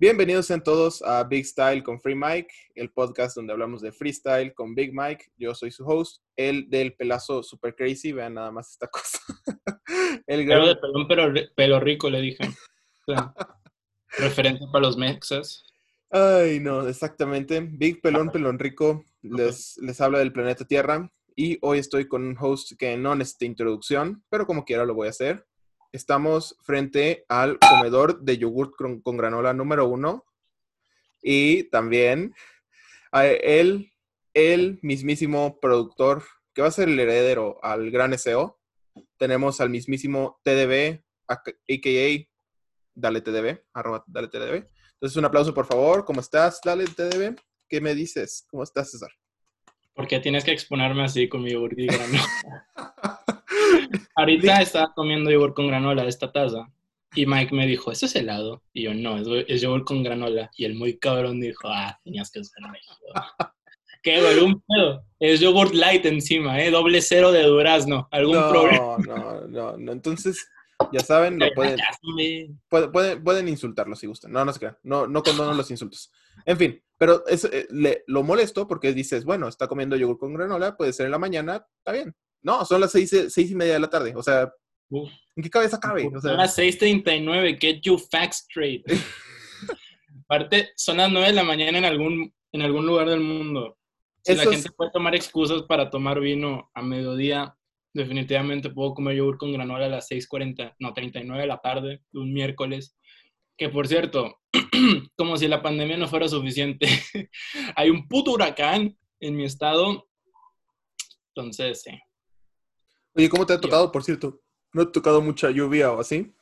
Bienvenidos sean todos a Big Style con Free Mike, el podcast donde hablamos de freestyle con Big Mike. Yo soy su host, el del pelazo super crazy. Vean nada más esta cosa. el gran... Pero de pelón, pero pelo rico, le dije. referente para los mexas. Ay, no, exactamente. Big Pelón Pelón Rico les, les habla del planeta Tierra y hoy estoy con un host que no necesita introducción, pero como quiera lo voy a hacer. Estamos frente al comedor de yogurt con, granola número uno y también a el, el mismísimo productor que va a ser el heredero al gran SEO. Tenemos al mismísimo TDB, a.k.a. Dale TDB, arroba Dale TDB. Entonces, un aplauso, por favor. ¿Cómo estás, Dale TDB? ¿Qué me dices? ¿Cómo estás, César? Porque tienes que exponerme así con mi y granola. Ahorita estaba comiendo yogur con granola de esta taza. Y Mike me dijo, ¿eso es helado? Y yo, no, es, yogur con granola. Y el muy cabrón dijo, ah, tenías que usar ¿Qué, güey? Un pedo. Es yogur light encima, ¿eh? Doble cero de durazno. ¿Algún problema? No, no, no. Entonces, ya saben, pueden, pueden, insultarlo si gustan. No, no se crean. No, no condono los insultos. En fin, pero es, eh, le, lo molesto porque dices, bueno, está comiendo yogur con granola, puede ser en la mañana, está bien. No, son las seis, seis y media de la tarde. O sea, ¿en qué cabeza cabe? O sea, son las 6.39, get you facts straight. Aparte, son las nueve de la mañana en algún, en algún lugar del mundo. Si la gente puede tomar excusas para tomar vino a mediodía, definitivamente puedo comer yogur con granola a las 6.40, no, 39 de la tarde, un miércoles. Que por cierto, como si la pandemia no fuera suficiente, hay un puto huracán en mi estado. Entonces, sí. Oye, ¿cómo te ha tocado, por cierto? ¿No te ha tocado mucha lluvia o así?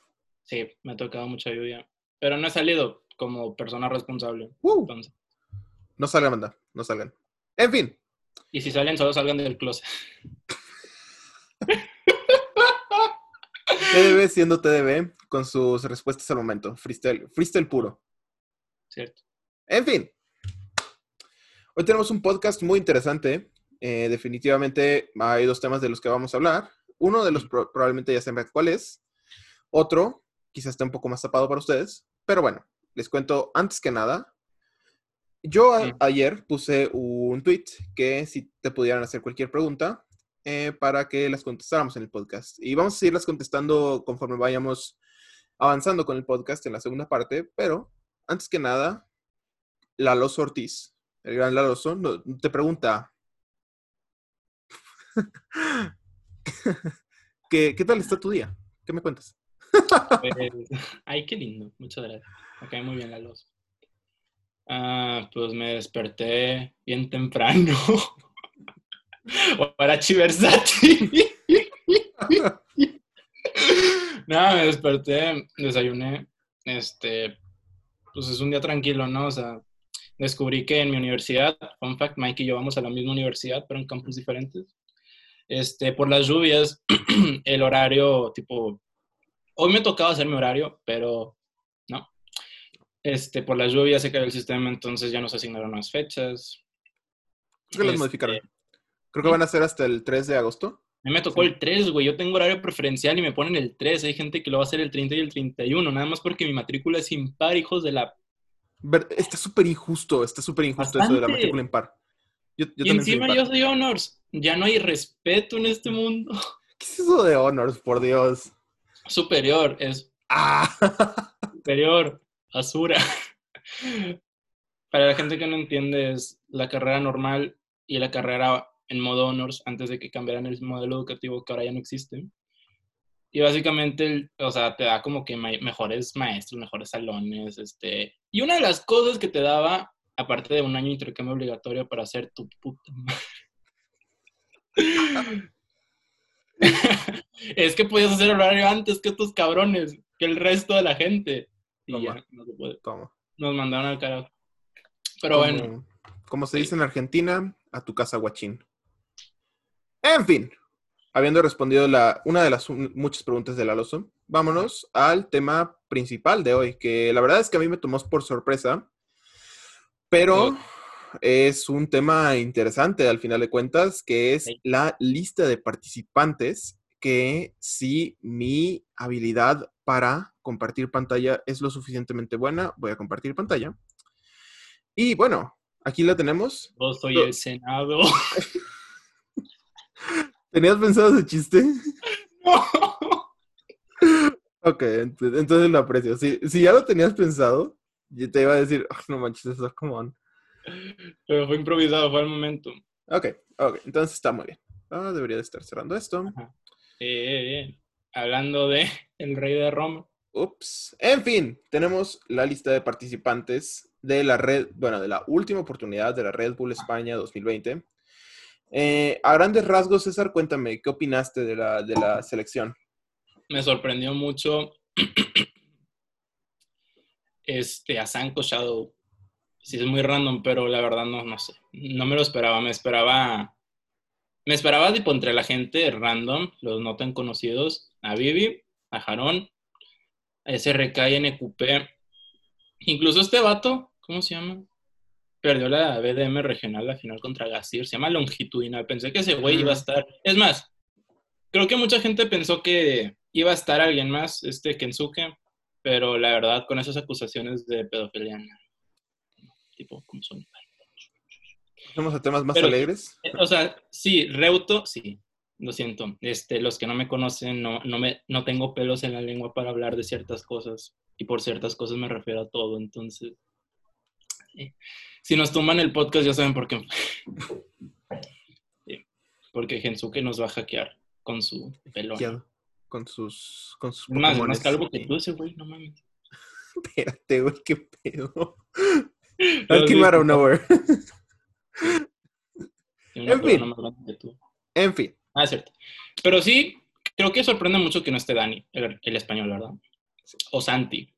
Sí, me ha tocado mucha lluvia. Pero no he salido como persona responsable. No salgan, manda, no salgan. En fin. Y si salen, solo salgan del closet. TDB siendo TDB con sus respuestas al momento. Freestyle, freestyle puro. Cierto. En fin. Hoy tenemos un podcast muy interesante. Eh, definitivamente hay dos temas de los que vamos a hablar. Uno de los probablemente ya sepan cuál es. Otro quizás esté un poco más tapado para ustedes. Pero bueno, les cuento antes que nada. Yo ayer puse un tweet que si te pudieran hacer cualquier pregunta, eh, para que las contestáramos en el podcast. Y vamos a seguirlas contestando conforme vayamos avanzando con el podcast en la segunda parte, pero antes que nada, Laloso Ortiz, el gran Laloso, te pregunta, ¿Qué, ¿qué, tal está tu día? ¿Qué me cuentas? Pues, ay, qué lindo, muchas gracias. Me muy bien Laloso. Ah, pues me desperté bien temprano. para Chiversati. Nada, me desperté, desayuné, este, pues es un día tranquilo, ¿no? O sea, descubrí que en mi universidad, fun fact, Mike y yo vamos a la misma universidad, pero en campus diferentes. Este, por las lluvias, el horario, tipo, hoy me tocaba hacer mi horario, pero no. Este, por las lluvias se cayó el sistema, entonces ya no se asignaron las fechas. ¿Qué las modificaron? Este, Creo que van a ser hasta el 3 de agosto. A mí me tocó el 3, güey. Yo tengo horario preferencial y me ponen el 3. Hay gente que lo va a hacer el 30 y el 31, nada más porque mi matrícula es impar, hijos de la... Está súper injusto, está súper injusto eso de la matrícula impar. Yo, y encima yo soy honors. Ya no hay respeto en este mundo. ¿Qué es eso de honors, por Dios? Superior, es... Ah. Superior, Asura. Para la gente que no entiende, es la carrera normal y la carrera en modo honors antes de que cambiaran el modelo educativo que ahora ya no existe. Y básicamente, o sea, te da como que mejores maestros, mejores salones, este... Y una de las cosas que te daba, aparte de un año de intercambio obligatorio para hacer tu puta madre, es que podías hacer horario antes que estos cabrones, que el resto de la gente. Y ya, no se puede. Nos mandaron al carajo. Pero bueno. Como se dice en Argentina, a tu casa guachín. En fin, habiendo respondido la, una de las muchas preguntas del Aloso, vámonos al tema principal de hoy, que la verdad es que a mí me tomó por sorpresa, pero es un tema interesante al final de cuentas, que es la lista de participantes que si mi habilidad para compartir pantalla es lo suficientemente buena. Voy a compartir pantalla. Y bueno, aquí la tenemos. Yo soy el Senado. ¿Tenías pensado ese chiste? No. Ok, entonces lo aprecio. Si, si ya lo tenías pensado, yo te iba a decir, no manches, eso es como... Pero fue improvisado, fue al momento. Ok, ok, entonces está muy bien. Ah, debería de estar cerrando esto. Eh, hablando de el rey de Roma. Ups. En fin, tenemos la lista de participantes de la red, bueno, de la última oportunidad de la Red Bull España 2020. Eh, a grandes rasgos, César, cuéntame, ¿qué opinaste de la, de la selección? Me sorprendió mucho este, a Sanko Shadow. Sí, es muy random, pero la verdad no, no sé. No me lo esperaba. Me esperaba. Me esperaba, tipo, entre la gente random, los no tan conocidos, a Vivi, a Jarón, a SRK y NQP. Incluso este vato, ¿cómo se llama? Perdió la BDM regional la final contra Gasir. Se llama Longitudinal. Pensé que ese güey iba a estar. Es más, creo que mucha gente pensó que iba a estar alguien más, este Kensuke, pero la verdad, con esas acusaciones de pedofilia, tipo, como son. ¿Vamos a temas más alegres? Eh, o sea, sí, Reuto, sí, lo siento. Este, los que no me conocen, no, no, me, no tengo pelos en la lengua para hablar de ciertas cosas. Y por ciertas cosas me refiero a todo. Entonces, si nos toman el podcast, ya saben por qué. porque Gensuke nos va a hackear con su pelo. Con sus. Con sus más, más calvo que tú, ese güey, no mames. Espérate, güey, qué pedo. I'll keep out nowhere. en fin. En fin. Ah, es cierto. Pero sí, creo que sorprende mucho que no esté Dani, el, español, ¿verdad? O Santi.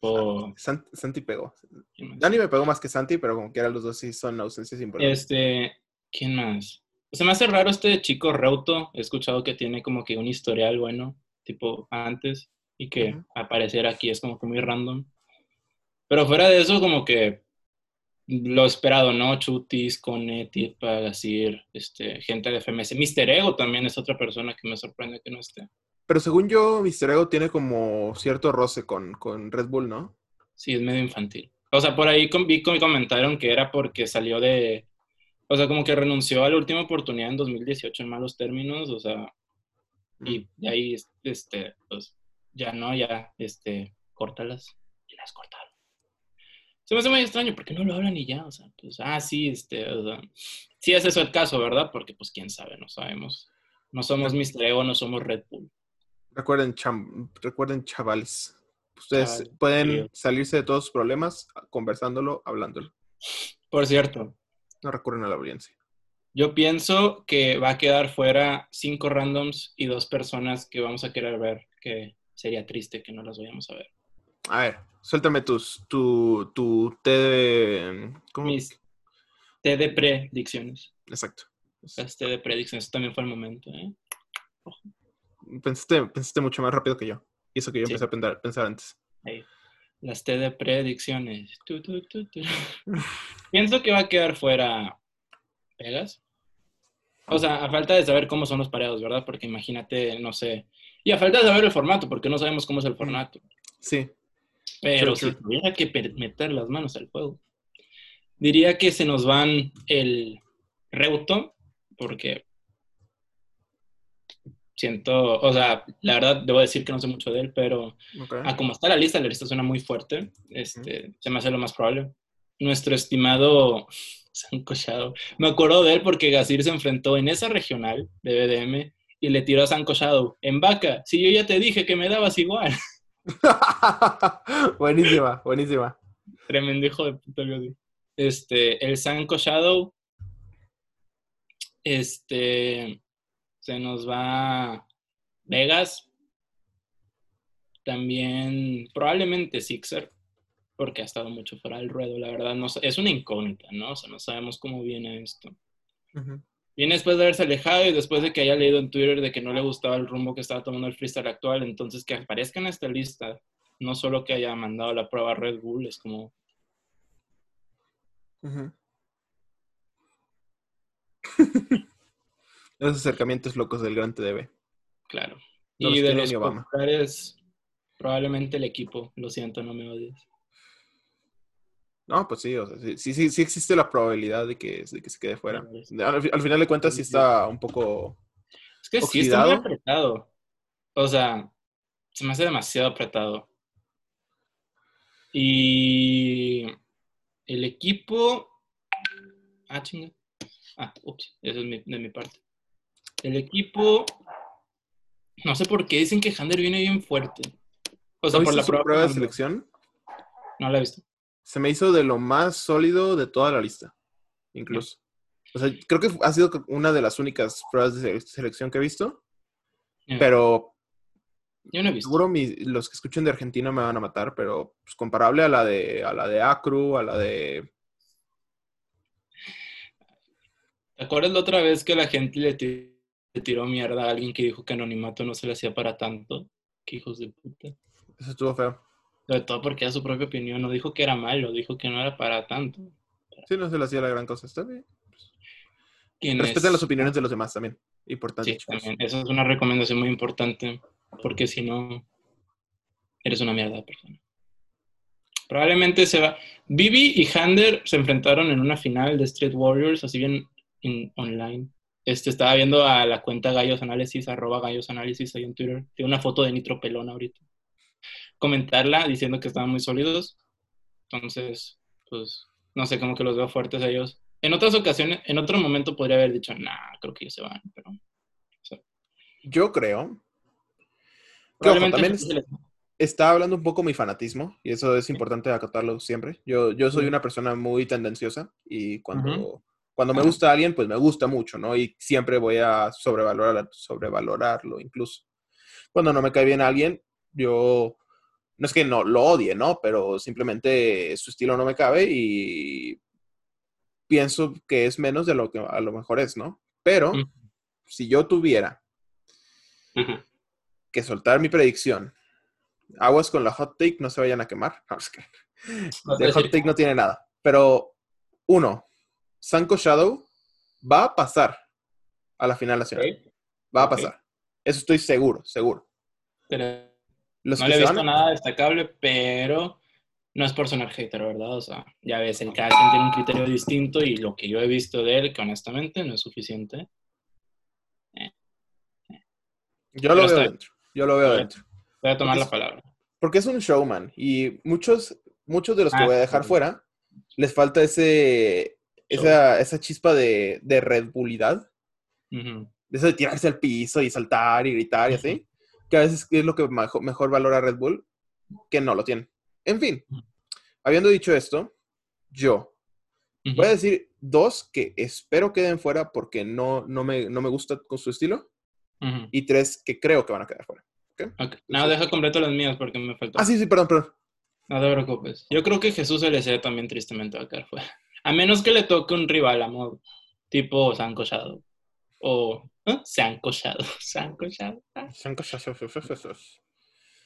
O... Santi, pegó. Dani me pegó más que Santi, pero como que eran los dos sí son ausencias importantes. Este, ¿quién más? Se me hace raro este chico Reuto. He escuchado que tiene como que un historial bueno, tipo antes, y que aparecer aquí es como que muy random. Pero fuera de eso, como que lo esperado, ¿no? Chutis, Cone, Tipa, Gasir, este, gente de FMS. Mister Ego también es otra persona que me sorprende que no esté. Pero según yo, Mister Ego tiene como cierto roce con, con Red Bull, ¿no? Sí, es medio infantil. O sea, por ahí vi, comentaron que era porque salió de... O sea, como que renunció a la última oportunidad en 2018 en malos términos, o sea... Y de ahí, este, pues, ya no, ya, este, córtalas. Y las cortaron. Se me hace muy extraño porque no lo hablan y ya, o sea, pues, ah, sí, este, o sea, sí es eso el caso, ¿verdad? Porque, pues, quién sabe, no sabemos. No somos Mr. Ego, no somos Red Bull. Recuerden, recuerden chavales, ustedes pueden salirse de todos sus problemas conversándolo, hablándolo. Por cierto. No recurren a la audiencia. Yo pienso que va a quedar fuera cinco randoms y dos personas que vamos a querer ver, que sería triste que no las vayamos a ver. A ver, suéltame tus, tu, tu té de... ¿cómo? Mis té de predicciones. Exacto. Las té de predicciones, también fue el momento, ¿eh? Pensaste, mucho más rápido que yo. Y eso que yo empecé a pensar, pensar antes. Las T de predicciones. Pienso que va a quedar fuera Pegas. O sea, a falta de saber cómo son los pareados, ¿verdad? Porque imagínate, no sé. Y a falta de saber el formato, porque no sabemos cómo es el formato. Sí. Pero si tuviera que meter las manos al juego, diría que se nos van el Reuto, porque siento, o sea, la verdad debo decir que no sé mucho de él, pero a como está la lista, la lista suena muy fuerte, este, se me hace lo más probable. Nuestro estimado Sanko Shadow, me acuerdo de él porque Gasir se enfrentó en esa regional de BDM y le tiró a Sanko Shadow, en vaca, si yo ya te dije que me dabas igual. buenísima, buenísima. Tremendo hijo de puta Este, el Sanko Shadow, este, se nos va Vegas, también probablemente Sixer, porque ha estado mucho fuera del ruedo, la verdad. No, es una incógnita, ¿no? O sea, no sabemos cómo viene esto. Viene después de haberse alejado y después de que haya leído en Twitter de que no le gustaba el rumbo que estaba tomando el freestyle actual, entonces que aparezca en esta lista, no solo que haya mandado la prueba a Red Bull, es como... Los acercamientos locos del gran TDB. Claro. y de los populares, Probablemente el equipo, lo siento, no me odies. No, pues sí, o sea, sí, sí, sí existe la probabilidad de que, de que se quede fuera. Al, final de cuentas sí está un poco Es que sí está muy apretado. O sea, se me hace demasiado apretado. Y el equipo... Ah, chinga. Ah, ups, eso es de mi parte. El equipo... No sé por qué dicen que Hander viene bien fuerte. O sea, por la prueba, de selección. No la he visto. Se me hizo de lo más sólido de toda la lista, incluso. O sea, creo que ha sido una de las únicas pruebas de selección que he visto. Pero yo no he visto. Seguro los que escuchen de Argentina me van a matar, pero pues, comparable a la de a la de Acru, a la de. ¿Te acuerdas la otra vez que la gente le, tiró mierda a alguien que dijo que anonimato no se le hacía para tanto? Qué hijos de puta. Eso estuvo feo. Sobre todo porque era su propia opinión. No dijo que era malo, dijo que no era para tanto. Sí, no se le hacía la gran cosa. Está bien. Respeten las opiniones de los demás también. Importante. Sí, también. Esa es una recomendación muy importante. Porque si no, eres una mierda de persona. Probablemente se va. Bibi y Hander se enfrentaron en una final de Street Warriors, así bien online. Este, estaba viendo a la cuenta Gallos Análisis, arroba Gallos Análisis ahí en Twitter. Tiene una foto de Nitro Pelón ahorita comentarla diciendo que estaban muy sólidos. Entonces, pues, no sé, como que los veo fuertes a ellos. En otras ocasiones, en otro momento podría haber dicho, nah, creo que ellos se van, pero... Yo creo. también está hablando un poco mi fanatismo, y eso es importante acotarlo siempre. Yo, yo soy una persona muy tendenciosa, y cuando, cuando me gusta a alguien, pues me gusta mucho, ¿no? Y siempre voy a sobrevalorar, sobrevalorarlo incluso. Cuando no me cae bien a alguien, yo no es que no lo odie, ¿no? Pero simplemente su estilo no me cabe y pienso que es menos de lo que a lo mejor es, ¿no? Pero si yo tuviera que soltar mi predicción, aguas con la hot take, no se vayan a quemar. No, de hot take no tiene nada. Pero uno, Sanko Shadow va a pasar a la final nacional. Va a pasar. Eso estoy seguro, seguro. Pero no le he visto nada destacable, pero no es por sonar hater, ¿verdad? O sea, ya ves, el cada quien tiene un criterio distinto y lo que yo he visto de él, que honestamente no es suficiente. Eh, eh. Yo lo veo dentro. Yo lo veo dentro. Voy a tomar la palabra. Porque es un showman y muchos, muchos de los que ah, voy a dejar fuera les falta ese, esa, esa chispa de, de Red Bullidad. De eso de tirarse al piso y saltar y gritar y así que a veces es lo que mejor, valora Red Bull, que no lo tiene. En fin, habiendo dicho esto, yo voy a decir dos que espero queden fuera porque no, no, me, no me gusta con su estilo, y tres que creo que van a quedar fuera. ¿okay? No, deja completo las mías porque me faltó. Ah, sí, sí, perdón, perdón. No te preocupes. Yo creo que Jesús LC también tristemente va a quedar fuera. A menos que le toque un rival a modo tipo San Shadow o ¿eh? se han cochado, se han cochado. Se han cochado.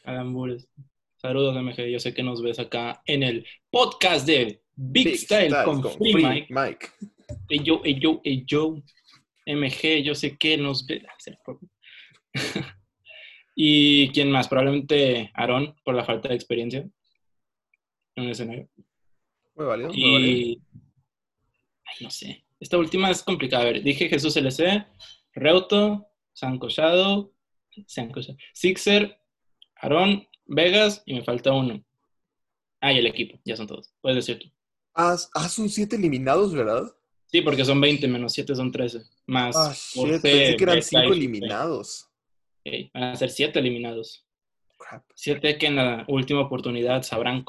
Alambures. Saludos, MG. Yo sé que nos ves acá en el podcast de Big, Style, con, Free, Mike. Mike. Y yo, y yo, y yo. MG, yo sé que nos ve. ¿Y quién más? Probablemente Aaron, por la falta de experiencia en un escenario. Muy válido. Y... Ay, no sé. Esta última es complicada. A ver, dije Jesús LC, Reuto, San Collado, Sixer, Aarón, Vegas y me falta uno. Ah, y el equipo, ya son todos. Puedes decir tú. Ah, ah son siete eliminados, ¿verdad? Sí, porque son 20 menos 7 son 13. Más. Ah, shit, pensé que eran 5 eliminados. van a ser 7 eliminados. 7 que en la última oportunidad sabrán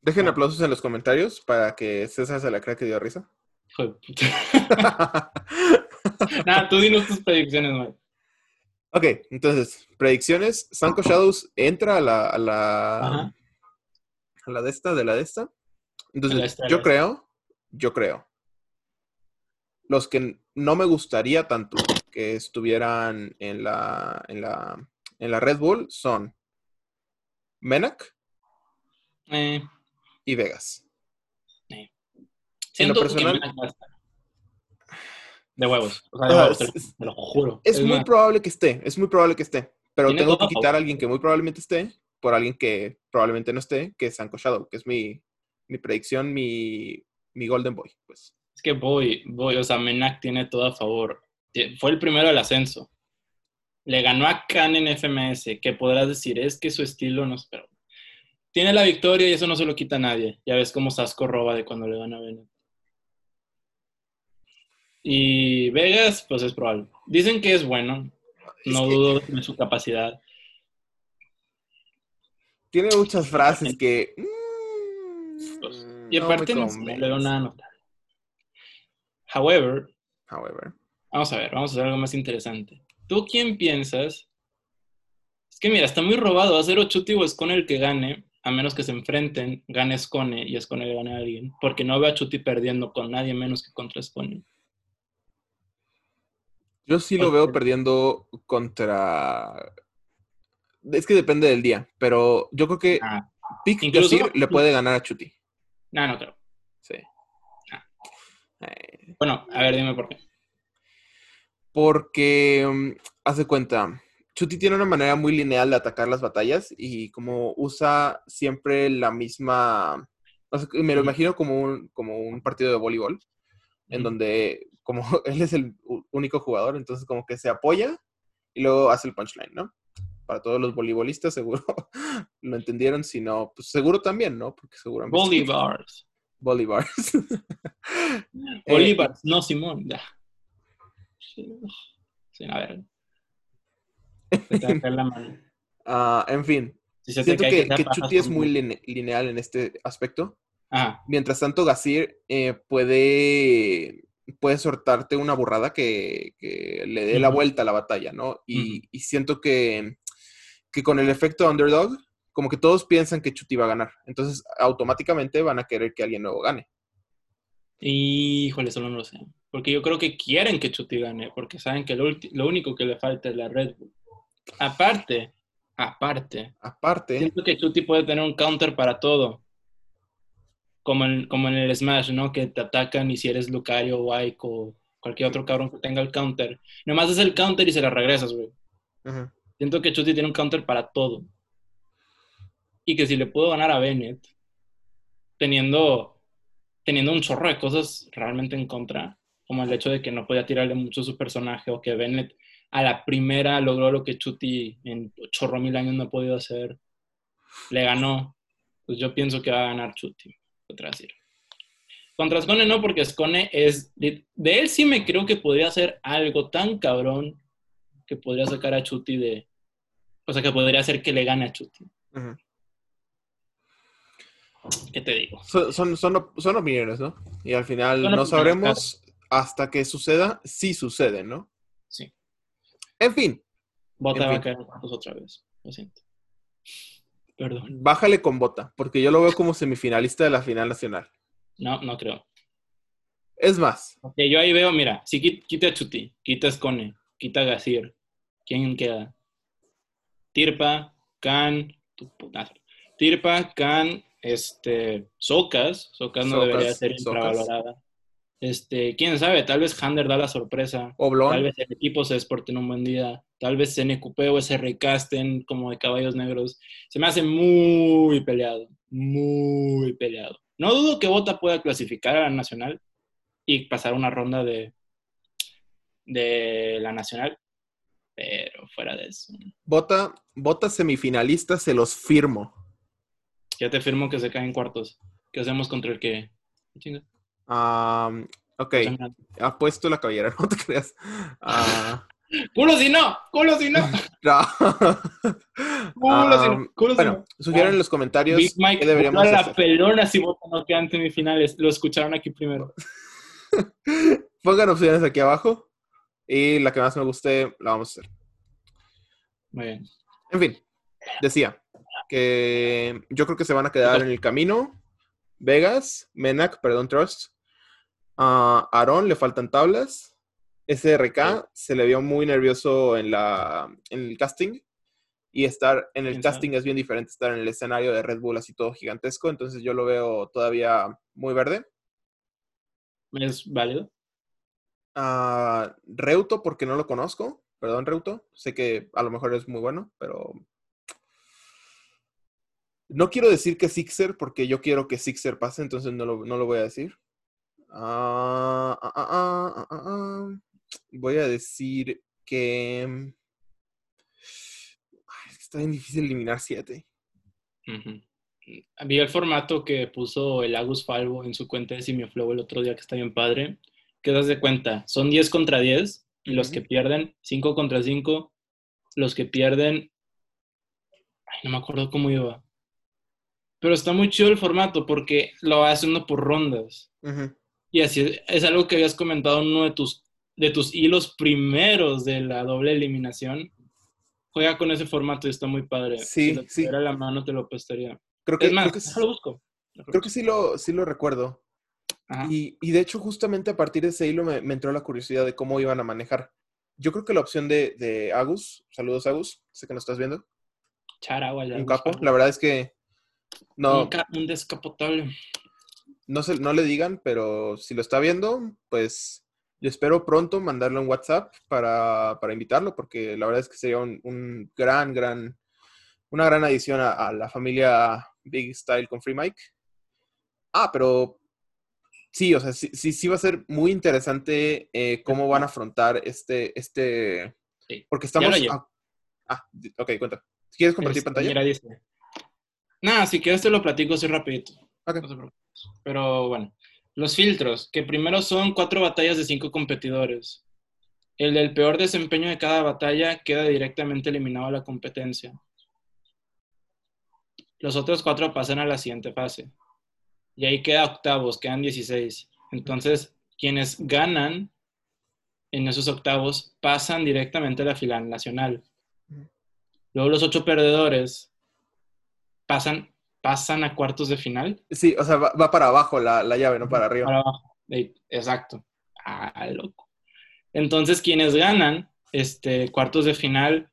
Dejen aplausos en los comentarios para que César se la crea que dio risa. Hijo Nada, tú dinos tus predicciones. Ok, entonces, predicciones. Sanko Shadows entra a la, a la, a la de esta, de la de esta. Entonces, yo creo, yo creo. Los que no me gustaría tanto que estuvieran en la, en la, en la Red Bull son Menak. Eh y Vegas. En lo personal, De huevos. O sea, de huevos, te, lo, juro. Es, muy probable que esté, es muy probable que esté. Pero tengo que quitar a alguien que muy probablemente esté por alguien que probablemente no esté, que es Sanko Shadow, que es mi, mi predicción, mi, mi Golden Boy, pues. Es que Boy, Boy, o sea, Menak tiene todo a favor. Fue el primero del ascenso. Le ganó a Khan en FMS, que podrás decir, es que su estilo no es, pero tiene la victoria y eso no se lo quita a nadie. Ya ves cómo Sasco roba de cuando le gana a Bennett. Y Vegas, pues es probable. Dicen que es bueno. No dudo de su capacidad. Tiene muchas frases que. Pues, y aparte no, le veo nada notable. However, However. Vamos a ver, vamos a hacer algo más interesante. ¿Tú quién piensas? Es que mira, está muy robado. Va a ser Ochuti o Escone el que gane, a menos que se enfrenten, gane Escone y Escone le gane a alguien. Porque no veo a Chuti perdiendo con nadie menos que contra Escone. Yo sí lo veo perdiendo contra. Es que depende del día, pero yo creo que ah, Pick le puede ganar a Chuti. No, no creo. Sí. Eh. Bueno, a ver, dime por qué. Porque, mm, hace cuenta, Chuti tiene una manera muy lineal de atacar las batallas y como usa siempre la misma. me lo imagino como un, como un partido de voleibol, en donde como él es el único jugador, entonces como que se apoya y luego hace el punchline, ¿no? Para todos los voleibolistas seguro lo entendieron, si no, pues seguro también, ¿no? Porque seguramente... Bolivars. Bolivars. Bolivars, no Simón, ya. Sí, a ver. Uh, en fin. Siento que, que, Chuti es muy lineal en este aspecto. Mientras tanto, Gasir eh, puede puedes soltarte una burrada que, le dé la vuelta a la batalla, ¿no? Y, siento que, que, con el efecto underdog, como que todos piensan que Chuti va a ganar. Entonces, automáticamente van a querer que alguien nuevo gane. Híjole, solo no lo sé. Porque yo creo que quieren que Chuti gane, porque saben que lo, lo único que le falta es la Red Bull. Aparte, aparte. Aparte. Siento que Chuti puede tener un counter para todo como en, como en el Smash, ¿no? Que te atacan y si eres Lucario o Ike o cualquier otro cabrón que tenga el counter, nomás es el counter y se la regresas, güey. Siento que Chuti tiene un counter para todo. Y que si le puedo ganar a Bennett, teniendo, teniendo un chorro de cosas realmente en contra, como el hecho de que no podía tirarle mucho a su personaje o que Bennett a la primera logró lo que Chuti en chorro mil años no ha podido hacer, le ganó, pues yo pienso que va a ganar Chuti contra decir. Contra Scone no, porque Scone es. De, él sí me creo que podría hacer algo tan cabrón que podría sacar a Chuti de. O sea, que podría hacer que le gane a Chuti. ¿Qué te digo? Son, son, opiniones, ¿no? Y al final no sabremos hasta que suceda, si sucede, ¿no? En fin. Bota va a caer otra vez. Lo siento. Perdón. Bájale con bota, porque yo lo veo como semifinalista de la final nacional. No, no creo. Es más. Okay, yo ahí veo, mira, si quita Chuti, quita Scone, quita a Gazir, ¿quién queda? Tirpa, Khan, tu puta. Tirpa, Khan, este, Socas, Socas no debería ser infravalorada. Este, quién sabe, tal vez Hander da la sorpresa. Tal vez el equipo se desporte en un buen día. Tal vez NQP o SRK estén como de caballos negros. Se me hace muy peleado. Muy peleado. No dudo que Bota pueda clasificar a la nacional y pasar una ronda de, de la nacional. Pero fuera de eso. Bota, Bota semifinalista, se los firmo. Ya te firmo que se caen cuartos. ¿Qué hacemos contra el que? ¿Qué ok, apuesto la cabellera, no te creas. Uh, culo si no, culo si no. culo si no, culo bueno, si no. en los comentarios Big Mike, qué deberíamos hacer. la pelona si votan no quedan semifinales. Lo escucharon aquí primero. Pongan opciones aquí abajo y la que más me guste la vamos a hacer. Muy bien. En fin, decía que yo creo que se van a quedar en el camino Vegas, Menac, perdón, Trust, a Aaron le faltan tablas. SRK se le vio muy nervioso en, la, en el casting. Y estar en el casting es bien diferente estar en el escenario de Red Bull así todo gigantesco. Entonces yo lo veo todavía muy verde. ¿Es válido? Reuto porque no lo conozco. Perdón, Reuto. Sé que a lo mejor es muy bueno, pero no quiero decir que Sixer porque yo quiero que Sixer pase, entonces no lo, no lo voy a decir. Ah, ah, ah, voy a decir que... está bien difícil eliminar siete. Había el formato que puso el Agus Falvo en su cuenta de Simioflow el otro día, que está bien padre. ¿Qué das de cuenta? Son 10 contra 10 y los que pierden 5 contra 5. Los que pierden... Ay, no me acuerdo cómo iba. Pero está muy chido el formato porque lo va haciendo por rondas. Y así es, algo que habías comentado en uno de tus, de tus hilos primeros de la doble eliminación. Juega con ese formato y está muy padre. Sí, si sí. la mano te lo prestaría. Creo que, es más, creo que, lo busco. Creo que sí lo, sí lo recuerdo. Y, y, de hecho, justamente a partir de ese hilo me, me, entró la curiosidad de cómo iban a manejar. Yo creo que la opción de, de Agus, saludos Agus, sé que nos estás viendo. Charagua, Un capo. La verdad es que no. Un, un descapotable. No, se, no le digan, pero si lo está viendo, pues yo espero pronto mandarle un WhatsApp para, para invitarlo, porque la verdad es que sería un, un gran, gran, una gran adición a, a, la familia Big Style con Free Mike. Ah, pero sí, o sea, sí, sí, sí va a ser muy interesante eh, cómo van a afrontar este, este, sí. porque estamos... Ah, ah, ok, cuenta. ¿Quieres compartir Este, pantalla? Mira, dice. Nada, si quieres te lo platico así rapidito. Okay. No te preocupes. Pero bueno, los filtros, que primero son cuatro batallas de cinco competidores. El del peor desempeño de cada batalla queda directamente eliminado a la competencia. Los otros cuatro pasan a la siguiente fase. Y ahí queda octavos, quedan 16. Entonces, quienes ganan en esos octavos pasan directamente a la final nacional. Luego los ocho perdedores pasan, pasan a cuartos de final. Sí, o sea, va, va para abajo la, la, llave, no para arriba. Para abajo. Exacto. Ah, loco. Entonces, quienes ganan este, cuartos de final,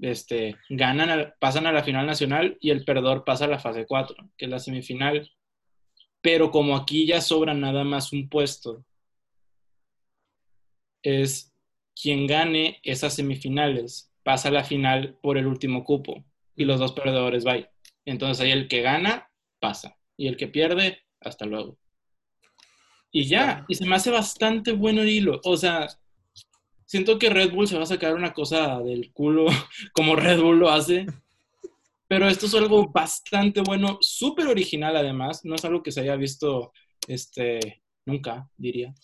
este, ganan, pasan a la final nacional y el perdedor pasa a la fase 4, que es la semifinal. Pero como aquí ya sobra nada más un puesto, es quien gane esas semifinales pasa a la final por el último cupo y los dos perdedores van. Entonces ahí el que gana pasa y el que pierde, hasta luego. Y ya, y se me hace bastante bueno el hilo. O sea, siento que Red Bull se va a sacar una cosa del culo como Red Bull lo hace. Pero esto es algo bastante bueno, súper original además. No es algo que se haya visto este, nunca, diría.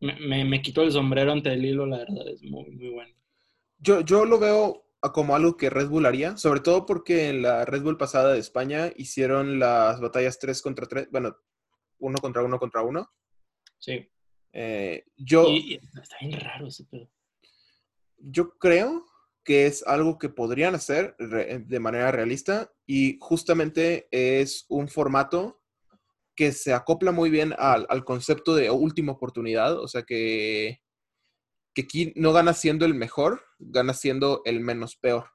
Me, me, me quito el sombrero ante el hilo, la verdad, es muy, muy bueno. Yo, yo lo veo como algo que Red Bull haría, sobre todo porque en la Red Bull pasada de España hicieron las batallas 3 contra 3, bueno, uno contra uno contra uno. Sí. Eh, yo. Y, está bien raro ese pedo. Yo creo que es algo que podrían hacer de manera realista y justamente es un formato que se acopla muy bien al, al concepto de última oportunidad, o sea que, que aquí no gana siendo el mejor, gana siendo el menos peor.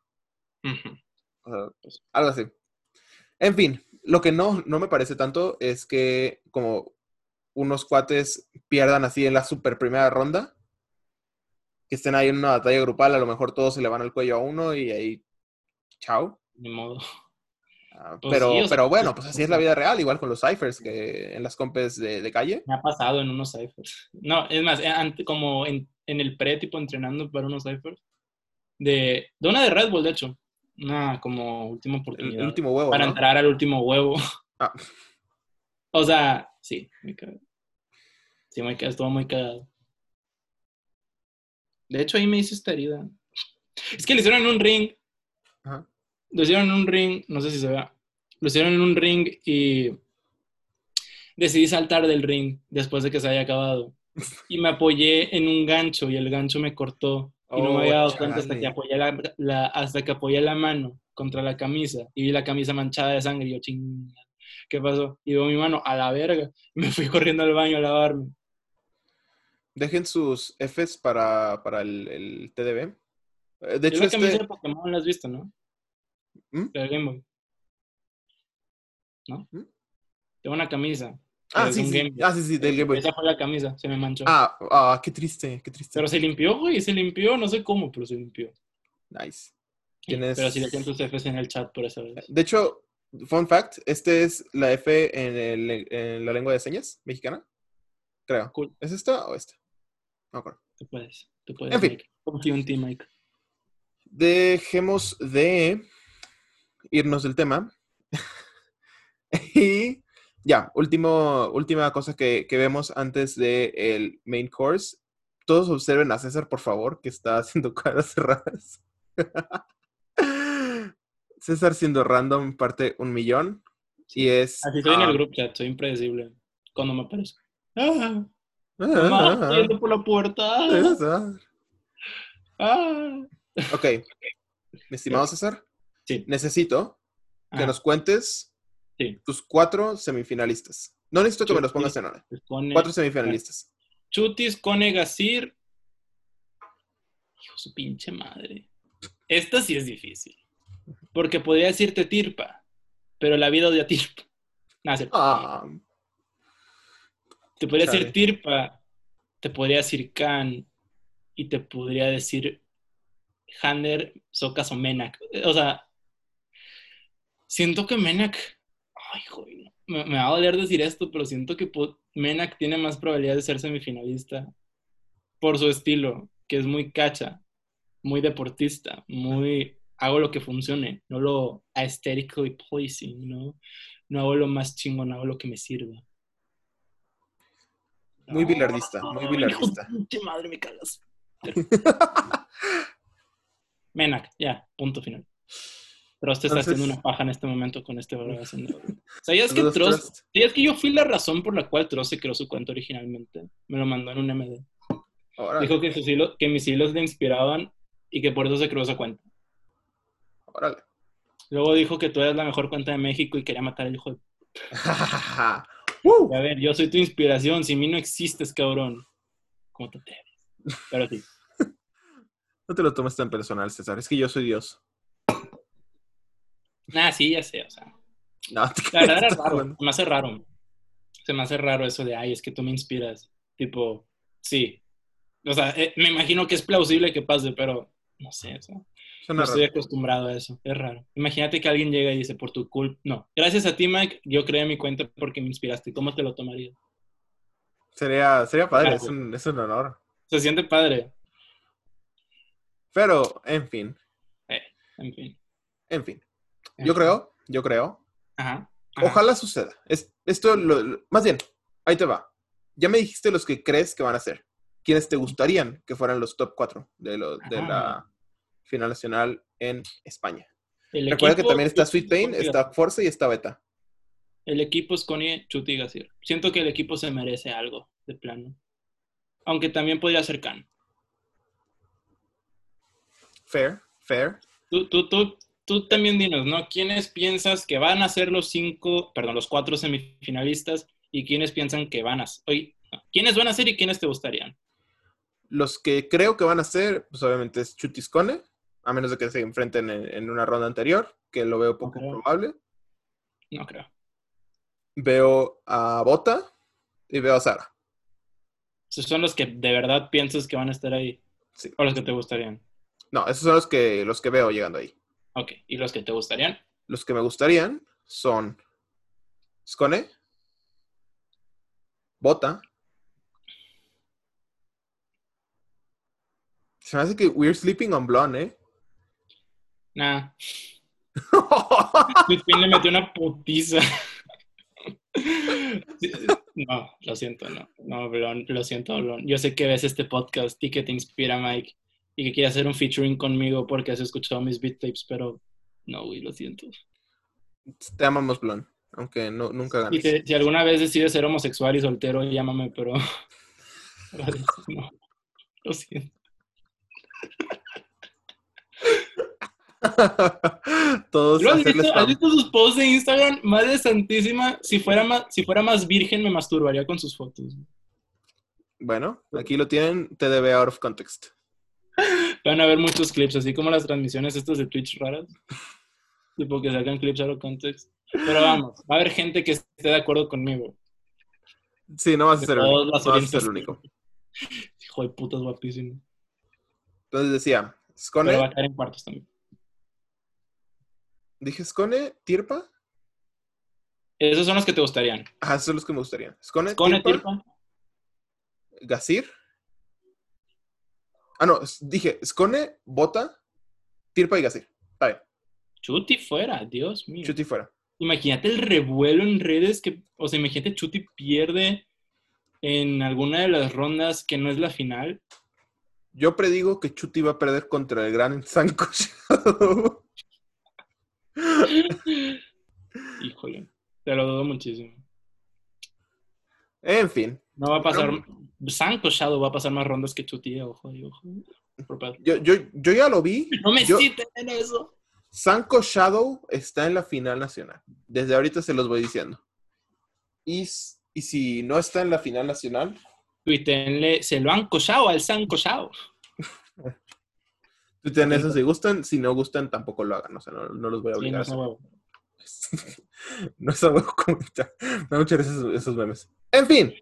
Uh -huh. pues, algo así. En fin, lo que no, no me parece tanto es que como unos cuates pierdan así en la super primera ronda, que estén ahí en una batalla grupal, a lo mejor todos se le van al cuello a uno y ahí, chao. Ni modo. Uh, pues pero, sí, o sea, pero bueno, pues así es la vida real, igual con los ciphers que en las compes de, de calle. Me ha pasado en unos ciphers. No, es más, como en, en el pre, tipo entrenando para unos ciphers. De, de una de Red Bull, de hecho. Una como última oportunidad. El último huevo. Para ¿no? entrar al último huevo. Ah. O sea, sí, me cago. Sí, me cago, estuvo muy cagado. De hecho, ahí me hice esta herida. Es que le hicieron en un ring. Ajá. Lo hicieron en un ring, no sé si se vea. Lo hicieron en un ring y decidí saltar del ring después de que se haya acabado. Y me apoyé en un gancho y el gancho me cortó. Y no me había dado cuenta hasta que, apoyé la, la, hasta que apoyé la mano contra la camisa y vi la camisa manchada de sangre y yo, ching, ¿qué pasó? Y veo mi mano a la verga. Me fui corriendo al baño a lavarme. Dejen sus Fs para, para el, el, TDB. Eh, De hecho, la camisa este... de Pokémon la has visto, ¿no? ¿Mm? De Game Boy. ¿No? ¿Mm? Tengo una camisa. Ah, sí, un sí. Ah, sí, sí, del Game Boy. Esa fue la camisa, se me manchó. Ah, ah, qué triste, qué triste. Pero se limpió, güey, se limpió, no sé cómo, pero se limpió. Nice. Tienes- Pero si le tus Fs en el chat por esa vez. De hecho, fun fact, este es la F en, el- en la lengua de señas mexicana. Creo. Cool. ¿Es esta o esta? No acuerdo. Tú puedes, tú puedes. En fin. En ti, Mike. Dejemos de irnos del tema. y ya, último, última cosa que, que vemos antes del main course. Todos observen a César, por favor, que está haciendo caras cerradas. César siendo random parte un millón. Y es... Así estoy en ah, el group chat, soy impredecible. Cuando me aparezco. Ah, ah, mamá, ah, estoy yendo por la puerta. Ah, César. ah. Ok. Mi estimado César, Sí. necesito que nos cuentes Sí. tus cuatro semifinalistas. No necesito que me los pongas en orden. Cuatro semifinalistas. Chutis, Cone, Gasir. Hijo su pinche madre. Esta sí es difícil. Porque podría decirte Tirpa, pero la vida odia Tirpa. Se- Ah, te podría chale. decir Tirpa, te podría decir Khan y te podría decir Hander, Socas o Menak. O sea, siento que Menak. Ay, joder, no. me, me va a doler decir esto, pero siento que Menak tiene más probabilidad de ser semifinalista por su estilo, que es muy cacha, muy deportista, muy hago lo que funcione, no lo aesthetically pleasing, ¿no? No hago lo más chingón, hago lo que me sirva. Muy bilardista, muy bilardista. pinche madre, me cagas. Menak, ya, punto final. Trost está Entonces- haciendo una paja en este momento con este bravazo. ¿Sabías que Trost. ¿Sabías que yo fui la razón por la cual Trost se creó su cuenta originalmente? Me lo mandó en un MD. Dijo que, sus hilos- que mis hilos le inspiraban y que por eso se creó esa cuenta. órale. Luego dijo que tú eres la mejor cuenta de México y quería matar al hijo de... A ver, yo soy tu inspiración. Sin mí no existes, cabrón. ¿Cómo te atreves? Pero sí. No te lo tomes tan personal, César. Es que yo soy Dios. Nah, sí, ya sé, o sea. No, te La verdad era raro. Se me hace raro. Se me hace raro eso de, ay, es que tú me inspiras. Tipo, sí. O sea, eh, me imagino que es plausible que pase, pero no sé, o sea, no estoy raro. acostumbrado a eso. Es raro. Imagínate que alguien llega y dice, por tu culpa. No, gracias a ti, Mike, yo creé mi cuenta porque me inspiraste. ¿Cómo te lo tomarías? Sería, sería padre, Claro. es un, es un honor. Se siente padre. Pero, en fin, En fin. en fin. Yo creo, yo creo. Ajá. ajá. Ojalá suceda. Es, esto, lo- lo- más bien, ahí te va. Ya me dijiste los que crees que van a ser. ¿Quiénes te gustarían que fueran los top 4 de, lo- de Ajá. la final nacional en España? El Recuerda que también está Sweet Pain, está Forza y está Beta. El equipo es Connie, Chuti y Gasir. Siento que el equipo se merece algo de plano. Aunque también podría ser Khan. Fair, fair. Tú, tú, tú, tú también dinos, ¿no? ¿Quiénes piensas que van a ser los cinco, perdón, los cuatro semifinalistas y quiénes piensan que van a no, ¿Quiénes van a ser y quiénes te gustarían? Los que creo que van a ser, pues obviamente es Chutiscone, a menos de que se enfrenten en, en una ronda anterior, que lo veo poco probable. No creo. Veo a Bota y veo a Sara. Esos son los que de verdad piensas que van a estar ahí. Sí. O los que te gustarían. No, esos son los que, los que veo llegando ahí. Ok. ¿Y los que te gustarían? Los que me gustarían son Scone, Bota. Se me hace que we're sleeping on blonde, ¿eh? Nah. Pain le metió una putiza. No, lo siento, no. No, Blon, lo siento, Blon. Yo sé que ves este podcast y que te inspira, Mike, y que quieres hacer un featuring conmigo porque has escuchado mis beat tapes, pero no, güey, lo siento. Te amamos, blonde, aunque no, nunca ganes. te- si alguna vez decides ser homosexual y soltero, llámame, pero. No. Lo siento. Todos ¿Lo has, visto. ¿Has visto sus posts de Instagram? Madre santísima, si fuera más, si fuera más virgen, me masturbaría con sus fotos. Bueno, aquí lo tienen, TDB out of context. Van a ver muchos clips, así como las transmisiones estas de Twitch raras. Tipo que sacan clips out of context. Pero vamos, va a haber gente que esté de acuerdo conmigo. Sí, no vas a ser el único. las No vas a ser el orientaciones. único. Hijo de puta, es guapísimo. Entonces decía, Pero va Scone, a caer en cuartos también. dije Scone, Tirpa. Esos son los que te gustarían. Ah, esos son los que me gustarían. Scone, Cone, Tirpa, Tirpa. Gasir. Ah, no, dije Scone, Bota, Tirpa y Gasir. Está bien, Chuti fuera, Dios mío. Chuti fuera. Imagínate el revuelo en redes que, o sea, imagínate Chuti pierde en alguna de las rondas que no es la final. Yo predigo que Chuti va a perder contra el gran Sanko. Híjole, te lo dudo muchísimo. En fin, No va a pasar. Sanko Shadow va a pasar más rondas que Chuti, eh, ojo, ojo. Yo, yo, yo ya lo vi. No me Yo- citen en eso. Sanko Shadow está en la final nacional. Desde ahorita se los voy diciendo. Y, si no está en la final nacional, Tuítenle, se lo han cochado al Sanko Shadow. tuiten eso si gustan. Si no gustan, tampoco lo hagan. O sea, no, no los voy a Sí, obligar no huevo. no es algo comentar. Me da muchas gracias esos memes. En fin,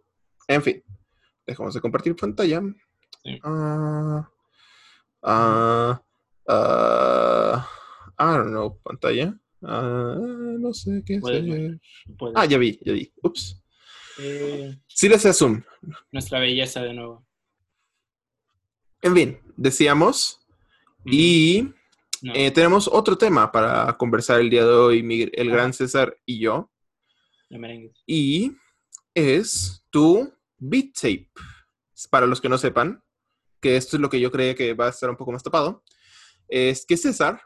en fin. Dejamos de compartir pantalla. Sí. Ah, ah, ah, I don't know, pantalla. Ah, no sé qué hacer. Ah, ya vi, ya vi. Ups. Eh, Sí le hacía zoom. nuestra belleza de nuevo. En fin, decíamos. Y No. eh, tenemos otro tema para conversar el día de hoy, el gran César y yo. merengues. Y es tu beat tape. Para los que no sepan, que esto es lo que yo creía que va a estar un poco más tapado, es que César,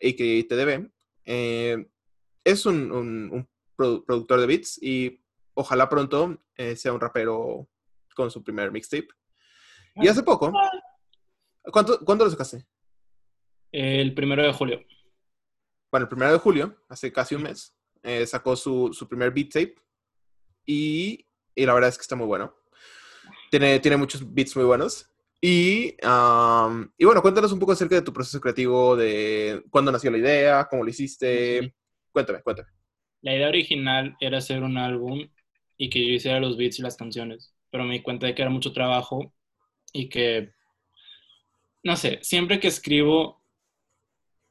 y que TDB, eh, es un, un- un produ- productor de beats y ojalá pronto eh, sea un rapero con su primer mixtape. Y hace poco, ¿cuánto, ¿cuándo lo sacaste? El primero de julio. bueno, el primero de julio, hace casi un mes, eh, sacó su, su primer beat tape y, y la verdad es que está muy bueno. Tiene, tiene muchos beats muy buenos. Y, am, y bueno, cuéntanos un poco acerca de tu proceso creativo, de cuándo nació la idea, cómo lo hiciste. Ujú. Cuéntame, cuéntame. La idea original era hacer un álbum y que yo hiciera los beats y las canciones, pero me di cuenta de que era mucho trabajo y que, no sé, siempre que escribo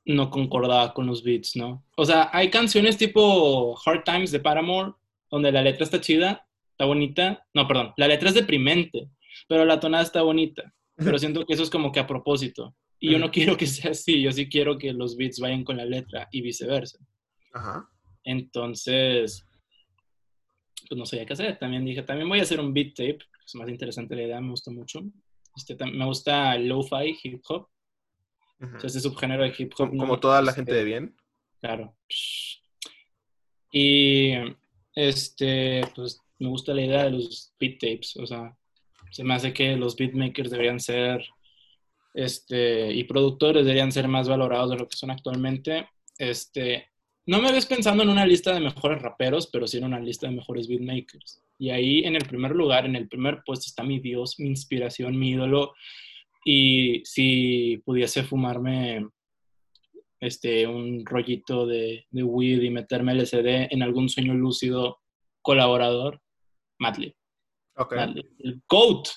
no concordaba con los beats, ¿no? O sea, hay canciones tipo Hard Times de Paramore, donde la letra está chida, está bonita, no, perdón, la letra es deprimente, pero la tonada está bonita, pero siento que eso es como que a propósito. Y yo no quiero que sea así, yo sí quiero que los beats vayan con la letra y viceversa. Ajá. Entonces, pues no sabía qué hacer. También dije, también voy a hacer un beat tape. Es más interesante la idea, me gusta mucho. Este, me gusta el lo-fi, hip hop. O sea, ese subgénero de hip hop. Como, no toda la gente de bien. Claro. Y este, pues me gusta la idea de los beat tapes. O sea, se me hace que los beatmakers deberían ser, este, y productores deberían ser más valorados de lo que son actualmente. Este, no me ves pensando en una lista de mejores raperos, pero sí en una lista de mejores beatmakers. Y ahí en el primer lugar, en el primer puesto está mi Dios, mi inspiración, mi ídolo. Y si pudiese fumarme este, un rollito de, de weed y meterme LSD en algún sueño lúcido colaborador, Madlib. Ok. Madlib. El GOAT.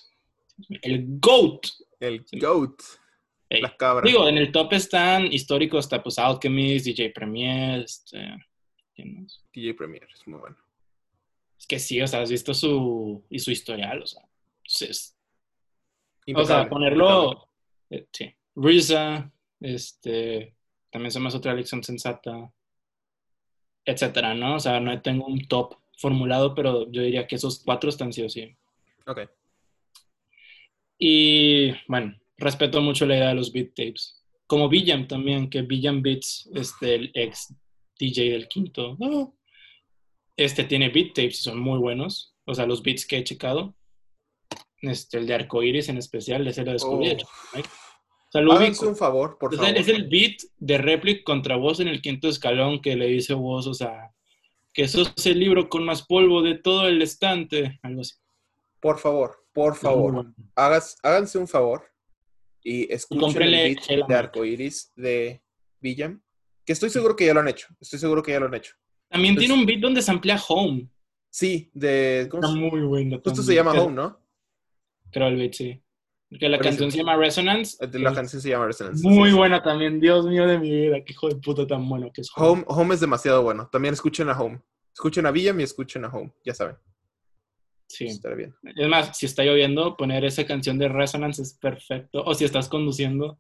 El GOAT. El. GOAT. Ey. La cabra. Digo, en el top están históricos, está pues Alchemist, DJ Premier, este, ¿quién más? DJ Premier, es muy bueno. Es que sí, o sea, has visto su, y su historial, o sea, es- o sea, ponerlo, eh, sí, RZA, este, también se me hace otra elección sensata, etcétera, ¿no? O sea, no tengo un top formulado, pero yo diría que esos cuatro están sí o sí. Ok. Y bueno, respeto mucho la idea de los beat tapes. Como Villam también, que Villam Beats, este, el ex DJ del quinto, ¿no? este tiene beat tapes y son muy buenos. O sea, los beats que he checado. Este, el de Arcoiris en especial, ese lo descubrí. de Háganse un favor, por favor. es el beat de Replic contra vos en el quinto escalón que le dice vos, o sea, que sos el libro con más polvo de todo el estante. Algo así. Por favor, por favor. Hagas, háganse un favor y escuchen cómprenle el beat Hell de. Arcoiris de Villam, que estoy seguro que ya lo han hecho. Estoy seguro que ya lo han hecho. También tiene un beat donde se amplía Home. Sí, de. ¿cómo Está se- muy bueno. Justo se llama Home, ¿no? Creo el beat, sí. Que la canción se llama Resonance. La canción se llama Resonance. Muy sí, sí. buena también. Dios mío de mi vida. Qué hijo de puta tan bueno que es Home, Home es demasiado bueno. También escuchen a Home. Escuchen a Villam y escuchen a Home. Ya saben. Sí. Estará bien. Es más, si está lloviendo, poner esa canción de Resonance es perfecto. O si estás conduciendo.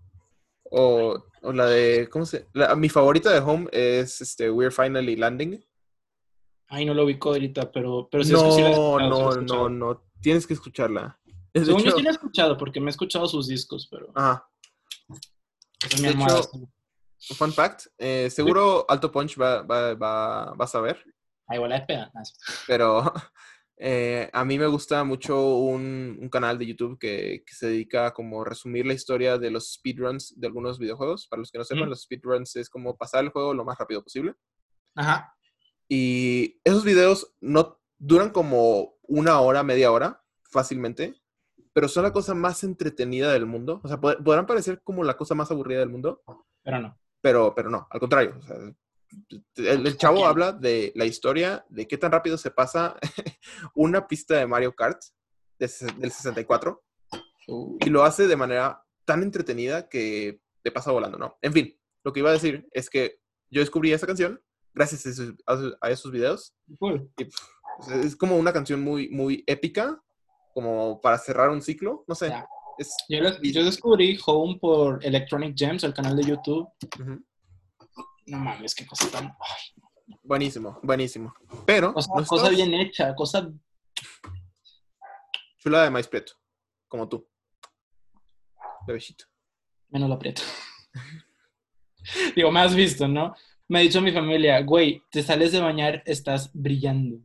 O, o la de. ¿Cómo se.? la- mi favorita de Home es este, We're Finally Landing. Ay, no lo ubico ahorita, pero, pero he no, no, escuchado. no, no. Tienes que escucharla. Según yo hecho- sí la he escuchado, porque me he escuchado sus discos, pero Ajá. es de almohada. hecho- Fun fact. eh, seguro Alto Punch va, va, va, vas a ver. Ay, igual es peda. Ah. Pero eh, a mí me gusta mucho un, un canal de YouTube que, que se dedica a como resumir la historia de los speedruns de algunos videojuegos. Para los que no sepan, los speedruns es como pasar el juego lo más rápido posible. Ajá. Y esos videos no duran como una hora, media hora, fácilmente. Pero son la cosa más entretenida del mundo. O sea, pod- podrán parecer como la cosa más aburrida del mundo, Pero no. pero, pero no, al contrario. o sea, el, el chavo habla de la historia, de qué tan rápido se pasa una pista de Mario Kart de del 64 Uh, y lo hace de manera tan entretenida que te pasa volando, ¿no? En fin, lo que iba a decir es que yo descubrí esa canción gracias a esos, a- esos videos cool. y, sea, es como una canción muy, muy épica, como para cerrar un ciclo, no sé. Es, Yo, lo- yo descubrí Home por Electronic Gems, el canal de YouTube. ujú, No mames, qué cosa tan. ay, buenísimo, buenísimo. Pero, cosa, no cosa estás bien hecha, cosa. chula de maíz preto, como tú. Bebecito. Menos lo aprieto. Digo, me has visto, ¿no? Me ha dicho mi familia, güey, te sales de bañar, estás brillando.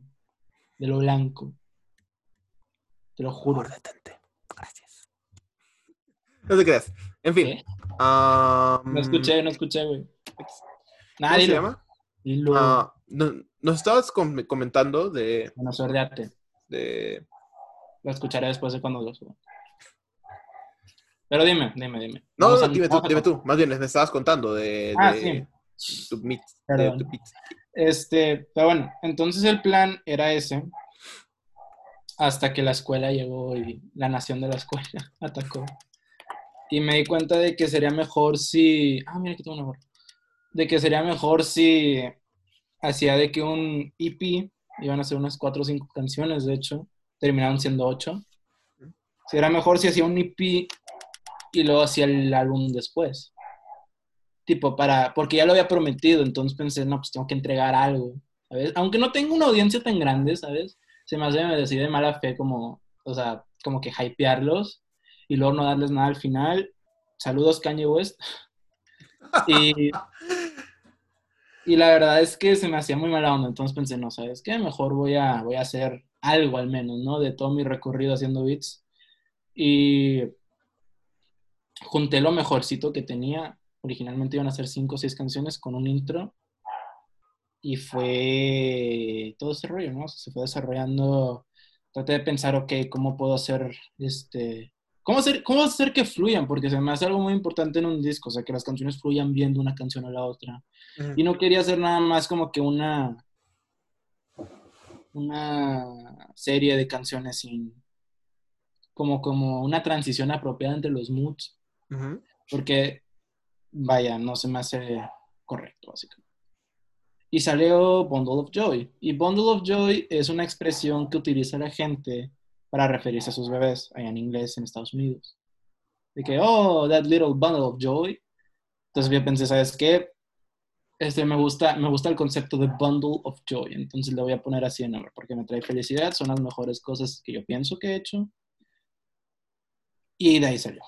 De lo blanco. Te lo juro. detente. Gracias. No te creas. En fin. No escuché, no escuché, güey. ¿Cómo Nada, se llama? Dilo. Ah, no- nos estabas com- comentando de, Bueno, sordeate. de- Lo escucharé después de cuando lo suba. Pero dime, dime, dime. No, no, dime tú, dime tú. Más bien, me estabas contando de, Ah, de sí. tu meet. de Perdón. tu meet. Este, pero bueno, entonces el plan era ese. Hasta que la escuela llegó y la nación de la escuela atacó. Y me di cuenta de que sería mejor si. Ah, mira, aquí tengo una gorra. De que sería mejor si hacía de que un EP, iban a ser unas cuatro o cinco canciones, de hecho, terminaron siendo ocho. Sería mejor si hacía un EP y luego hacía el álbum después. Tipo, para, porque ya lo había prometido, entonces pensé, no, pues tengo que entregar algo, ¿sabes? Aunque no tengo una audiencia tan grande, ¿sabes? Se me hace de mala fe como, o sea, como que hypearlos y luego no darles nada al final. Saludos Kanye West. Y, y la verdad es que se me hacía muy mala onda, entonces pensé, no, ¿sabes qué? Mejor voy a, voy a hacer algo al menos, ¿no? De todo mi recorrido haciendo beats. Y junté lo mejorcito que tenía. Originalmente iban a ser cinco o seis canciones con un intro. Y fue todo ese rollo, ¿no? O sea, se fue desarrollando. Traté de pensar, ok, ¿cómo puedo hacer este. ¿Cómo hacer, ¿Cómo hacer que fluyan? Porque se me hace algo muy importante en un disco, o sea, que las canciones fluyan bien de una canción a la otra. Y no quería hacer nada más como que una. Una serie de canciones sin. Como, como una transición apropiada entre los moods porque, vaya, no se me hace correcto, básicamente. Y salió Bundle of Joy. Y Bundle of Joy es una expresión que utiliza la gente para referirse a sus bebés, allá en inglés en Estados Unidos. De que, oh, that little bundle of joy. Entonces yo pensé, ¿sabes qué? Este, me, gusta, me gusta el concepto de bundle of joy. Entonces le voy a poner así de nombre, porque me trae felicidad, son las mejores cosas que yo pienso que he hecho. Y de ahí salió.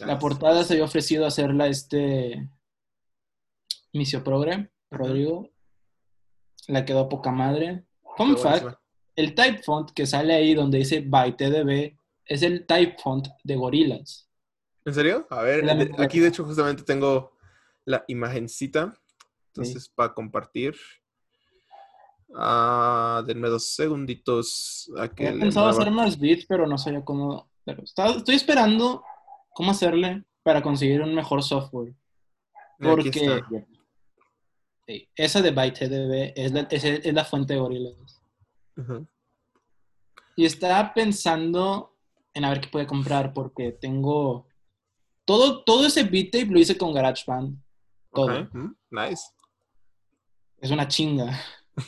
La portada se había ofrecido hacerla este Misio Progre, Rodrigo. La quedó poca madre. Fun fact, el type font que sale ahí donde dice by TDB es el type font de Gorillaz. ¿En serio? A ver, de- aquí de hecho justamente tengo la imagencita. Entonces, para compartir. Ah, denme dos segunditos. A que He pensado hacer más beats, pero no sabía cómo. pero estaba- estoy esperando cómo hacerle para conseguir un mejor software. Porque está. Sí, esa de by TDB es la, es, es la fuente de Gorillaz. Y estaba pensando en a ver qué puede comprar porque tengo todo, todo ese beat tape lo hice con GarageBand. Todo. Mm, Nice. Es una chinga.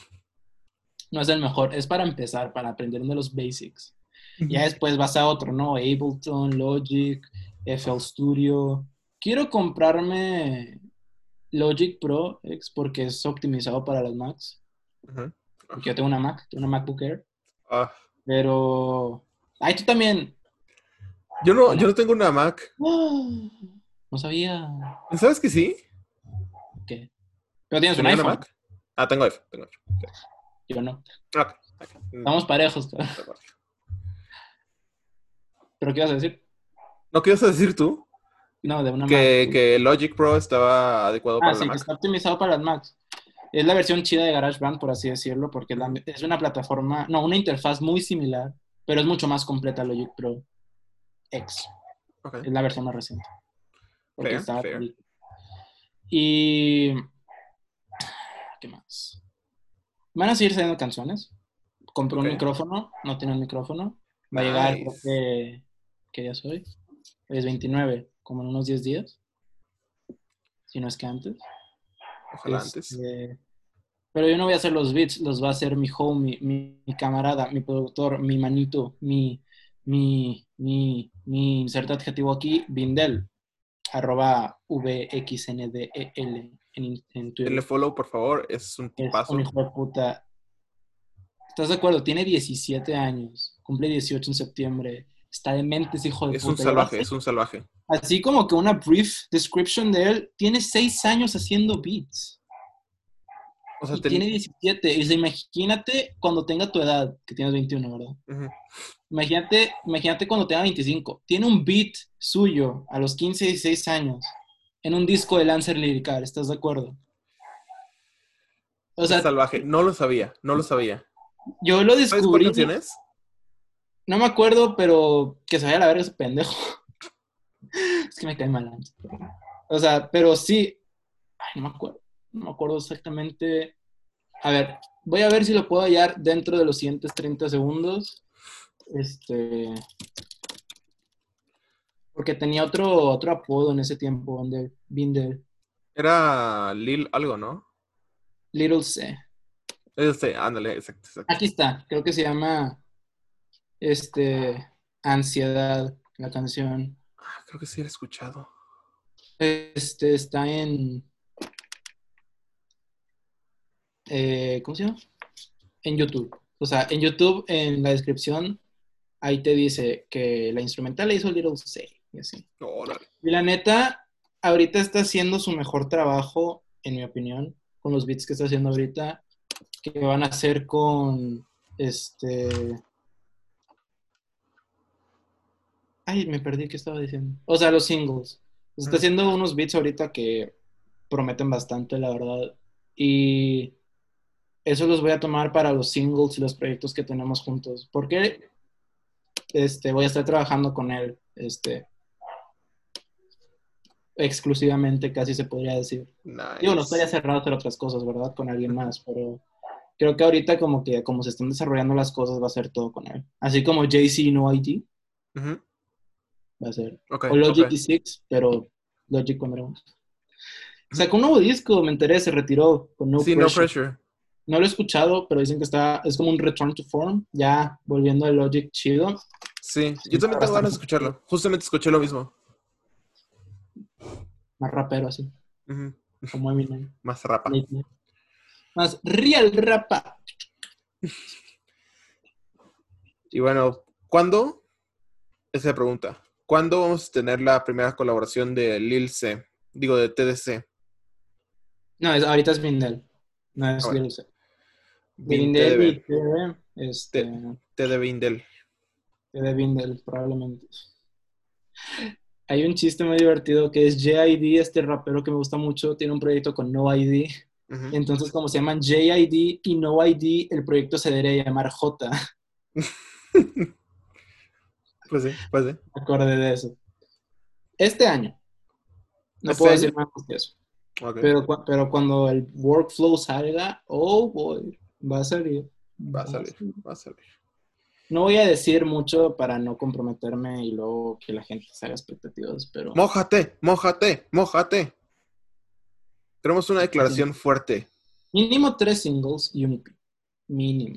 No es el mejor, es para empezar, para aprender de los basics. Ya después vas a otro, ¿no? Ableton, Logic, FL Studio. Quiero comprarme Logic Pro X porque es optimizado para las Macs. Porque yo tengo una Mac, tengo una MacBook Air. Ah, Pero. Ay, tú también. yo, no, yo no tengo una Mac. ¡Ah! No sabía. ¿Sabes que sí? ¿Qué? Pero tienes un ¿Tenía una iPhone. Mac? Ah, tengo iPhone. Tengo iPhone. Yo no. Ok, ok. Mm, Estamos parejos. ¿Pero qué ibas a decir? ¿No qué ibas a decir tú? No, de una Que, Mac. que Logic Pro estaba adecuado Ah, para sí, la Mac. está optimizado para las Macs. Es la versión chida de GarageBand, por así decirlo, porque es, la- es una plataforma, no, una interfaz muy similar, pero es mucho más completa Logic Pro X. Ok. Es la versión más reciente. Porque Fair. Y. ¿Qué más? Van a seguir saliendo canciones. Compré un micrófono, no tiene un micrófono. Va a llegar, creo que. ¿Qué día? Hoy es 29, como en unos 10 días. Si no es que antes. Ojalá antes. Este, Pero yo no voy a hacer los beats, los va a hacer mi homie, mi, mi camarada, mi productor, mi manito, mi, mi, mi, mi, inserta adjetivo aquí, Vindel, arroba VXNDEL en, en Twitter. Denle follow, por favor. Es un Es tipazo. un hijo de puta. ¿Estás de acuerdo? Tiene 17 años, cumple 18 en septiembre. Está demente ese hijo de Es un puta. salvaje, Y es un salvaje. Así como que una brief description de él, tiene 6 años haciendo beats. O sea, Y ten- tiene 17. Y dice, imagínate cuando tenga tu edad, que tienes 21, ¿verdad? Imagínate, imagínate cuando tenga 25. Tiene un beat suyo a los 15, 16 años en un disco de Lancer Lyrical, ¿estás de acuerdo? O Es sea, salvaje. No lo sabía, no lo sabía. yo lo ¿Sabes descubrí. cuál canción es? No me acuerdo, pero que se vaya a la verga ese pendejo. es que me cae mal. O sea, pero sí. Ay, no me acuerdo. No me acuerdo exactamente. A ver, voy a ver si lo puedo hallar dentro de los siguientes 30 segundos. Este. Porque tenía otro, otro apodo en ese tiempo, Binder. Binder. Era Lil algo, ¿no? Little C. Este, ándale, exacto, exacto. Aquí está. Creo que se llama. Este. Ansiedad, la canción. Ah, creo que sí era escuchado. Este está en. eh, ¿Cómo se llama? En YouTube. O sea, en YouTube, en la descripción, ahí te dice que la instrumental la hizo Little C. Y así. Órale. Y la neta, ahorita está haciendo su mejor trabajo, en mi opinión, con los beats que está haciendo ahorita, que van a hacer con. Este. Ay, me perdí qué estaba diciendo. O sea, los singles. Está haciendo unos beats ahorita que prometen bastante, la verdad. Y eso los voy a tomar para los singles y los proyectos que tenemos juntos. Porque este, voy a estar trabajando con él. Este, exclusivamente, casi se podría decir. Nice. Digo, no estaría cerrado hacer otras cosas, ¿verdad? Con alguien más, pero creo que ahorita como que como se están desarrollando las cosas va a ser todo con él. Así como Jay-Z No ID Ujú. Va a ser. Ok, O Logic ok. y Six, pero Logic con Dragon. Sacó un nuevo disco, me enteré, se retiró con No sí, Pressure. no pressure. No lo he escuchado, pero dicen que está, es como un return to form, ya volviendo al Logic chido. Sí, yo también tengo ganas de escucharlo. Justamente escuché lo mismo. Más rapero así, como Eminem. Más rapa. Más real rapa. Y bueno, ¿cuándo? Esa es la pregunta. ¿Cuándo vamos a tener la primera colaboración de Lil C? Digo, de TDC. No, es, ahorita es Vindel. No es Ah, bueno. Little C. Vin Vindel y. TD, este, TD Vindel. de Vindel, probablemente. Hay un chiste muy divertido que es JID, este rapero que me gusta mucho, tiene un proyecto con No ID. Entonces, como se llaman JID y No ID, el proyecto se debería llamar J. Pues sí, pues sí. Me acordé de eso. Este año. No ¿Este puedo año? decir más que eso. Ok. Pero, pero cuando el workflow salga, oh boy, va a salir. Va a salir, va a salir. No voy a decir mucho para no comprometerme y luego que la gente se haga expectativas, pero... Mójate, mójate, mójate. Tenemos una declaración fuerte. Mínimo tres singles y un. Mínimo.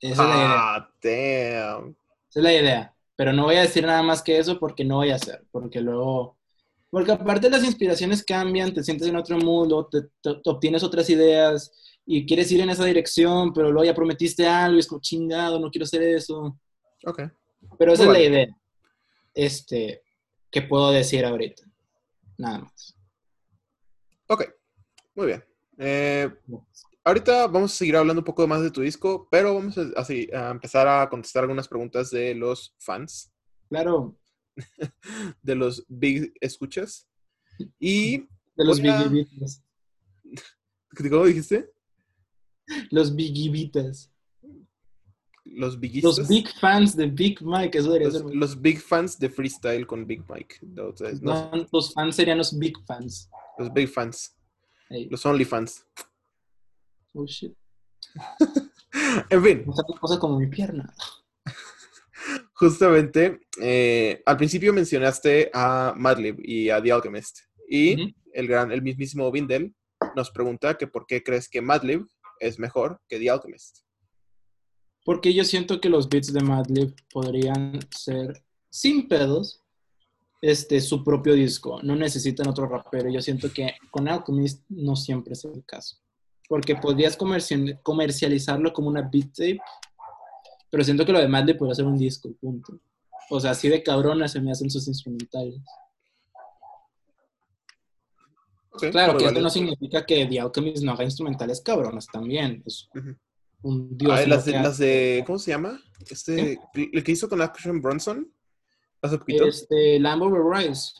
Esa es la idea. Ah, damn. Esa es la idea. Pero no voy a decir nada más que eso porque no voy a hacer. Porque luego. Porque aparte las inspiraciones cambian, te sientes en otro mundo, te, te- te obtienes otras ideas y quieres ir en esa dirección, pero luego ya prometiste algo y es como chingado, no quiero hacer eso. Ok. Pero esa Muy es la válido. idea. Este, que puedo decir ahorita. Nada más. Ok. Muy bien. Eh, ahorita vamos a seguir hablando un poco más de tu disco, pero vamos a, a a empezar a contestar algunas preguntas de los fans, Claro, de los big escuchas. Y, de los bigibitas. ¿cómo dijiste? Los bigibitas. Los biguistas. Los big fans de Big Mike, eso debería los, ser. los big fans de freestyle con Big Mike. No, no, los fans serían los big fans. los big fans. Los only fans. Oh shit. En fin, cosas como mi pierna. justamente, eh, al principio mencionaste a Madlib y a The Alchemist. Y el gran, el mismísimo Vindel nos pregunta que por qué crees que Madlib es mejor que The Alchemist. Porque yo siento que los beats de Madlib podrían ser sin pedos este, su propio disco. No necesitan otro rapero. Yo siento que con Alchemist no siempre es el caso. Porque podrías comerci- comercializarlo como una beat tape, pero siento que lo de Madlib podría ser un disco, punto. O sea, así de cabronas se me hacen sus instrumentales. Claro, que esto no significa que The Alchemist no haga instrumentales cabronas también. Es un dios. Ah, las, de, las de, ¿cómo se llama? Este, el que hizo con Action Bronson. Hace poquito. Este, Lambo Rise.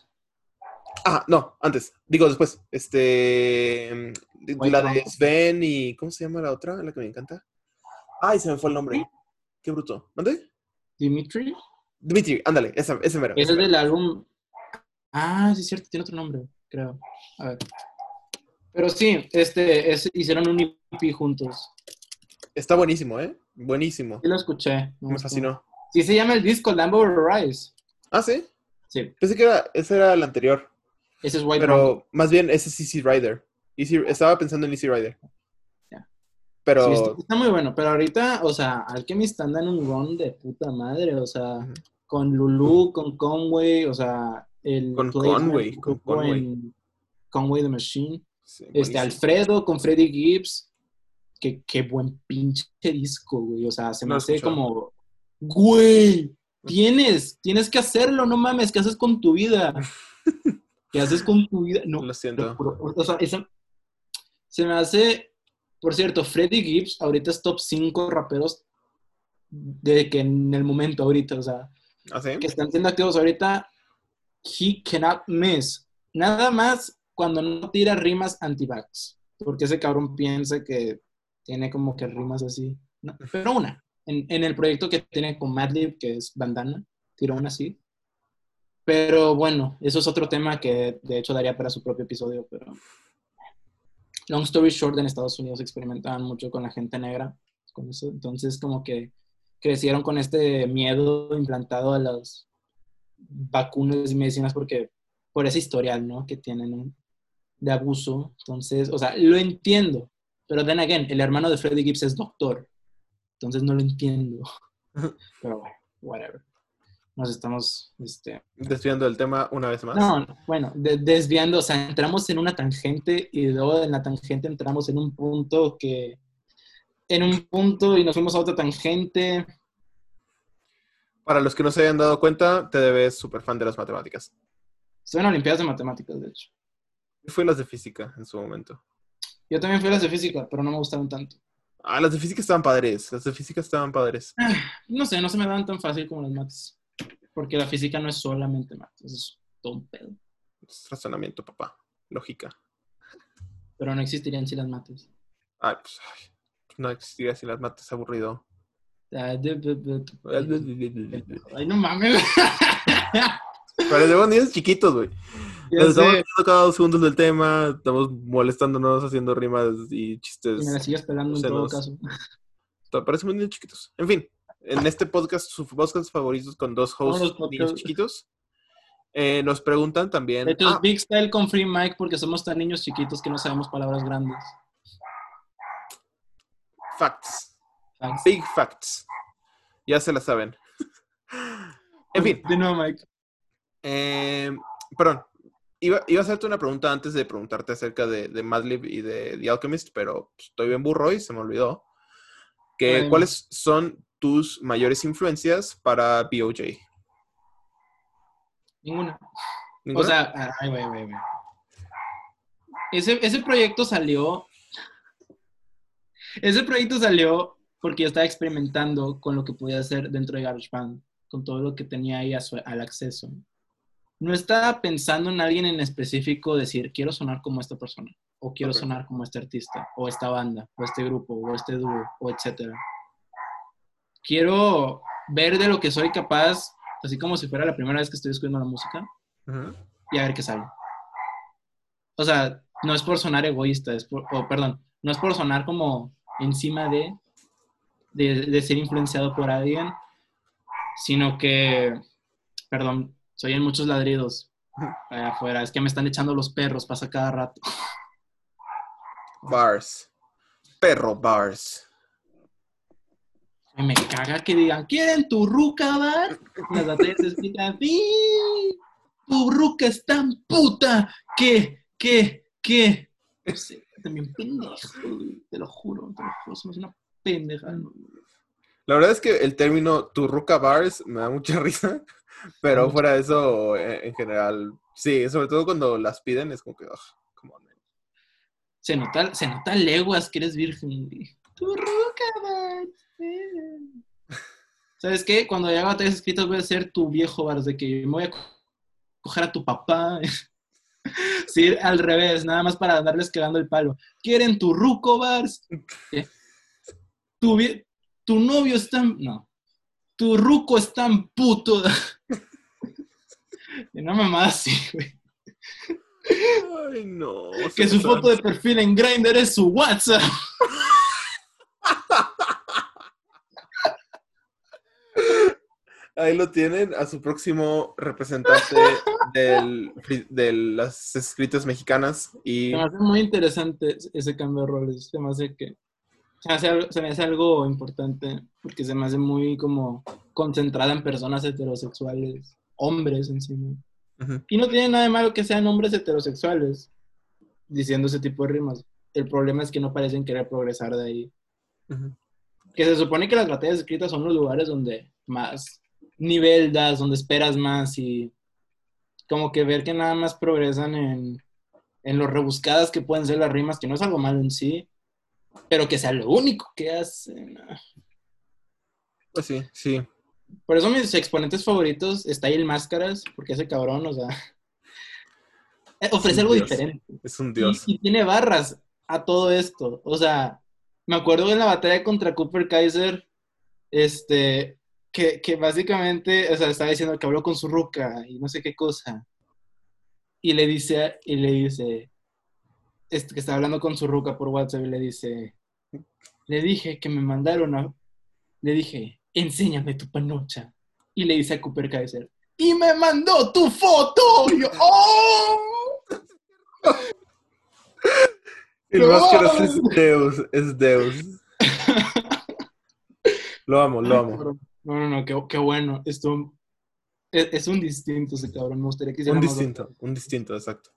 Ah, no, antes. Digo después. Este. mm, La de. Sven y. ¿Cómo se llama la otra? La que me encanta. Ay, se me fue el nombre. Qué bruto. ¿Dónde? Dimitri. Dimitri, ándale, ese, ese mero. Ese es del álbum. Ah, sí, es cierto, tiene otro nombre, creo. A ver. Pero sí, este, es- hicieron un EP juntos. Está buenísimo, ¿eh? Buenísimo. Sí lo escuché. me fascinó. Sí, se llama el disco Lambo Rise. Ah, sí. Sí, Pensé que era, ese era el anterior. Ese es White. Pero más bien ese es Easy Rider. Easy- estaba pensando en Easy Rider. Pero. Sí, está, está muy bueno, pero ahorita, o sea, Alchemist anda en un run de puta madre, o sea, con Lulu, con Conway, o sea, el Con Conway, con Conway. Conway the Machine. sí, Este. Alfredo con Freddie Gibbs. Qué, qué buen pinche disco, güey. O sea, se me No hace escuchado. como, güey, tienes, tienes que hacerlo, no mames, ¿qué haces con tu vida? ¿Qué haces con tu vida? No, Lo siento. o sea, esa- se me hace, por cierto, Freddie Gibbs ahorita es top 5 raperos de que en el momento ahorita, o sea, ¿Ah, sí? que están siendo activos ahorita, he cannot miss. Nada más cuando no tira rimas anti-vax. Porque ese cabrón piensa que tiene como que rimas así. No, pero una. En, en el proyecto que tiene con Madlib, que es Bandana, tiró una así. Pero bueno, eso es otro tema que de hecho daría para su propio episodio. Pero long story short, en Estados Unidos experimentaban mucho con la gente negra. Con eso. Entonces, como que crecieron con este miedo implantado a las vacunas y medicinas porque por ese historial, ¿no? Que tienen de abuso. Entonces, o sea, lo entiendo. Pero then again, el hermano de Freddie Gibbs es doctor. Entonces no lo entiendo. Pero bueno, whatever. Nos estamos, este... Desviando del tema una vez más. No, no, bueno, de- desviando, o sea, entramos en una tangente y luego en la tangente entramos en un punto que... En un punto y nos fuimos a otra tangente. Para los que no se hayan dado cuenta, te debes súper fan de las matemáticas. En Olimpiadas de Matemáticas, de hecho. Yo fui a las de física en su momento. Yo también fui a las de física, pero no me gustaron tanto. Ah, las de física estaban padres. Las de física estaban padres. No sé, no se me dan tan fácil como las mates. Porque la física no es solamente mates, es todo un pedo. Es razonamiento, papá. Lógica. Pero no existirían sin las mates. Ay, pues, ay, no existiría si las mates aburrido. Ay, no mames. tenemos niños chiquitos, güey. Nos estamos cada dos segundos del tema, estamos molestándonos, haciendo rimas y Y chistes. me la sigues pegando en todo caso. Parecemos niños chiquitos. En fin, en este podcast, sus podcasts favoritos con dos hosts niños chiquitos. Eh, nos preguntan también. Esto es ah. Big Style con Free Mike porque somos tan niños chiquitos que no sabemos palabras grandes. Facts. Big facts. Ya se la saben. en fin. De nuevo, Mike. Eh, perdón. Iba, iba, a hacerte una pregunta antes de preguntarte acerca de, de Madlib y de The Alchemist, pero estoy bien burro y se me olvidó. Que, ¿Cuáles son tus mayores influencias para BOJ? Ninguna. O sea, ay, güey, güey, güey. Ese, ese proyecto salió. Ese proyecto salió porque yo estaba experimentando con lo que podía hacer dentro de GarageBand, con todo lo que tenía ahí al acceso. No estaba pensando en alguien en específico, decir, quiero sonar como esta persona, o quiero sonar como este artista, o esta banda, o este grupo, o este dúo, o etcétera. Quiero ver de lo que soy capaz así como si fuera la primera vez que estoy escuchando la música, y a ver qué sale. O sea, no es por sonar egoísta, es por, perdón, no es por sonar como encima de, de, ser influenciado por alguien, sino que, perdón, soy en muchos ladridos allá afuera, es que me están echando los perros, pasa cada rato. Bars. Perro bars me caga que digan, ¿quieren tu ruca, bar? Las batallas explican, ¡Sí! Tu ruca es tan puta que, que, que. también pendejo, te lo juro, te lo juro, somos una pendeja. La verdad es que el término tu ruca bars me da mucha risa, pero fuera de eso, eh, en general, sí, sobre todo cuando las piden, es como que, oh, Se nota, se nota leguas que eres virgen. Tu ruca bars. ¿Sabes qué? Cuando ya batallas escritas voy a ser tu viejo Bars, de que me voy a coger a tu papá. sí, al revés, nada más para darles quedando el palo. ¿Quieren tu ruco Bars? Tu, tu novio es tan... No. Tu ruco es tan puto. y no mamá así, güey. Ay, no. Que su foto de perfil en Grindr es su WhatsApp. Ahí lo tienen, a su próximo representante de las escritas mexicanas. Y... Se me hace muy interesante ese cambio de roles. Se me hace que. Se me hace, algo importante porque se me hace muy como concentrada en personas heterosexuales, hombres encima. Y no tiene nada de malo que sean hombres heterosexuales diciendo ese tipo de rimas. El problema es que no parecen querer progresar de ahí. Que se supone que las batallas escritas son los lugares donde más nivel das, donde esperas más y como que ver que nada más progresan en, en lo rebuscadas que pueden ser las rimas, que no es algo malo en sí, pero que sea lo único que hacen. Pues sí, sí. Por eso mis exponentes favoritos está ahí el Máscaras, porque ese cabrón, o sea, ofrece algo diferente. Es un dios. Y, y, tiene barras a todo esto. O sea, me acuerdo en la batalla contra Cooper Kaiser, este, que, que, básicamente, o sea, estaba diciendo que habló con su ruca y no sé qué cosa. Y le dice, y le dice, este, que está hablando con su ruca por WhatsApp y le dice, le dije que me mandaron a, le dije, enséñame tu panocha. Y le dice a Cooper Kaiser, y me mandó tu foto. Y yo, ¡oh! El es Deus, es Deus. Lo amo, lo amo. No, no, no, qué, qué bueno. Esto es, un distinto ese cabrón. Me gustaría que Un distinto, un distinto, exacto.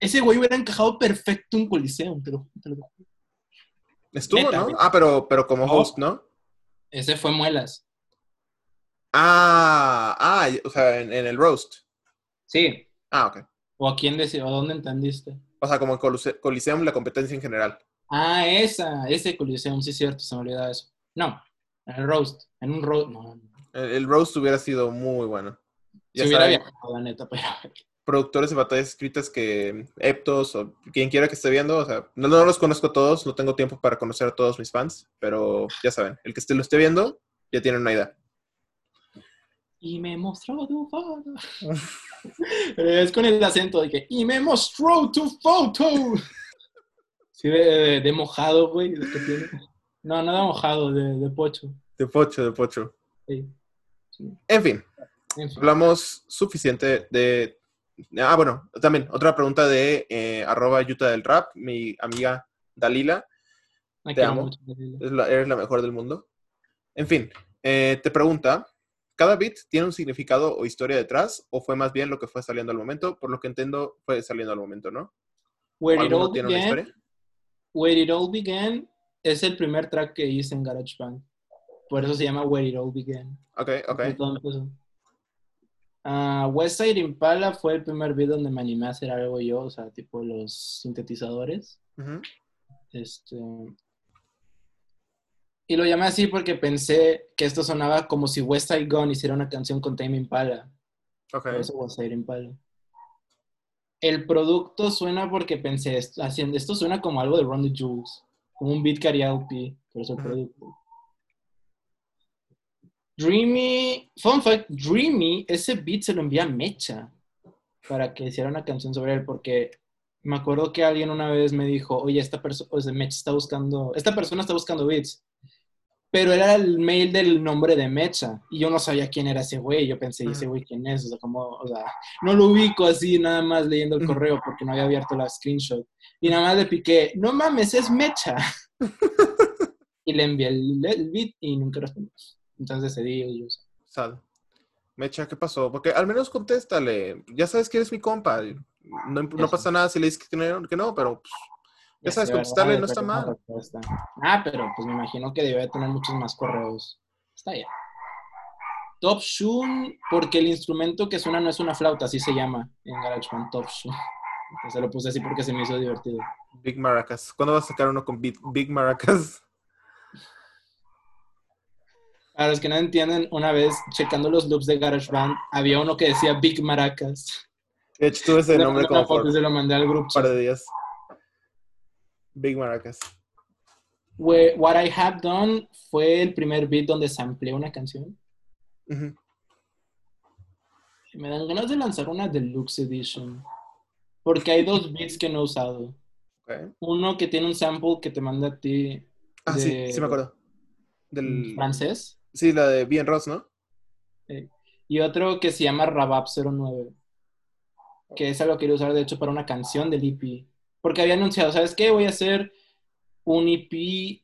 Ese güey hubiera encajado perfecto te lo, te Estuvo, ¿no? Ah, pero, pero como host, ¿no? Ese fue Muelas. Ah, ah, o sea, en, el roast. Sí. Ah, ok. ¿O a quién decía? ¿O dónde entendiste? O sea, como en Coliseum, la competencia en general. Ah, esa, ese Coliseum, sí es cierto, se me olvidaba eso. No, en el roast. En un roast, no. El, roast hubiera sido muy bueno. Ya hubiera viajado, la neta, pero... Productores de batallas escritas que Eptos o quien quiera que esté viendo, o sea, no, no los conozco a todos, no tengo tiempo para conocer a todos mis fans, pero ya saben, el que esté, lo esté viendo ya tiene una idea. Y me mostró tu foto. es con el acento de que, y me mostró tu foto. Sí, de, mojado, güey. No, no de mojado, de, de, pocho. De pocho, de pocho. En fin, hablamos suficiente de... Ah, bueno, también otra pregunta de eh, arroba yuta del rap, mi amiga Dalila. Te amo. eres la mejor del mundo. En fin, eh, te pregunta, ¿cada beat tiene un significado o historia detrás o fue más bien lo que fue saliendo al momento? Por lo que entiendo, fue saliendo al momento, ¿no? Where It All Began, Where It All Began es el primer track que hice en GarageBand. Por eso se llama Where It All Began. Ok, ok. Uh, West Side Impala fue el primer beat donde me animé a hacer algo yo, o sea, tipo los sintetizadores. Este. Y lo llamé así porque pensé que esto sonaba como si West Side Gun hiciera una canción con Tame Impala. Ok. Por eso West Side Impala. El producto suena porque pensé, haciendo, esto suena como algo de Ron the Jules, como un beat karaoke, por eso el producto. Dreamy, fun fact, Dreamy, ese beat se lo envía a Mecha para que hiciera una canción sobre él, porque me acuerdo que alguien una vez me dijo, oye, esta persona, o sea, Mecha está buscando, esta persona está buscando beats, pero era el mail del nombre de Mecha, y yo no sabía quién era ese güey, yo pensé, ¿y ese güey quién es? O sea, como, o sea, no lo ubico así nada más leyendo el correo porque no había abierto la screenshot, y nada más le piqué, no mames, es Mecha. y le envié el, el beat y nunca respondió. Entonces decidí ellos. Sal. Mecha, ¿qué pasó? Porque al menos contéstale. Ya sabes que eres mi compa. No, no pasa nada si le dices que no, que no pero pues, ya, sabes, contestarle no está mal. Ah, pero pues me imagino que debe tener muchos más correos. Está ya. Top Shun, porque el instrumento que suena no es una flauta, así se llama en GarageBand, Top Shun. Entonces lo puse así porque se me hizo divertido. Big Maracas. ¿Cuándo vas a sacar uno con Big Maracas? Para los que no entienden, una vez checando los loops de GarageBand, había uno que decía Big Maracas. De hecho, tuve ese nombre como por se lo mandé al grupo. Un par de días. Big Maracas. What I Have Done fue el primer beat donde sampleé una canción. Me dan ganas de lanzar una Deluxe Edition. Porque hay dos beats que no he usado. Uno que tiene un sample que te manda a ti. Ah, sí, sí me acuerdo. Del francés. Sí, la de Bien Ross, ¿no? Y otro que se llama Rabab 09. Que esa lo quiero usar, de hecho, para una canción del EP. Porque había anunciado, ¿sabes qué? Voy a hacer un EP,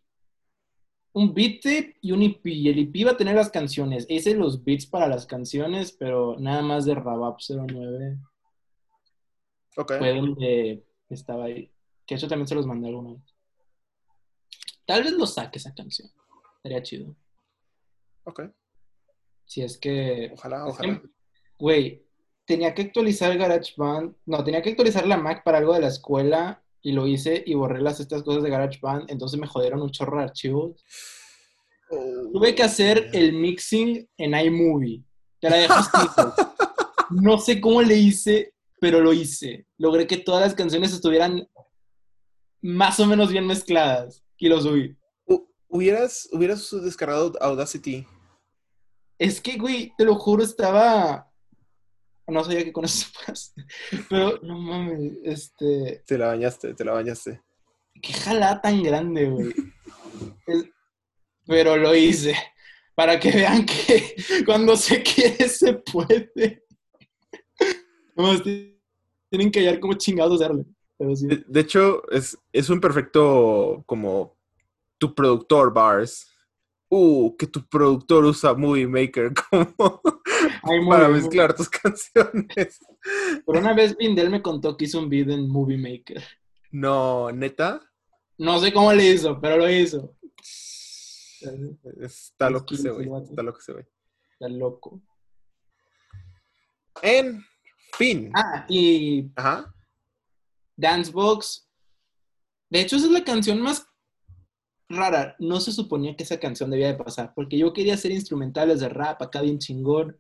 un beat tape y un EP. El EP va a tener las canciones. Hice los beats para las canciones, pero nada más de Rabab 09. Ok. Fue donde estaba ahí. Que eso también se los mandé alguna vez. Tal vez lo saque esa canción. Estaría chido. Ok. Si es que. Ojalá, ojalá. Güey, tenía que actualizar GarageBand. No, tenía que actualizar la Mac para algo de la escuela y lo hice y borré las estas cosas de GarageBand. Entonces me jodieron un chorro de archivos. Oh, Tuve que hacer el mixing en iMovie. Te la no sé cómo le hice, pero lo hice. Logré que todas las canciones estuvieran más o menos bien mezcladas y lo subí. Hubieras, hubieras descargado Audacity es que, güey, te lo juro, estaba. No sabía que con eso se Pero, no mames, este. Te la bañaste, te la bañaste. Qué jalada tan grande, güey. Pero lo hice. Para que vean que cuando se quiere, se puede. tienen que hallar como chingados darle. de, de, hecho, es, es un perfecto como tu productor, Bars uh, que tu productor usa Movie Maker como para mezclar tus canciones. Pero una vez Vindel me contó que hizo un video en Movie Maker. No, ¿neta? No sé cómo le hizo, pero lo hizo. Está loco ese güey, está loco ese güey. Está loco. En fin. Ah, y... Ajá. Dancebox. De hecho, esa es la canción más rara. No se suponía que esa canción debía de pasar, porque yo quería hacer instrumentales de rap acá bien chingón.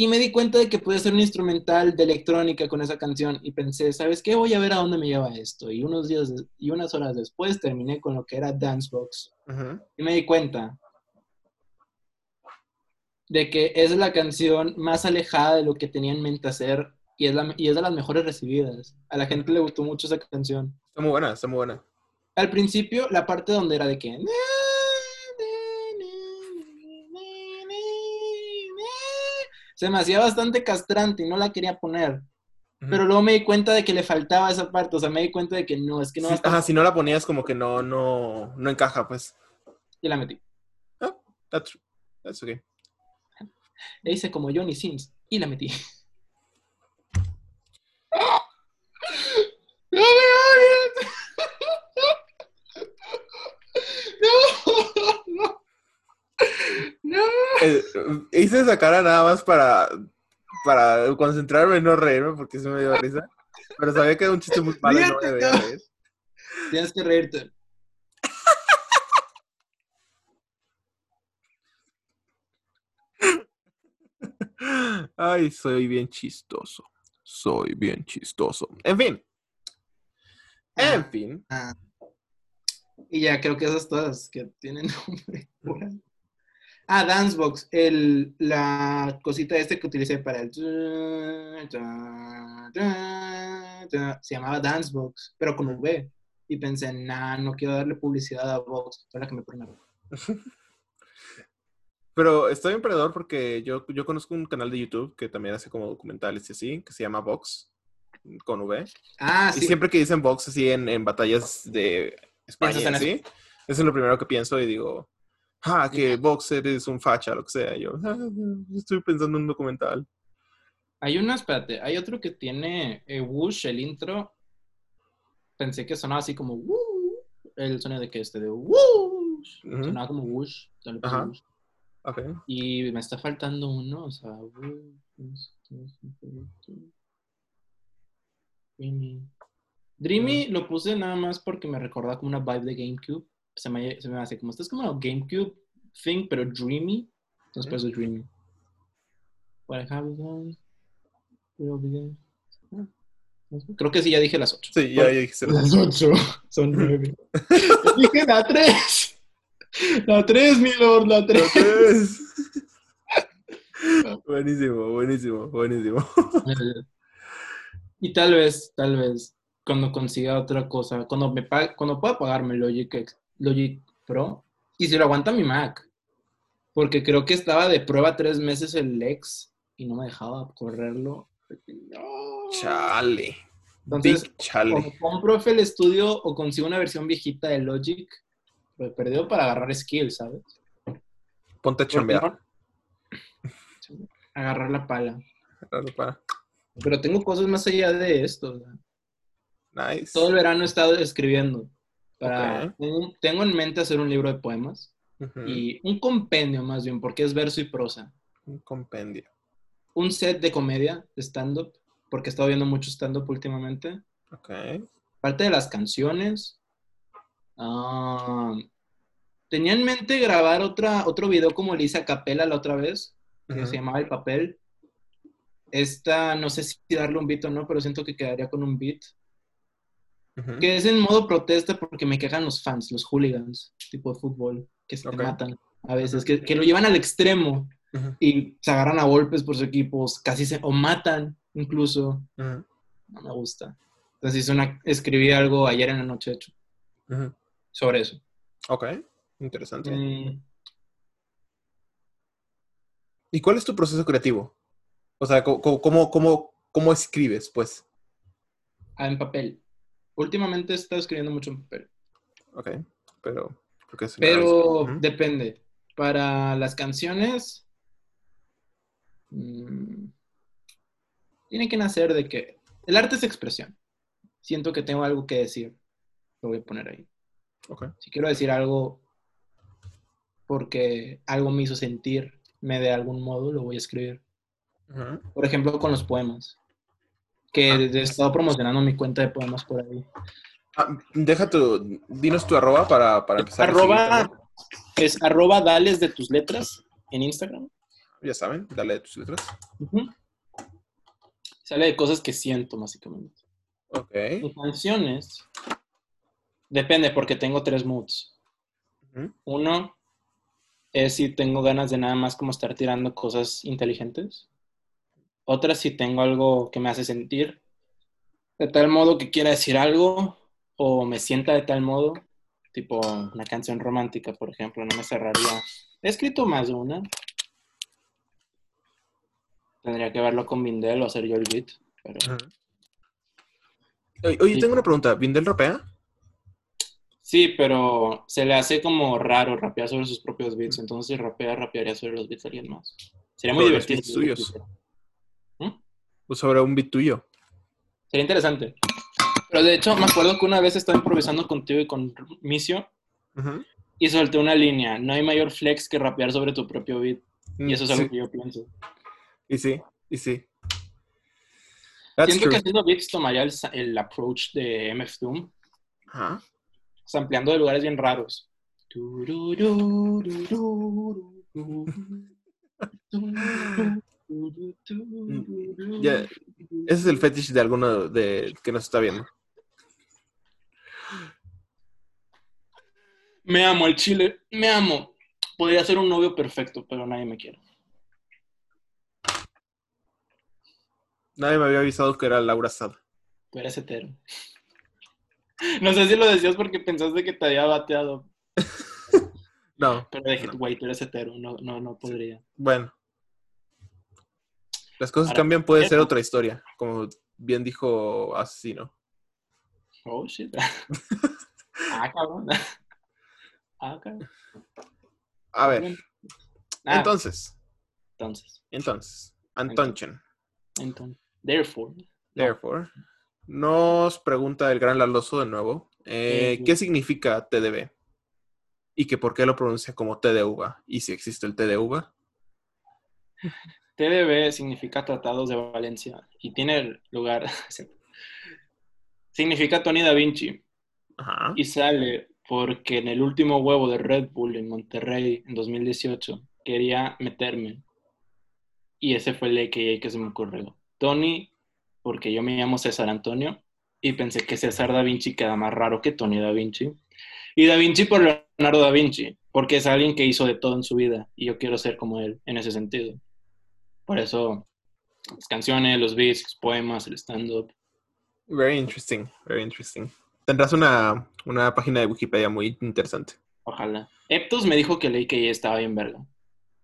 Y me di cuenta de que podía hacer un instrumental de electrónica con esa canción y pensé, ¿sabes qué? Voy a ver a dónde me lleva esto. Y unos días y unas horas después terminé con lo que era Dancebox. Y me di cuenta de que es la canción más alejada de lo que tenía en mente hacer y es, la, y es de las mejores recibidas. A la gente le gustó mucho esa canción. Está muy buena, está muy buena al principio la parte donde era de que se me hacía bastante castrante y no la quería poner. Pero luego me di cuenta de que le faltaba esa parte, o sea, me di cuenta de que no, es que no... Sí, ajá, si no la ponías como que no, no, no encaja, pues. Y la metí. Ah, that's, that's okay. E hice como Johnny Sims y la metí. ¡No me ¡No! ¡No! Eh, hice esa cara nada más para, para concentrarme y no reírme porque se me dio risa. Pero sabía que era un chiste muy malo y no me debía reír. Tienes que reírte. Ay, soy bien chistoso. Soy bien chistoso. En fin. En fin. Ah. Y ya creo que esas todas que tienen nombre. Ah, Dancebox, el, la cosita este que utilicé para el... Se llamaba Dancebox, pero como V. Y pensé, nah, no quiero darle publicidad a Vox, para que me pone Pero estoy emprendedor porque yo, yo conozco un canal de YouTube que también hace como documentales y así, que se llama Vox, con V. Ah, sí. Y siempre que dicen Vox así en, en batallas de España, ¿sí? Eso es lo primero que pienso y digo, ah, que Vox eres un facha, lo que sea. Yo ah, estoy pensando en un documental. Hay uno, espérate, hay otro que tiene eh, Whoosh, el intro. Pensé que sonaba así como Woo, el sonido de que este de Whoosh. Sonaba como Whoosh. Ajá. Whoosh. Okay. Y me está faltando uno, o sea, Dreamy. Dreamy lo puse nada más porque me recordaba como una vibe de GameCube. Se me, se me hace como, esto es como una GameCube thing, pero Dreamy. Entonces, por eso Dreamy. What I have Creo que sí, ya dije las 8. Sí, ya, ya dije las 8. Son 9. dije la 3. La 3, mi lord, la 3. buenísimo, buenísimo, buenísimo. Y tal vez, tal vez, cuando consiga otra cosa, cuando, me cuando pueda pagarme Logic, Logic Pro, y si lo aguanta mi Mac, porque creo que estaba de prueba tres meses el Lex y no me dejaba correrlo. Chale. Entonces, chale. compro el Studio o consigo una versión viejita de Logic, lo he perdido para agarrar skills, ¿sabes? Ponte a chambear. Agarrar la pala. Agarrar la pala. Pero tengo cosas más allá de esto. Nice. Todo el verano he estado escribiendo. Para, tengo, en mente hacer un libro de poemas y un compendio más bien, porque es verso y prosa. Un compendio. Un set de comedia, de stand-up, porque he estado viendo mucho stand-up últimamente. Ok. Parte de las canciones. Ah, tenía en mente grabar otra, otro video como le hice a Capela la otra vez, que se llamaba El Papel. Esta, no sé si darle un beat o no, pero siento que quedaría con un beat. Que es en modo protesta porque me quejan los fans, los hooligans, tipo de fútbol, que se matan a veces, que, lo llevan al extremo y se agarran a golpes por sus equipos, casi se, o matan incluso. No me gusta. Entonces una, escribí algo ayer en la noche, hecho, sobre eso. Ok, interesante. Mm. ¿Y cuál es tu proceso creativo? O sea, ¿cómo, cómo, cómo, escribes, pues? Ah, en papel. Últimamente he estado escribiendo mucho en papel. Ok, pero... Pero depende. Para las canciones... Mm, tiene que nacer de que... El arte es expresión. Siento que tengo algo que decir. Lo voy a poner ahí. Okay. Si quiero decir algo porque algo me hizo sentir, me de algún modo, lo voy a escribir. Por ejemplo, con los poemas. Que he estado promocionando mi cuenta de poemas por ahí. Ah, deja tu, dinos tu arroba para, para empezar. Arroba, es arroba dales de tus letras en Instagram. Ya saben, dale de tus letras. Sale de cosas que siento, básicamente. Ok. Mis canciones, depende, porque tengo tres moods. Uno es si tengo ganas de nada más como estar tirando cosas inteligentes. Otra si tengo algo que me hace sentir de tal modo que quiera decir algo o me sienta de tal modo, tipo una canción romántica, por ejemplo, no me cerraría. He escrito más de una. Tendría que verlo con Vindel o hacer yo el beat. Pero... Oye, tengo una pregunta. ¿Vindel rapea? Sí, pero se le hace como raro rapear sobre sus propios beats. Entonces, si rapea, rapearía sobre los beats de alguien más. Sería muy divertido. Suyos. ¿Mm? O sobre un beat tuyo. Sería interesante. Pero de hecho, me acuerdo que una vez estaba improvisando contigo y con Misio y solté una línea. No hay mayor flex que rapear sobre tu propio beat. y mm, eso es algo que yo pienso. Y sí, y sí. Siento que haciendo beats tomaría el, approach de MF Doom. Ajá. Sampleando de lugares bien raros. Ese es el fetish de alguno de que nos está viendo. Me amo el chile, me amo. Podría ser un novio perfecto, pero nadie me quiere. Nadie me había avisado que era Laura Sad. Tú eres hetero. No sé si lo decías porque pensaste que te había bateado. no. Pero dije, güey, tú eres hetero. No, no, no podría. Bueno. Las cosas cambian, puede ser otra historia. Como bien dijo Asesino. Oh, shit. ah, cabrón. Ah, cabrón. A ver. Ah. Entonces. Entonces. Entonces. Antonchen. Entonces. Therefore. Therefore. Nos pregunta el gran Laloso de nuevo. Eh, ¿Qué significa TDB? Y que por qué lo pronuncia como T de uva. Y si existe el T de uva. TDB significa Tratados de Valencia. Y tiene lugar. significa Tony da Vinci. Y sale porque en el último huevo de Red Bull en Monterrey en 2018 quería meterme. Y ese fue el que, que se me ocurrió. Tony, porque yo me llamo César Antonio y pensé que César da Vinci queda más raro que Tony da Vinci. Y da Vinci por Leonardo da Vinci, porque es alguien que hizo de todo en su vida y yo quiero ser como él en ese sentido. Por eso, las canciones, los beats, los poemas, el stand-up. Very interesting, very interesting. Tendrás una, una página de Wikipedia muy interesante. Ojalá. Eptos me dijo que leí que ya estaba bien verga.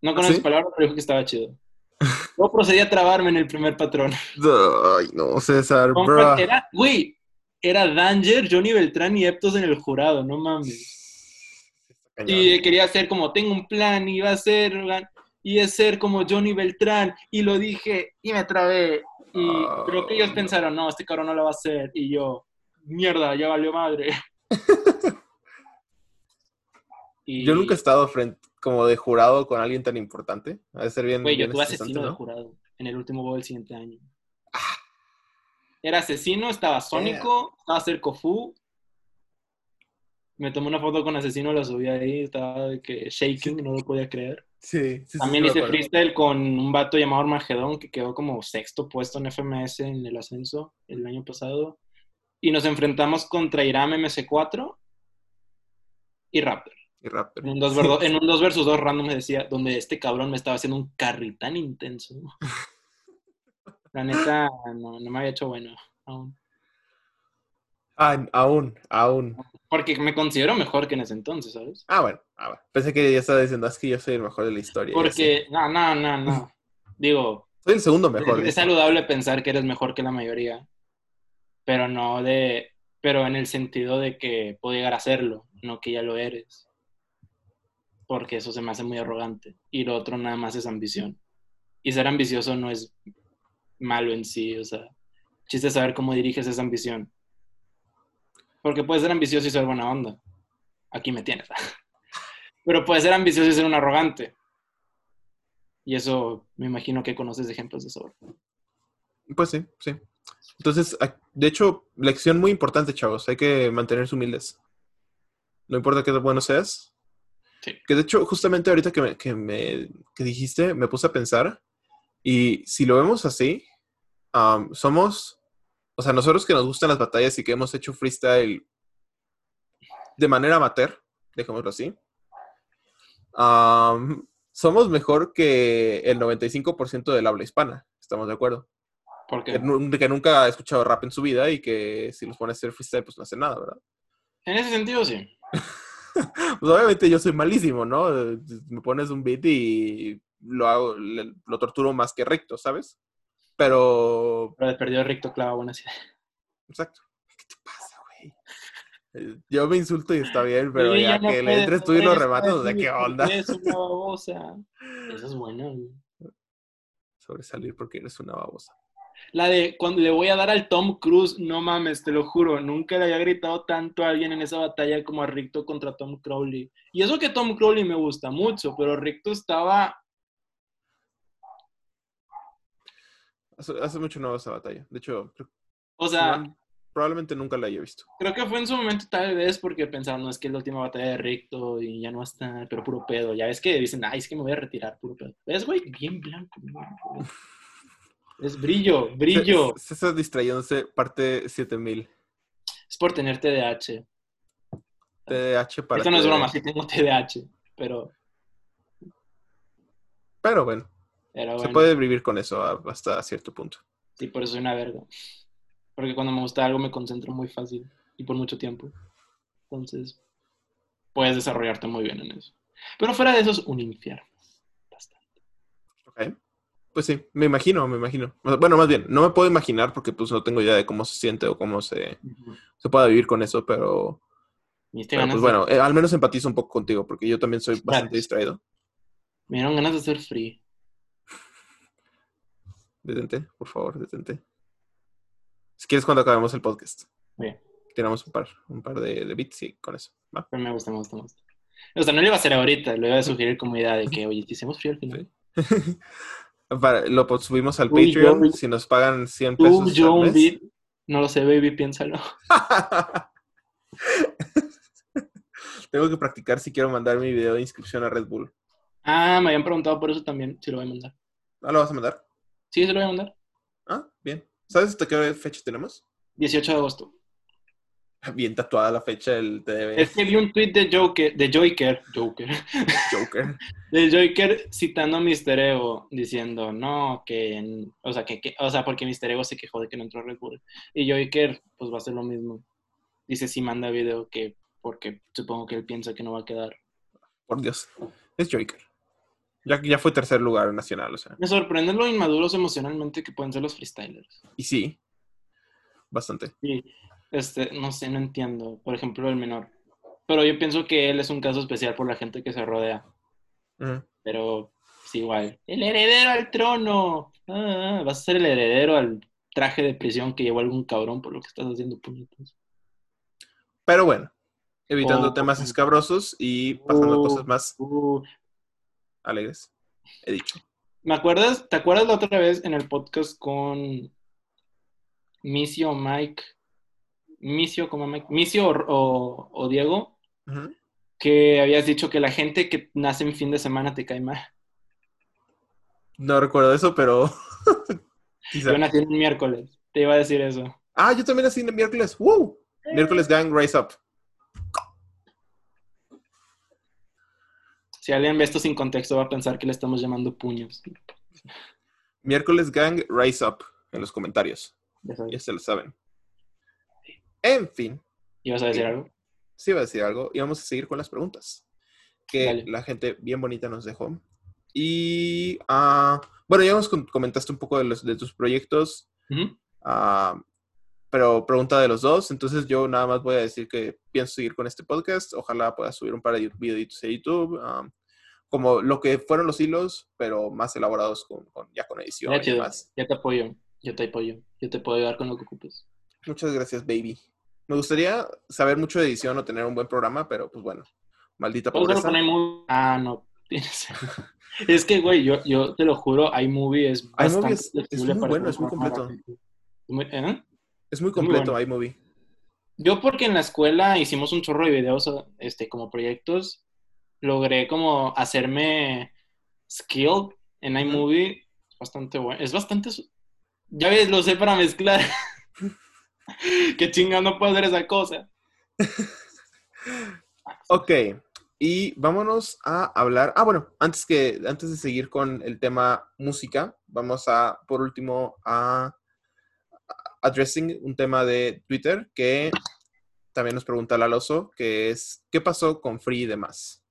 No conozco ¿Sí? palabras, pero dijo que estaba chido. Yo procedí a trabarme en el primer patrón. Ay, no, César, bro. Era, güey, era Danger, Johnny Beltrán y Eptos en el jurado, no mames. Y quería hacer como, tengo un plan, y iba a ser, y es ser como Johnny Beltrán, y lo dije, y me trabé. Y creo que ellos pensaron, no, este cabrón no lo va a hacer. Y yo, mierda, ya valió madre. Yo nunca he estado frente, como de jurado con alguien tan importante. A ser bien. Güey, yo tuve asesino de jurado en el último bowl del siguiente año. Era asesino, estaba Sónico, estaba Cerco Fu. Me tomé una foto con asesino, la subí ahí, estaba de que shaking, no lo podía creer. Sí, sí También hice freestyle con un vato llamado Armagedón que quedó como sexto puesto en FMS en el ascenso el año pasado y nos enfrentamos contra Iram MC4 y Raptor. Y Raptor. En un 2 dos versus 2 random me decía, donde este cabrón me estaba haciendo un carry tan intenso. La neta, no, me había hecho bueno aún. Ah, aún, aún. Porque me considero mejor que en ese entonces, ¿sabes? Ah, bueno, ah, pensé que ya estaba diciendo, es que yo soy el mejor de la historia. Porque, no, no, no, no. Digo. Soy el segundo mejor. es saludable pensar que eres mejor que la mayoría pero no de, pero en el sentido de que puedo llegar a serlo, no que ya lo eres. Porque eso se me hace muy arrogante. Y lo otro nada más es ambición. Y ser ambicioso no es malo en sí, o sea, chiste saber cómo diriges esa ambición. Porque puedes ser ambicioso y ser buena onda. Aquí me tienes. Pero puedes ser ambicioso y ser un arrogante. Y eso me imagino que conoces ejemplos de eso. Pues sí, sí. Entonces, de hecho, lección muy importante, chavos. Hay que mantenerse humildes. No importa qué bueno seas. Sí. Que de hecho, justamente ahorita que me, que me que dijiste, me puse a pensar. Y si lo vemos así, somos, o sea, nosotros que nos gustan las batallas y que hemos hecho freestyle de manera amateur, dejémoslo así, somos mejor que el 95% del habla hispana. ¿Estamos de acuerdo? Porque que nunca ha escuchado rap en su vida y que si los pones a hacer freestyle, pues no hace nada, ¿verdad? En ese sentido, sí. pues obviamente yo soy malísimo, ¿no? Me pones un beat y lo, hago, lo torturo más que Ricto, ¿sabes? Pero... Pero de perdido Ricto clava buena idea. Exacto. ¿Qué te pasa, güey? Eh, yo me insulto y está bien, pero ya, que le entres tú y lo rematas, ¿de qué onda? Es una babosa. Eso es bueno. Sobresalir porque eres una babosa. La de cuando le voy a dar al Tom Cruise, no mames, te lo juro, nunca le había gritado tanto a alguien en esa batalla como a Ricto contra Tom Crowley. Y eso que Tom Crowley me gusta mucho, pero Ricto estaba... Hace, mucho no veo esa batalla. De hecho, o sea, probablemente nunca la haya visto. Creo que fue en su momento tal vez porque pensaban, no, es que es la última batalla de Ricto y ya no está, pero puro pedo. Ya ves que dicen, ay, es que me voy a retirar, puro pedo. Es, güey, bien blanco. Es brillo, brillo. César distrayéndose, parte 7000. Es por tener TDAH. TDAH para. Esto no es broma, sí tengo TDAH, pero. Pero bueno. Se puede vivir con eso hasta cierto punto. Sí, por eso soy una verga. Porque cuando me gusta algo me concentro muy fácil y por mucho tiempo. Entonces, puedes desarrollarte muy bien en eso. Pero fuera de eso es un infierno. Bastante. Ok. Pues sí, me imagino, me imagino. Bueno, más bien, no me puedo imaginar porque pues no tengo idea de cómo se siente o cómo se, se pueda vivir con eso, pero, pues bueno, eh, al menos empatizo un poco contigo porque yo también soy bastante distraído. Me dieron ganas de ser free. Detente, por favor, detente. Si quieres cuando acabemos el podcast. Bien. Tiramos un par, un par de, de bits y con eso. Me gusta, me gusta, me gusta. O sea, no lo iba a hacer ahorita, lo iba a sugerir como idea de que, oye, hicimos frío al final. lo subimos al Patreon. si nos pagan 100 pesos. John No lo sé, baby, piénsalo. Tengo que practicar si quiero mandar mi video de inscripción a Red Bull. Ah, me habían preguntado por eso también, si lo voy a mandar. ¿Ah, lo vas a mandar? Sí, se lo voy a mandar. Ah, bien. ¿Sabes hasta qué fecha tenemos? 18 de agosto. Bien tatuada la fecha del TDB. Es que vi un tweet de Joker, de Joker, Joker, Joker, de Joker citando a Mr. Ego diciendo, no, que, o sea, que, o sea, porque Mr. Ego se quejó de que no entró Red Bull. Y Joker, pues va a hacer lo mismo. Dice si manda video que, porque supongo que él piensa que no va a quedar. Por Dios, es Joker. Ya, ya fue tercer lugar nacional, o sea. Me sorprende lo inmaduros emocionalmente que pueden ser los freestylers. Y sí, bastante. Sí. Este, no sé, no entiendo. Por ejemplo, el menor. Pero yo pienso que él es un caso especial por la gente que se rodea. Pero es igual. El heredero al trono. Ah, vas a ser el heredero al traje de prisión que llevó algún cabrón por lo que estás haciendo puñetos. Pero bueno, evitando oh, temas escabrosos y pasando uh, cosas más uh. Alegres. He dicho. ¿Me acuerdas? ¿Te acuerdas la otra vez en el podcast con Missio Mike Micio, como Micio o, Diego, que habías dicho que la gente que nace en fin de semana te cae mal. No recuerdo eso, pero. yo nací en miércoles. Te iba a decir eso. Ah, yo también nací en miércoles. ¡Woo! Miércoles Gang Rise Up. Si alguien ve esto sin contexto, va a pensar que le estamos llamando puños. Miércoles Gang Rise Up en los comentarios. Ya, se lo saben. En fin. ¿Ibas a decir algo? Sí, iba a decir algo. Y vamos a seguir con las preguntas que la gente bien bonita nos dejó. Y uh, bueno, ya nos comentaste un poco de, los, de tus proyectos, uh, pero pregunta de los dos. Entonces yo nada más voy a decir que pienso seguir con este podcast. Ojalá pueda subir un par de videitos a YouTube. Uh, como lo que fueron los hilos, pero más elaborados con, con ya con edición ya, y demás. Ya te apoyo, yo te apoyo. Yo te puedo ayudar con lo que ocupes. Muchas gracias, baby. Me gustaría saber mucho de edición o tener un buen programa, pero pues bueno, maldita pobreza. Ah, no, tienes... es que, güey, yo, yo te lo juro, iMovie es bastante es, es, muy bueno, es muy completo. ¿eh? Es muy completo iMovie. Yo porque en la escuela hicimos un chorro de videos este, como proyectos, logré como hacerme skill en iMovie. Es bastante bueno. Es bastante... Ya ves, lo sé para mezclar. Qué chingado no puedo hacer esa cosa. ok, y vámonos a hablar. Ah, bueno, antes que antes de seguir con el tema música, vamos a por último a, addressing un tema de Twitter que también nos pregunta Laloso, que es ¿qué pasó con Free y demás?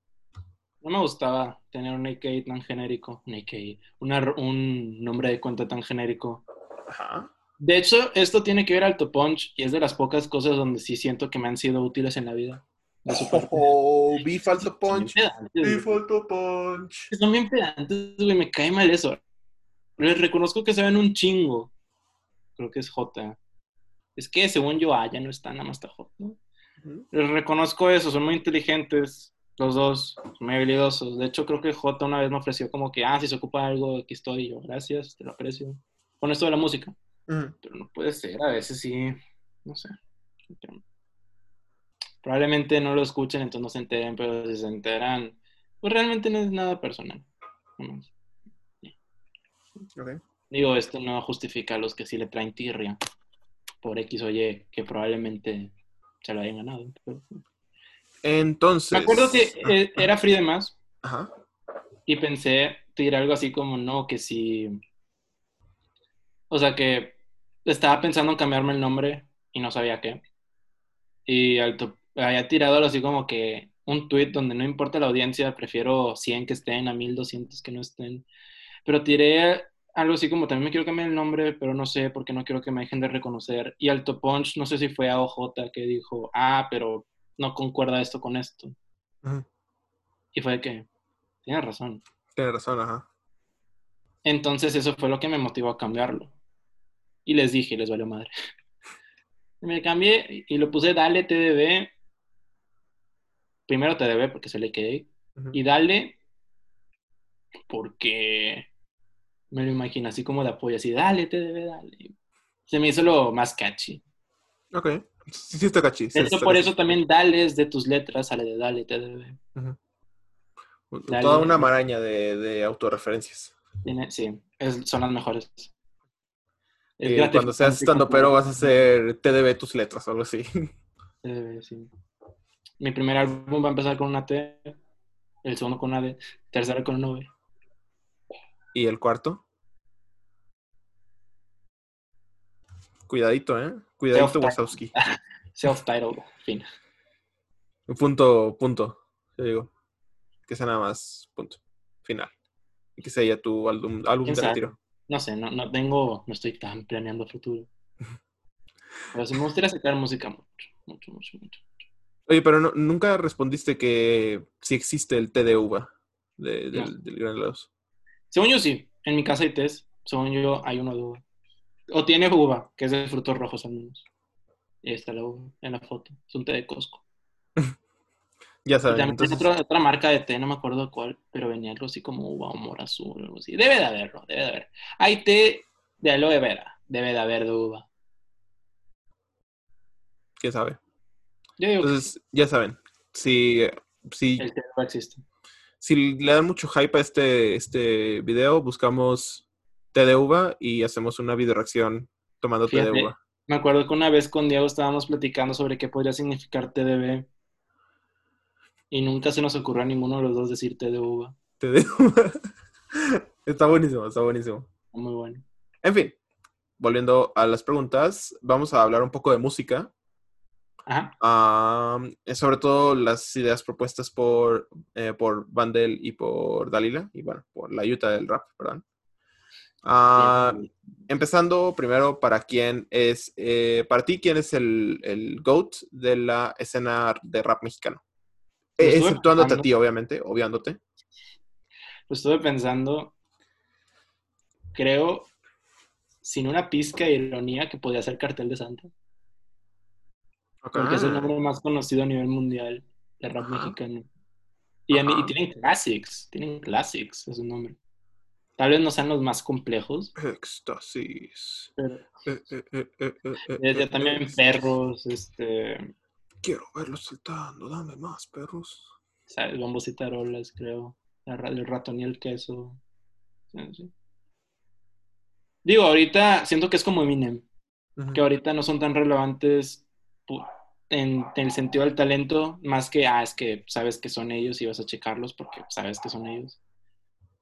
No me gustaba tener un AKA tan genérico, un AKA, una- un nombre de cuenta tan genérico. Ajá. De hecho, esto tiene que ver Alto Punch y es de las pocas cosas donde sí siento que me han sido útiles en la vida. Oh, falso Son bien punch. güey. falso punch. Son bien pedantes, güey, me cae mal eso. Les reconozco que saben un chingo. Creo que es J. Es que según yo, A ya no está, nada más está J. Les reconozco eso, son muy inteligentes, los dos, muy habilidosos. De hecho, creo que J una vez me ofreció como que, ah, si se ocupa algo, aquí estoy. Y yo, gracias, te lo aprecio. Con esto de la música. Ujú. Pero no puede ser, a veces sí, no sé. Probablemente no lo escuchen, entonces no se enteren, pero si se enteran, pues realmente no es nada personal. Nomás. Ok. Digo, esto no justifica a los que sí le traen tirria por X o Y, que probablemente se lo hayan ganado. pero- Entonces. Me acuerdo que eh, era free de más Ajá. y pensé tirar algo así como, no, que si... O sea, que estaba pensando en cambiarme el nombre y no sabía qué. Y había tirado algo así como que un tweet donde no importa la audiencia, prefiero 100 que estén a 1200 que no estén. Pero tiré algo así como también me quiero cambiar el nombre, pero no sé porque no quiero que me dejen de reconocer. Y Alto Punch, no sé si fue a OJ que dijo, ah, pero no concuerda esto con esto. Y fue de que, tienes razón. Tienes razón, ajá. Entonces eso fue lo que me motivó a cambiarlo. Y les dije, les valió madre. Me cambié y lo puse Dale TDB. Primero TDB porque se le quedé. Y Dale porque me lo imagino así como de apoyo, así, dale TDB, dale. Se me hizo lo más catchy. Ok. Sí, sí está cachi. sí está por eso también Dale es de tus letras, sale de Dale TDB. Ujú. Dale. Toda una maraña de, de autorreferencias. Tiene- sí, es- son las mejores. Es Eh, cuando seas estando pero vas a hacer TDB tus letras o algo así. TDB, sí. Mi primer álbum va a empezar con una T, el segundo con una D, tercero con una V. ¿Y el cuarto? Cuidadito, ¿eh? Cuidadito. Wazowski. Self-titled, fin. Punto, punto. Te digo. Que sea nada más punto. Final. Y que sea ya tu álbum, álbum ¿Quién de retiro. No sé, no, no tengo, no estoy tan planeando futuro. Pero sí me gustaría sacar música mucho, mucho, mucho, mucho. Oye, pero no- nunca respondiste que si existe el té de uva de- del, No. del Gran Helados. Según yo sí, en mi casa hay test, según yo hay uno de uva. O tiene uva, que es de frutos rojos al menos. Y ahí está la uva en la foto. Es un té de Costco. Ya Y saben, también entonces, tiene otra, otra marca de té, no me acuerdo cuál, pero venía algo así como uva o mora azul o algo así. Debe de haberlo, debe de haber. Hay té de aloe vera, debe de haber de uva. quién sabe. Yo digo Entonces, ya saben, si, si, que el té no existe. si le dan mucho hype a este, este video, buscamos té de uva y hacemos una video reacción tomando té de Fíjate. uva. Me acuerdo que una vez con Diego estábamos platicando sobre qué podría significar TDB. Y nunca se nos ocurrió a ninguno de los dos decir té de uva. Té de uva. está buenísimo, está buenísimo. Muy bueno. En fin, volviendo a las preguntas, vamos a hablar un poco de música. Ajá. Sobre todo las ideas propuestas por, eh, por Vandel y por Dalila, y bueno, por la Utah del rap, perdón. Ah, empezando primero, para quién es, eh, para ti, ¿quién es el, el GOAT de la escena de rap mexicano? Eh, estuve exceptuándote a ti, obviamente, obviándote. Lo estuve pensando. Creo, sin una pizca de ironía, que podía ser Cartel de Santa. Porque es el Ah, nombre más conocido a nivel mundial de rap mexicano. Y, a mí- y tienen classics, tienen classics, es su nombre. Tal vez no sean los más complejos, Éxtasis. pero Eh, eh, eh, eh, también perros, este, Quiero verlos saltando, dame más, perros. ¿sabes? bombos y tarolas, creo. El ratón y el queso. Sí. Digo, ahorita siento que es como Eminem, que ahorita no son tan relevantes en el sentido del talento, más que, ah, es que sabes que son ellos y vas a checarlos porque sabes que son ellos.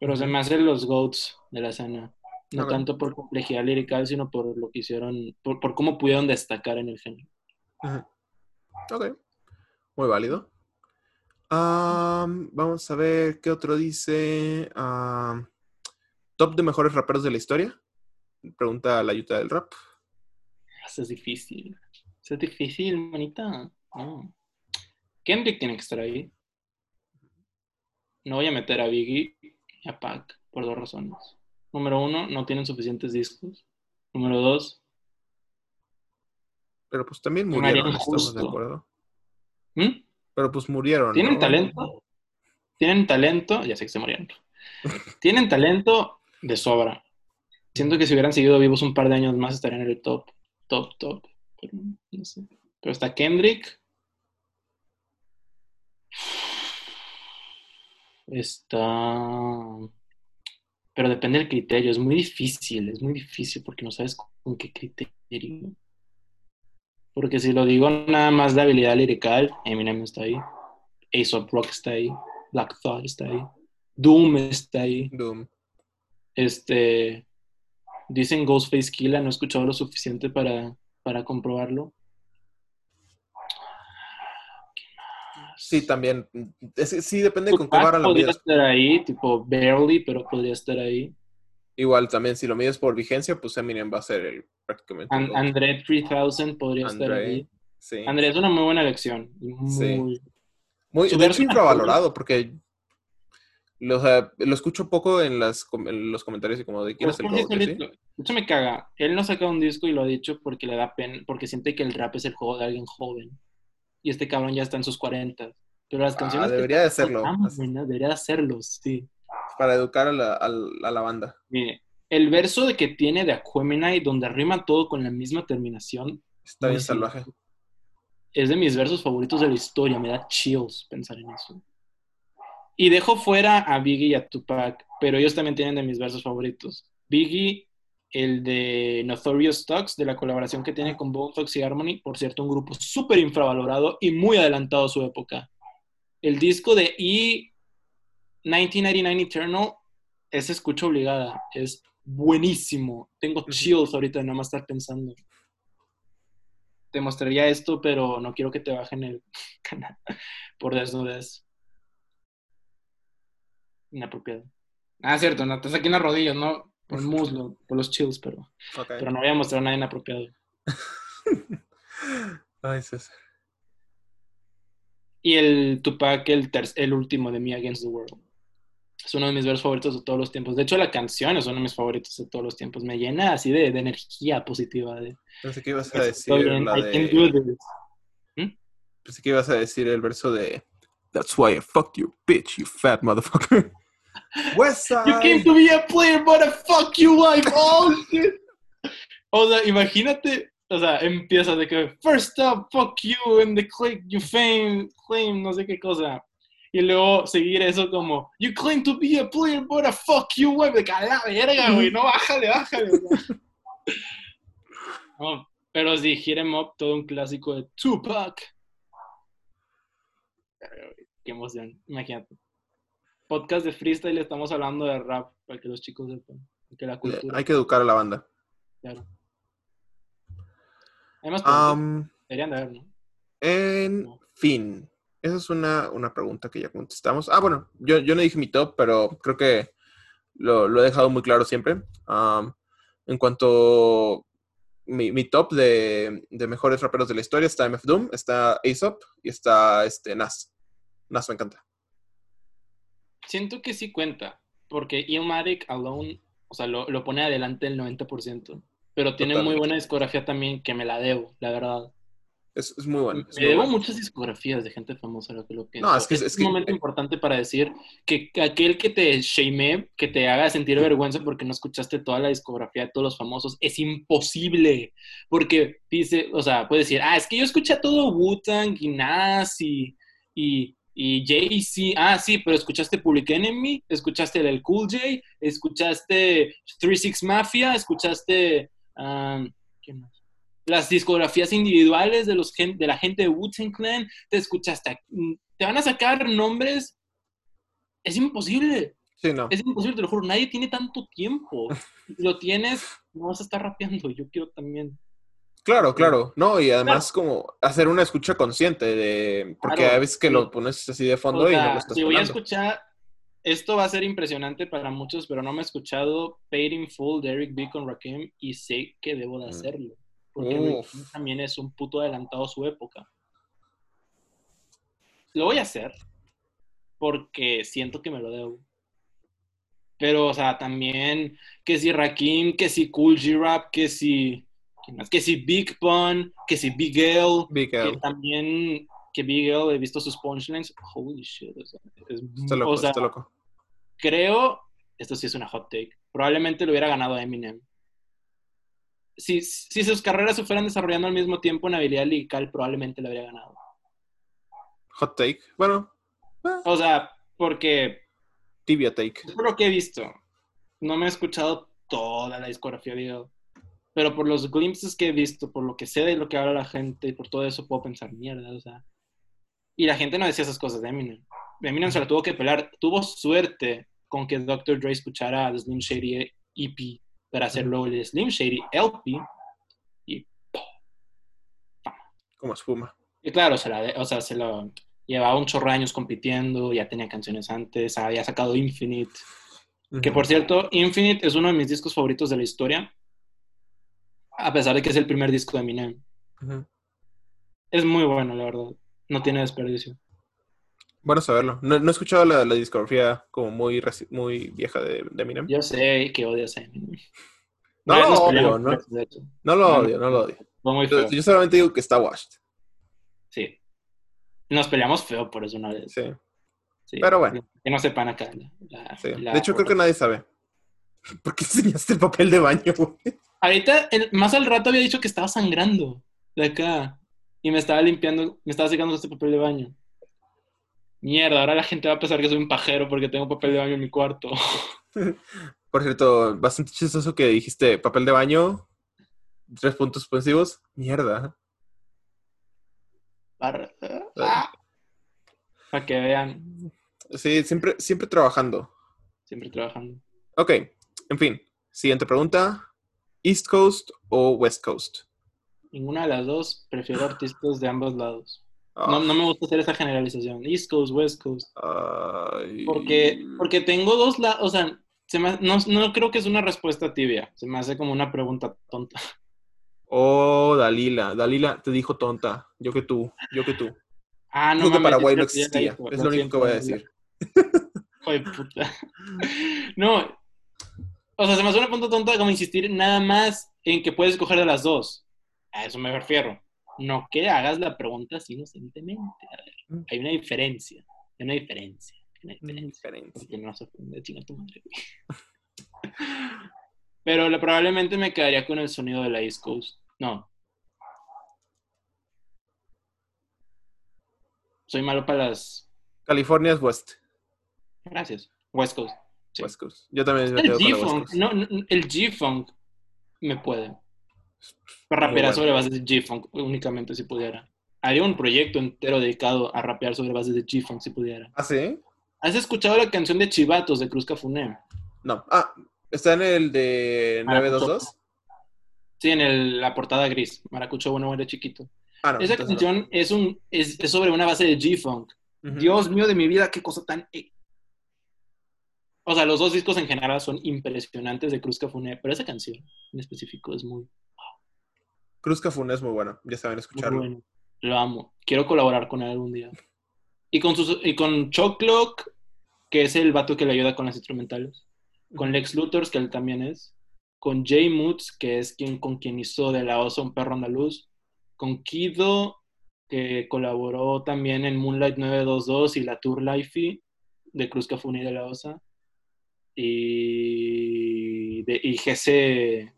Pero se me hacen los GOATs de la escena. No tanto por complejidad lirical, sino por lo que hicieron, por, por cómo pudieron destacar en el género. Ujú. Ok. Muy válido. Ah, Am, vamos a ver qué otro dice. Top de mejores raperos de la historia. Pregunta la ayuda del rap. Eso es difícil. Eso es difícil, manita. No. Kendrick tiene que estar ahí. No voy a meter a Biggie y a Pac por dos razones. Número uno, no tienen suficientes discos. Número dos, Pero pues también murieron, estamos de acuerdo. ¿hmm? Pero pues murieron. tienen ¿no? talento. Tienen talento, ya sé que se murieron. Tienen talento de sobra. Siento que si hubieran seguido vivos un par de años más estarían en el top, top, top. Pero no sé. Pero está Kendrick. Está. Pero depende del criterio. Es muy difícil, es muy difícil porque no sabes con qué criterio. Porque si lo digo nada más de habilidad lirical, Eminem está ahí. Ace of Rock está ahí. Black Thought está ahí. Doom está ahí. Doom. Este. Dicen Ghostface Killa, no he escuchado lo suficiente para, para comprobarlo. Sí, también. Es- sí, depende con qué Tupac vara lo podría mides. estar ahí, tipo barely, pero podría estar ahí. Igual también, si lo mides por vigencia, pues Eminem va a ser el prácticamente. An- el- André 3000 podría estar André, ahí. Sí. André es una muy buena elección. Muy... Muy, su de hecho, infravalorado, porque lo, o sea, lo escucho poco en, las, en los comentarios y como de quién es el por sí ¿sí? hecho, me caga. Él no saca un disco y lo ha dicho porque le da pena, porque siente que el rap es el juego de alguien joven. Y este cabrón ya está en sus 40. Pero las Ah, canciones. que debería de hacerlo. Debería de hacerlo, sí. Para educar a la, a la- a la banda. Mire, el verso de que tiene de Aquemini, donde rima todo con la misma terminación, Está bien salvaje. es de mis versos favoritos de la historia. Me da chills pensar en eso. Y dejo fuera a Biggie y a Tupac, pero ellos también tienen de mis versos favoritos. Biggie, el de Notorious Thugs, de la colaboración que tiene con Bone Thugs y Harmony, por cierto, un grupo súper infravalorado y muy adelantado a su época. El disco de E 1999 Eternal, ese escucho obligada, es buenísimo. Tengo chills ahorita de nada más estar pensando. Te mostraría esto, pero no quiero que te bajen el canal por desnudez. Inapropiado. Ah, cierto, no, estás aquí en las rodillas, ¿no? Por el muslo, por los chills, pero, pero no voy a mostrar nada inapropiado. Ay, César. Y el Tupac, el, el último de Me Against the World. Es uno de mis versos favoritos de todos los tiempos. De hecho, la canción es uno de mis favoritos de todos los tiempos. Me llena así de, de energía positiva. De, Pensé que ibas a "Estoy decir la I can do de... this". Pensé que ibas a decir el verso de... That's why I fucked you, bitch, you fat motherfucker. West You came to be a player, but a fuck you wife. Oh, shit. O sea, imagínate, o sea, empieza de que first up, fuck you, and the click, you fame, claim, no sé qué cosa. Y luego seguir eso como, you claim to be a player, but a fuck you wife. De que a la verga, güey, no, bájale, bájale. güey. No, pero sí, Hit 'em Up, todo un clásico de Tupac. Güey, Qué emoción, imagínate. Podcast de freestyle, estamos hablando de rap, para que los chicos sepan. Que la cultura, Hay que educar a la banda. claro. Además, Am, deberían de haber, ¿no? en No. fin, esa es una, una pregunta que ya contestamos. Ah, bueno, yo, yo no dije mi top, pero creo que lo, lo he dejado muy claro siempre. En cuanto mi, mi top de, de mejores raperos de la historia está MF Doom, está Aesop y está este, Nas. Nas me encanta. Siento que sí cuenta, porque Illmatic alone, o sea, lo, lo pone adelante el 90%. Pero tiene muy buena discografía también, que me la debo, la verdad. Es, es muy bueno. es Me muy debo bueno. muchas discografías de gente famosa, lo que lo pienso. No, es que- es un que- momento importante para decir que aquel que te shamee, que te haga sentir vergüenza porque no escuchaste toda la discografía de todos los famosos, es imposible. Porque dice, o sea, puede decir, ah, es que yo escuché todo Wu-Tang y Nas y, y, y Jay-Z. Ah, sí, pero escuchaste Public Enemy, escuchaste el Cool J, escuchaste 36 Mafia, escuchaste. Um, ¿qué más? las discografías individuales de, los de la gente de Wu-Tang Clan, te escuchaste, mm, te van a sacar nombres, es imposible, Sí, no. es imposible, te lo juro, nadie tiene tanto tiempo, si lo tienes, no vas a estar rapeando, yo quiero también, Claro, claro, no, y además como hacer una escucha consciente de, porque a veces que lo pones así de fondo y no lo estás Si voy a escuchar, esto va a ser impresionante para muchos, pero no me he escuchado Paid in Full de Eric B. con Rakim y sé que debo de mm. hacerlo, porque también es un puto adelantado a su época. Lo voy a hacer porque siento que me lo debo. Pero, o sea, también que si Rakim, que si Cool G-Rap, que si que si Big Pun, que si Big L, que también que Big L he visto sus punchlines. Holy shit. está loco, está loco. Creo, esto sí es una hot take, probablemente lo hubiera ganado Eminem. Si, si sus carreras se fueran desarrollando al mismo tiempo en habilidad legal, probablemente lo habría ganado. Hot take, bueno. Eh. O sea, porque... Tibia take. Por lo que he visto, no me he escuchado toda la discografía de L pero por los glimpses que he visto, por lo que sé de lo que habla la gente, y por todo eso puedo pensar, mierda, o sea. Y la gente no decía esas cosas de Eminem. Eminem se la tuvo que pelar. Tuvo suerte con que Dr. Dre escuchara a Slim Shady EP para hacerlo el Slim Shady LP y como espuma. Y claro, se la, o sea, se lo llevaba un chorro de años compitiendo, ya tenía canciones antes, había sacado Infinite. Que por cierto, Infinite es uno de mis discos favoritos de la historia a pesar de que es el primer disco de Eminem. Es muy bueno, la verdad. No tiene desperdicio. Bueno saberlo. No, he escuchado la, discografía como muy, muy vieja de, de, Eminem. Yo sé que odias a Eminem. No, lo odio, no, no lo odio, no lo odio. Yo, solamente digo que está washed. Sí. Nos peleamos feo por eso una vez. Sí. Pero bueno. Que no sepan acá. de hecho, creo que nadie sabe. ¿Por qué enseñaste el papel de baño, güey? Ahorita, más al rato había dicho que estaba sangrando de acá. Y me estaba limpiando, me estaba secando este papel de baño. Mierda, ahora la gente va a pensar que soy un pajero porque tengo papel de baño en mi cuarto. Por cierto, bastante chistoso que dijiste papel de baño, tres puntos suspensivos. Mierda. Para, para que vean. Sí, siempre, siempre trabajando. Siempre trabajando. Ok, en fin. Siguiente pregunta. East Coast o West Coast? Ninguna de las dos. Prefiero artistas de ambos lados. No, no, me gusta hacer esa generalización. East Coast, West Coast. Porque, porque tengo dos lados. O sea, se no, no, creo que es una respuesta tibia. Se me hace como una pregunta tonta. Oh, Dalila. Dalila te dijo tonta. Yo que tú. Yo que tú. Ah, no. que Paraguay no existía. es lo único que voy a decir. Joder, puta. No, o sea, se me hace una punta tonta como insistir nada más en que puedes escoger de las dos. A eso me refiero. No que hagas la pregunta así inocentemente. A ver, mm. hay una diferencia. Hay una diferencia. Hay una diferencia. Porque no se ofende, chinga tu madre. Pero probablemente me quedaría con el sonido de la East Coast. No. Soy malo para las. California es West. Gracias. West Coast. West Coast. Yo también me el G-Funk, no, el G-Funk me puede. Para rapear sobre bases de G-Funk únicamente si pudiera. Haría un proyecto entero dedicado a rapear sobre bases de G-Funk si pudiera. ¿Ah, sí? ¿Has escuchado la canción de Chivatos de Cruz Cafuné? No. Ah, ¿está en el de 922? Sí, en el, la portada gris. Maracucho bueno era chiquito. Ah, no, Esa canción es, un, es, es, sobre una base de G-Funk. Dios mío de mi vida, qué cosa tan o sea, los dos discos en general son impresionantes de Cruz Cafuné, pero esa canción en específico es muy... Cruz Cafuné es muy bueno, ya saben escucharlo. Lo amo. Quiero colaborar con él algún día. Y con, sus, y con Choclock, que es el vato que le ayuda con las instrumentales. Con Lex Luthor, que él también es. Con Jay Moods, que es quien, con quien hizo de la osa un perro andaluz. Con Kido, que colaboró también en Moonlight 922 y la Tour Life de Cruz Cafuné y de la osa y, de, y GC,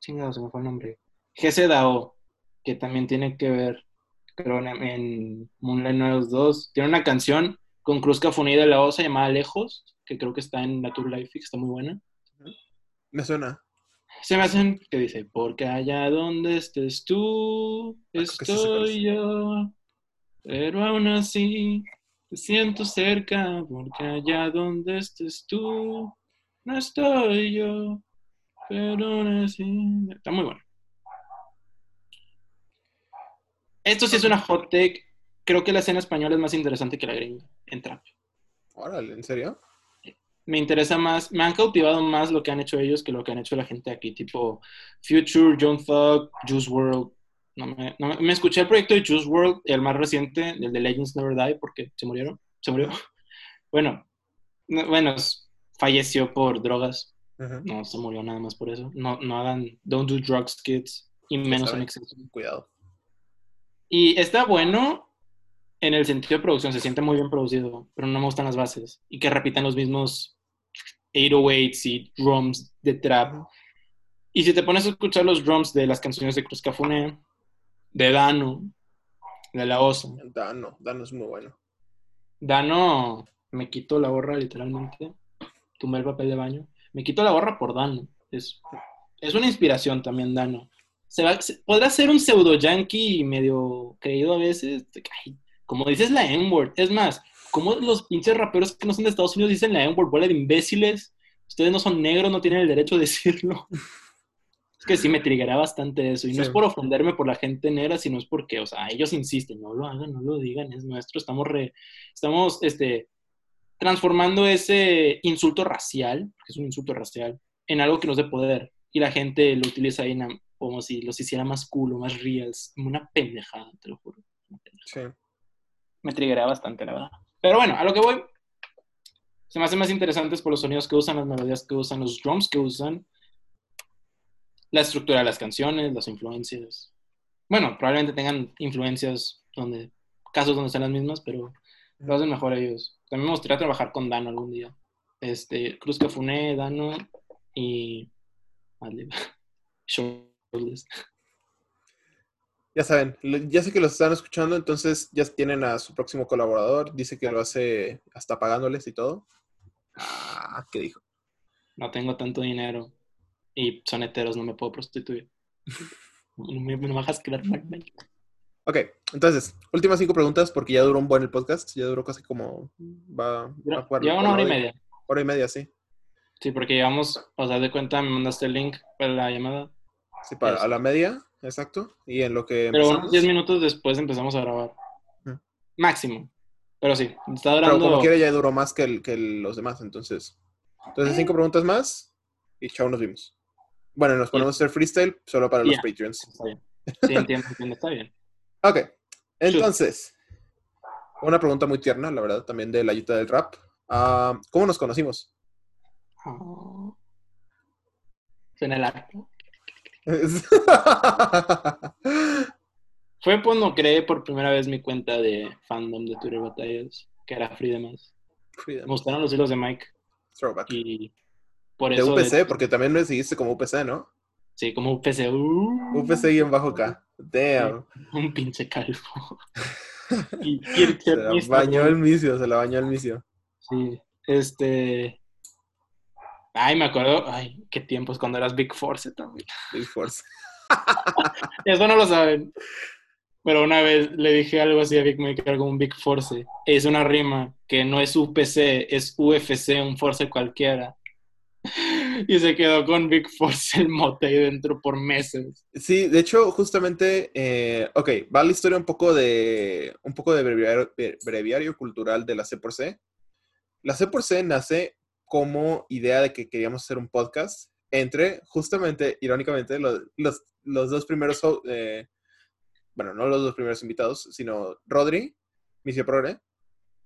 chingado, se me fue el nombre, GC DAO, que también tiene que ver, creo, en, Moonlight 2, tiene una canción con Cruz Cafunida de la Osa llamada Lejos, que creo que está en la Tour Life, que está muy buena. Me suena. Se me hacen que dice, porque allá donde estés tú, ah, estoy yo, pero aún así te siento cerca porque allá donde estés tú, no estoy yo. Pero así. Está muy bueno. Esto sí es una hot take. Creo que la escena española es más interesante que la gringa en trap. Órale, ¿en serio? Me interesa más, me han cautivado más lo que han hecho ellos que lo que han hecho la gente aquí, tipo Future, John Thug, Juice World. No me, no me- me escuché el proyecto de Juice World, el más reciente, el de Legends Never Die, porque se murieron, se murió. Bueno, no- bueno, falleció por drogas, no se murió nada más por eso. No, no hagan, don't do drugs, kids, y menos en exceso. Cuidado. Y está bueno en el sentido de producción, se siente muy bien producido, pero no me gustan las bases. Y que repitan los mismos 808s y drums de trap. Y si te pones a escuchar los drums de las canciones de Cruz Cafune, de Dano, de La Osa, Dano, Dano es muy bueno. Dano me quito la gorra literalmente, tumbé el papel de baño, me quito la gorra por Dano. Es, es una inspiración también Dano. Se va, se- podrá ser un pseudo yankee medio creído a veces. Ay, como dices la N-word. Es más, como los pinches raperos que no son de Estados Unidos dicen la N-word, bola de imbéciles. Ustedes no son negros, no tienen el derecho de decirlo. Es que sí me triggerá bastante eso. Y no es por ofenderme por la gente negra, sino es porque, o sea, ellos insisten, no lo hagan, no lo digan, es nuestro. Estamos, re- estamos este, transformando ese insulto racial, porque es un insulto racial, en algo que nos dé poder. Y la gente lo utiliza ahí como si los hiciera más cool o más reals. Como una pendejada, te lo juro. Sí. Me triggerá bastante, la verdad. Pero bueno, a lo que voy. Se me hace más interesantes por los sonidos que usan, las melodías que usan, los drums que usan, la estructura de las canciones, las influencias. Bueno, probablemente tengan influencias donde, casos donde sean las mismas, pero lo hacen mejor ellos. También me gustaría trabajar con Dano algún día. Este, Cruz Cafuné, Dano y Madlib. Ya saben, ya sé que los están escuchando, entonces ya tienen a su próximo colaborador. Dice que lo hace hasta pagándoles y todo. Ah, ¿qué dijo? No tengo tanto dinero y son heteros, no me puedo prostituir. No me, no me quedar mal. man. Ok, entonces, últimas cinco preguntas porque ya duró un buen el podcast. Ya duró casi como. Va, va a jugar- Lleva una hora y media. Hora y media, sí. Sí, porque llevamos, o sea, de cuenta, me mandaste el link para la llamada. Sí, para, a la media, exacto. Y en lo que. Pero unos empezamos- 10 minutos después empezamos a grabar. Máximo. Pero sí, está Pero durando. como quiera ya duró más que, el- que el- los demás, entonces. Entonces, cinco preguntas más y chao, nos vimos. Bueno, nos ponemos a hacer freestyle solo para los Ya. Patreons. Está bien. Sí, entiendo, entiendo, está bien. Ok, entonces, una pregunta muy tierna, la verdad, también de la ayuda del rap. Ah, ¿Cómo nos conocimos? Oh. Suena el arco. Fue cuando creé por primera vez mi cuenta de fandom de Twitter Batallas, que era Free de más. Me gustaron los hilos de Mike Throwback. y por De eso... UPC, porque también me seguiste como UPC, ¿no? Sí, como UPC. uh, UPC y en bajo K. Damn. Un pinche calvo. y Kirk Se la Mr. bañó el misio, se la bañó el misio. Sí, este... Ay, me acuerdo, ay, qué tiempos cuando eras Big Force también. Big Force. Eso no lo saben. Pero una vez le dije algo así a Big Maker, algo un Big Force. Es una rima que no es UPC, es UFC, un Force cualquiera. Y se quedó con Big Force el mote ahí dentro por meses. Sí, de hecho, justamente, eh, ok, va la historia un poco de, un poco de breviario, bre- breviario cultural de la C por C. La C por C nace como idea de que queríamos hacer un podcast entre, justamente, irónicamente, los, los, los dos primeros, eh, bueno, no los dos primeros invitados, sino Rodri, Micio Progre,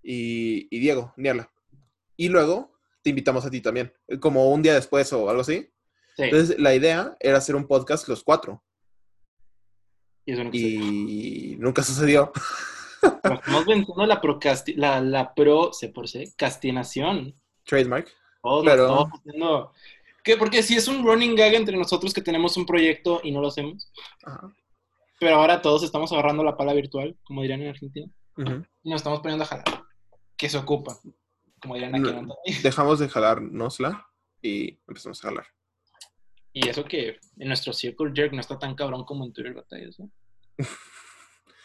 y, y Diego, Niala. Y luego te invitamos a ti también, como un día después o algo así. Sí, Entonces, la idea era hacer un podcast los cuatro. y eso no sucedió. Y nunca sucedió. Estamos venciendo la, procasti- la, la pro, sé por sé, castinación. Trademark. Todos, todos haciendo- ¿Qué? Porque si es un running gag entre nosotros que tenemos un proyecto y no lo hacemos, Ajá. pero ahora todos estamos agarrando la pala virtual, como dirían en Argentina, y nos estamos poniendo a jalar. Que se ocupa, como dirían aquí en No. Monterrey. Dejamos de jalárnosla y empezamos a jalar. Y eso que en nuestro Circle Jerk no está tan cabrón como en Twitter Batallas, ¿no?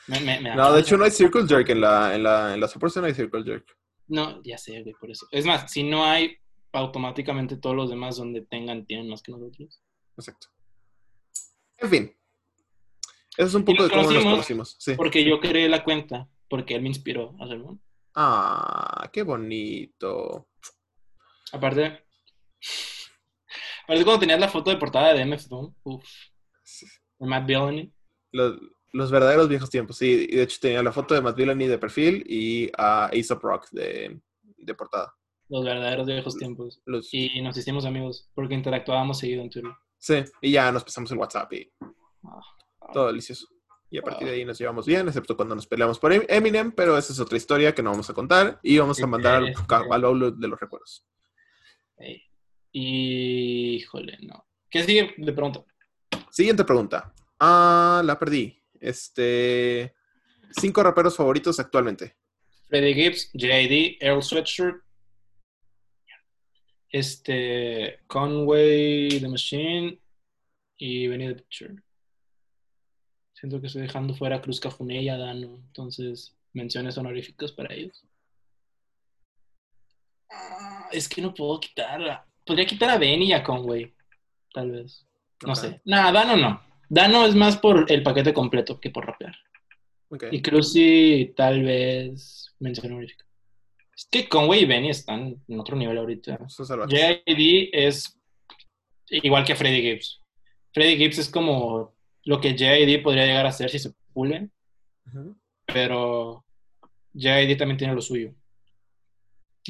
Me- me- me No, de hecho no hay Circle Jerk en la, en la, en la no hay Circle Jerk. No, ya sé, güey, por eso. Es más, si no hay, automáticamente todos los demás donde tengan tienen más que nosotros. Exacto. En fin. Eso es un poco de cómo nos conocimos. Sí. Porque yo creé la cuenta, porque él me inspiró a hacerlo. Ah, qué bonito. Aparte, parece cuando tenías la foto de portada de MF Doom, uff, de Matt Bellamy. Los verdaderos viejos tiempos, sí. Y de hecho tenía la foto de Matt Villani de perfil y a Aesop Rock de, de portada. Los verdaderos viejos tiempos. Los- Y nos hicimos amigos porque interactuábamos seguido en Twitter. Sí, y ya nos pasamos el WhatsApp y Ah, todo delicioso. Y a partir de ahí nos llevamos bien, excepto cuando nos peleamos por Em- Eminem, pero esa es otra historia que no vamos a contar y vamos a mandar al, al baúl de los recuerdos. Y, híjole, no. ¿Qué sigue? Le pregunto. Siguiente pregunta. Ah, la perdí. Este. Cinco raperos favoritos actualmente. Freddie Gibbs, J.I.D., Earl Sweatshirt, este, Conway The Machine y Benny the Butcher. Siento que estoy dejando fuera a Cruz Cafuné y a Dano, entonces menciones honoríficas para ellos. Ah, es que no puedo quitar. a- Podría quitar a Benny y a Conway, tal vez. No sé. Nada, Dano no. Dano es más por el paquete completo que por rapear. ok. Y Cruzy tal vez mención honorífica. Es que Conway y Benny están en otro nivel ahorita. J.I.D. es igual que Freddie Gibbs. Freddie Gibbs es como lo que J.I.D. podría llegar a ser si se pule, Ujú. pero J.I.D. también tiene lo suyo.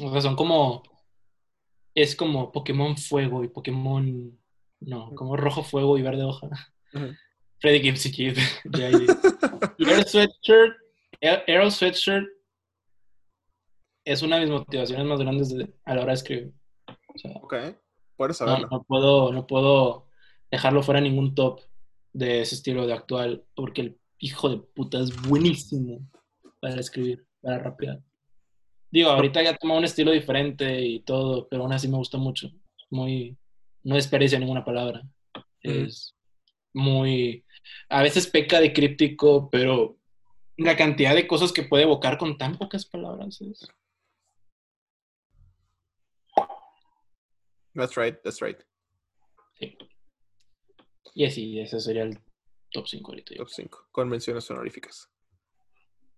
O sea, son como... Es como Pokémon Fuego y Pokémon... No, como Rojo Fuego y Verde Hoja. Ujú. Freddie Gibbs y Kid. Earl Sweatshirt, Earl Sweatshirt es una de mis motivaciones más grandes de- a la hora de escribir. O sea, Ok, puedes no, saberlo. no puedo, no puedo dejarlo fuera ningún top de ese estilo de actual, porque el hijo de puta es buenísimo para escribir, para rapear. Digo, ahorita ya toma un estilo diferente y todo, pero aún así me gusta mucho. Muy, no desperdicia ninguna palabra. Es muy, a veces peca de críptico, pero la cantidad de cosas que puede evocar con tan pocas palabras es... That's right, that's right. Sí. Y así, ese sería el top 5 ahorita. Top 5, con menciones honoríficas.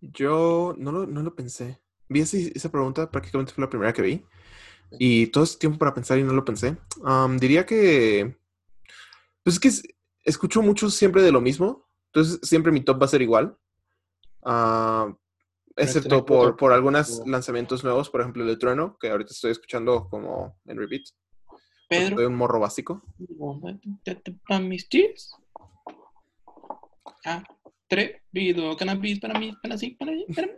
Yo no lo, no lo pensé. Vi ese- esa pregunta, prácticamente fue la primera que vi. Y todo ese tiempo para pensar y no lo pensé. Diría que. Pues es que escucho mucho siempre de lo mismo. Entonces siempre mi top va a ser igual. Ah, excepto por, por algunos lanzamientos nuevos, por ejemplo el de Trueno, que ahorita estoy escuchando como en repeat. Pedro. Soy un morro básico. para mis tips. Atrevido, cannabis para mí, para sí, para mí. para mí.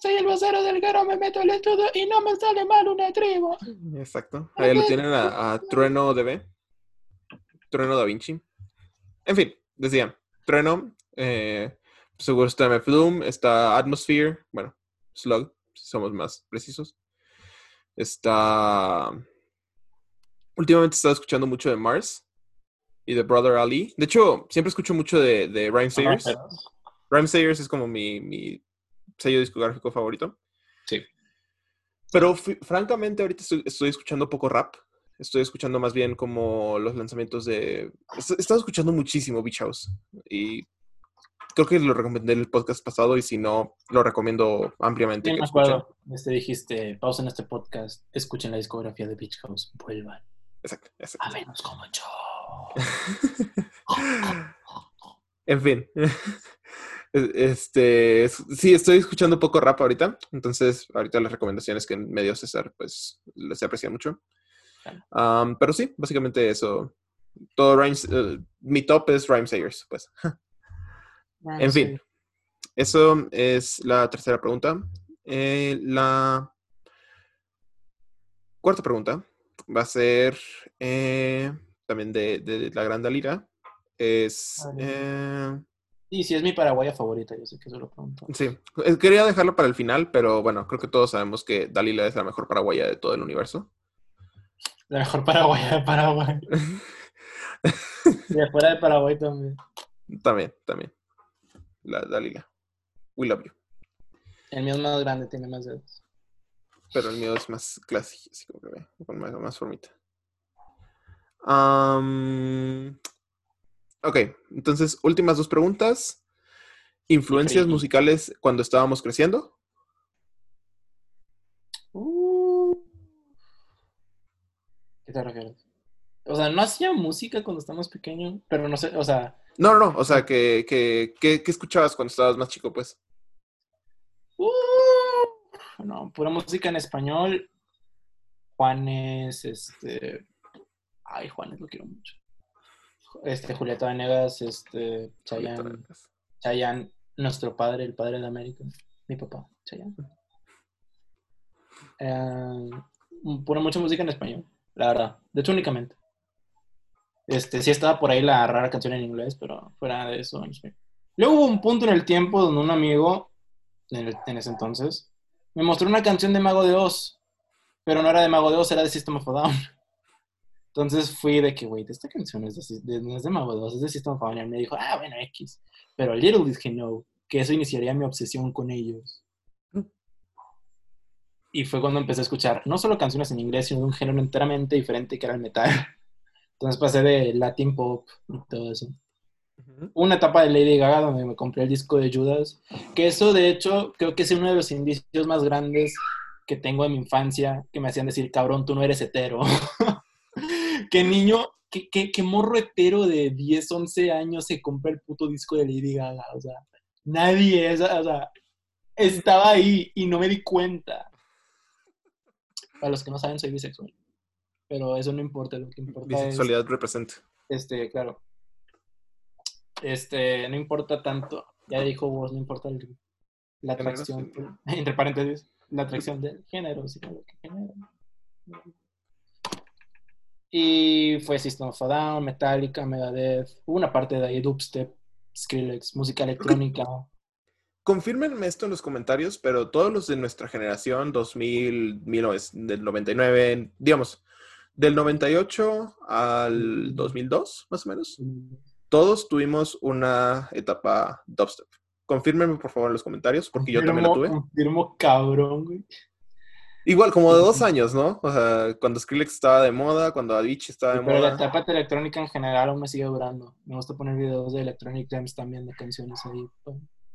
Soy el vocero del garo, me meto al estudio y no me sale mal una tribu. Exacto. Ahí lo tienen a, a Trueno DB. Trueno Da Vinci. En fin, decía, Trueno, eh, seguro está MF está Atmosphere, bueno, Slug, si somos más precisos. Está... Últimamente he estado escuchando mucho de Mars y de Brother Ali. De hecho, siempre escucho mucho de, de Rhyme Sayers. Rhyme Sayers es como mi, mi sello discográfico favorito. Sí. Pero francamente ahorita estoy, estoy escuchando poco rap. Estoy escuchando más bien como los lanzamientos de... He estado escuchando muchísimo Beach House. Y creo que lo recomendé en el podcast pasado y si no, lo recomiendo ampliamente. Sí, que me acuerdo. Este dijiste, pausen este podcast, escuchen la discografía de Beach House, vuelvan. Exacto, exacto. A vernos como yo. En fin. Este, es- sí, estoy escuchando poco rap ahorita, entonces ahorita las recomendaciones que me dio César, pues les aprecio mucho. Um, pero sí, básicamente eso. Todo rhymes, eh, mi top es Rhyme Sayers, pues. En fin, eso es la tercera pregunta. Eh, la cuarta pregunta va a ser eh, también de, de la Gran Dalira. Es. Eh, Y si es mi paraguaya favorita, yo sé que eso lo pregunto. sí, eh, quería dejarlo para el final, pero bueno, creo que todos sabemos que Dalila es la mejor paraguaya de todo el universo. La mejor paraguaya de Paraguay. Y de fuera de Paraguay también. también, también. La Dalila. We love you. El mío es más grande, tiene más dedos. Pero el mío es más clásico, así como que ve, con más, más formita. Am, Ok, entonces, últimas dos preguntas. ¿Influencias musicales cuando estábamos creciendo? ¿Qué te refieres? O sea, no hacía música cuando estábamos pequeños, pero no sé, o sea... No, no, no, o sea, ¿qué que, que, escuchabas cuando estabas más chico, pues? Uh, no, pura música en español. Juanes, este... Ay, Juanes, lo quiero mucho. Este, Julieta Venegas, este, Chayanne, Chayanne, nuestro padre, el padre de América, mi papá, Chayanne. Eh, pura mucha música en español, la verdad. De hecho, únicamente. Este, sí estaba por ahí la rara canción en inglés, pero fuera de eso, no sé. Luego hubo un punto en el tiempo donde un amigo, en, ese entonces, me mostró una canción de Mago de Oz, pero no era de Mago de Oz, era de System of a Down. Entonces fui de que, güey, esta canción es de, no es de Mago de Oz, es de System of a Down. Y me dijo, ah, bueno, X. Pero little did he know que eso iniciaría mi obsesión con ellos. Y fue cuando empecé a escuchar no solo canciones en inglés, sino de un género enteramente diferente que era el metal. Entonces pasé de Latin pop y todo eso. Una etapa de Lady Gaga donde me compré el disco de Judas, que eso de hecho creo que es uno de los indicios más grandes que tengo de mi infancia, que me hacían decir, cabrón, tú no eres hetero. qué niño, qué, qué, morro hetero de 10, 11 años se compra el puto disco de Lady Gaga. O sea, nadie, o sea, estaba ahí y no me di cuenta. Para los que no saben, soy bisexual pero eso no importa, lo que importa Bisexualidad representa. Este, claro. Este, no importa tanto, ya dijo vos, no importa la atracción, entre paréntesis, la atracción del género, sino lo que genera. Y fue System of a Down, Metallica, Megadeth, hubo una parte de ahí, dubstep, Skrillex, música electrónica. Confírmenme esto en los comentarios, pero todos los de nuestra generación, 2000, 1999, digamos, del 98 al 2002, más o menos, todos tuvimos una etapa dubstep. Confírmenme, por favor, en los comentarios, porque yo también la tuve. Confirmo cabrón, güey. Igual, como de dos años, ¿no? O sea, cuando Skrillex estaba de moda, cuando Avicii estaba de moda. Pero la etapa electrónica en general aún me sigue durando. Me gusta poner videos de Electronic Dance también, de canciones ahí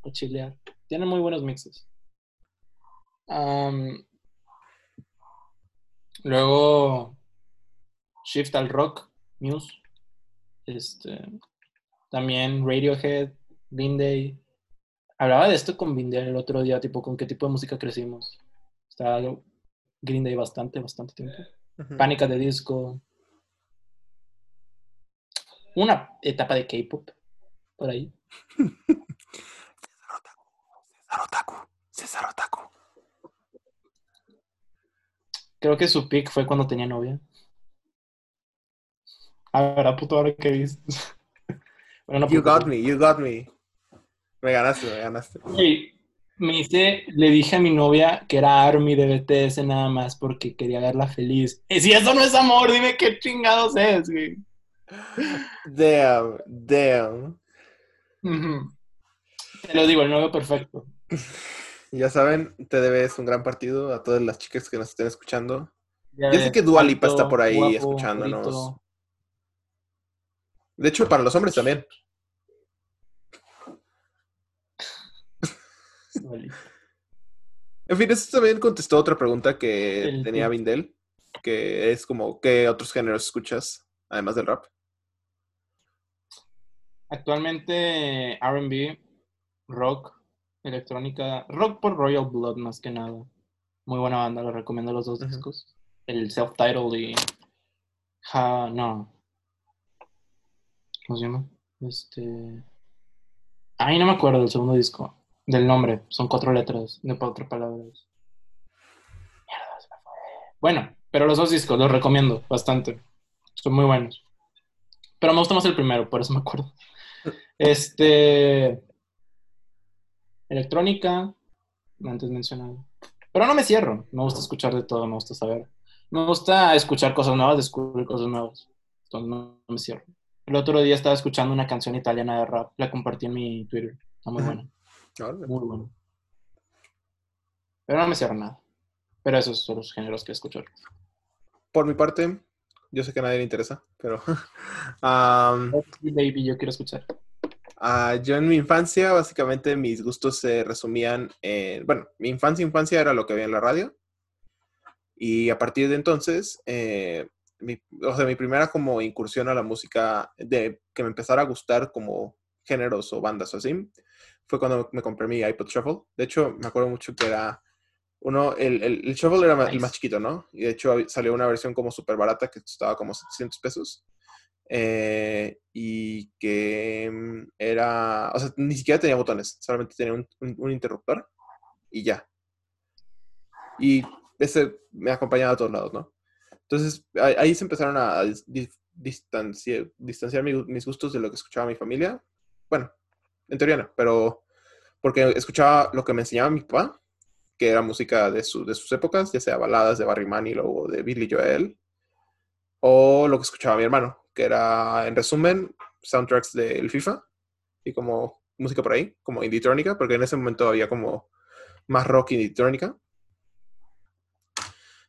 para, chilear. Tienen muy buenos mixes. luego, Shift al Rock, Muse. Este, también Radiohead, Green Day. Hablaba de esto con Green el otro día, tipo, con qué tipo de música crecimos. Estaba Green Day bastante, bastante tiempo. Pánica de disco. Una etapa de K-pop, por ahí. César Otaku, César Otaku. Creo que su pick fue cuando tenía novia. A ver, puto, ahora que dices. you got me, you got me. Me ganaste, me ganaste. me hice, le dije a mi novia que era Army de BTS nada más porque quería verla feliz. Y si eso no es amor, dime qué chingados es, güey. Damn, damn. Te lo digo, el novio perfecto. Ya saben, te debes un gran partido a todas las chicas que nos estén escuchando. Ya, sé que Dualipa está por ahí escuchándonos. De hecho, para los hombres también. en fin, eso también contestó otra pregunta que tenía Vindel, que es como, ¿qué otros géneros escuchas además del rap? Actualmente RB, rock, electrónica, rock por Royal Blood más que nada. Muy buena banda, les recomiendo los dos discos. El self-titled y... no, ¿Cómo se llama? Este. Ay, no me acuerdo del segundo disco. Del nombre. Son cuatro letras, de cuatro palabras. Mierda, se me fue. Bueno, pero los dos discos los recomiendo bastante. Son muy buenos. Pero me gusta más el primero, por eso me acuerdo. Este. Electrónica, antes mencionado. Pero no me cierro. Me gusta escuchar de todo, me gusta saber. Me gusta escuchar cosas nuevas, descubrir cosas nuevas. Entonces no me cierro. El otro día estaba escuchando una canción italiana de rap, la compartí en mi Twitter. Está muy buena. Muy buena. Pero no me cierro nada. Pero esos son los géneros que escucho. Por mi parte, Yo sé que a nadie le interesa, pero... baby, yo quiero escuchar. Uh, yo en mi infancia, básicamente, mis gustos se resumían en... Bueno, mi infancia, infancia era lo que había en la radio. Y a partir de entonces, eh, mi, o sea, mi primera como incursión a la música, de que me empezara a gustar como géneros o bandas o así, fue cuando me compré mi iPod Shuffle. De hecho, me acuerdo mucho que era uno, el, el, el Shuffle era el más chiquito, ¿no? Y de hecho salió una versión como súper barata que costaba como 700 pesos. Eh, y que mm, era, o sea, ni siquiera tenía botones, solamente tenía un, interruptor y ya. Y ese me acompañaba a todos lados, ¿no? Entonces ahí, se empezaron a, distanciar, distanciar mis gustos de lo que escuchaba mi familia. Bueno, en teoría no, pero porque escuchaba lo que me enseñaba mi papá, que era música de, su, de sus épocas, ya sea baladas de Barry Manilow o de Billy Joel, o lo que escuchaba mi hermano, que era, en resumen, soundtracks del FIFA y como música por ahí, como indie-trónica, porque en ese momento había como más rock indie-trónica.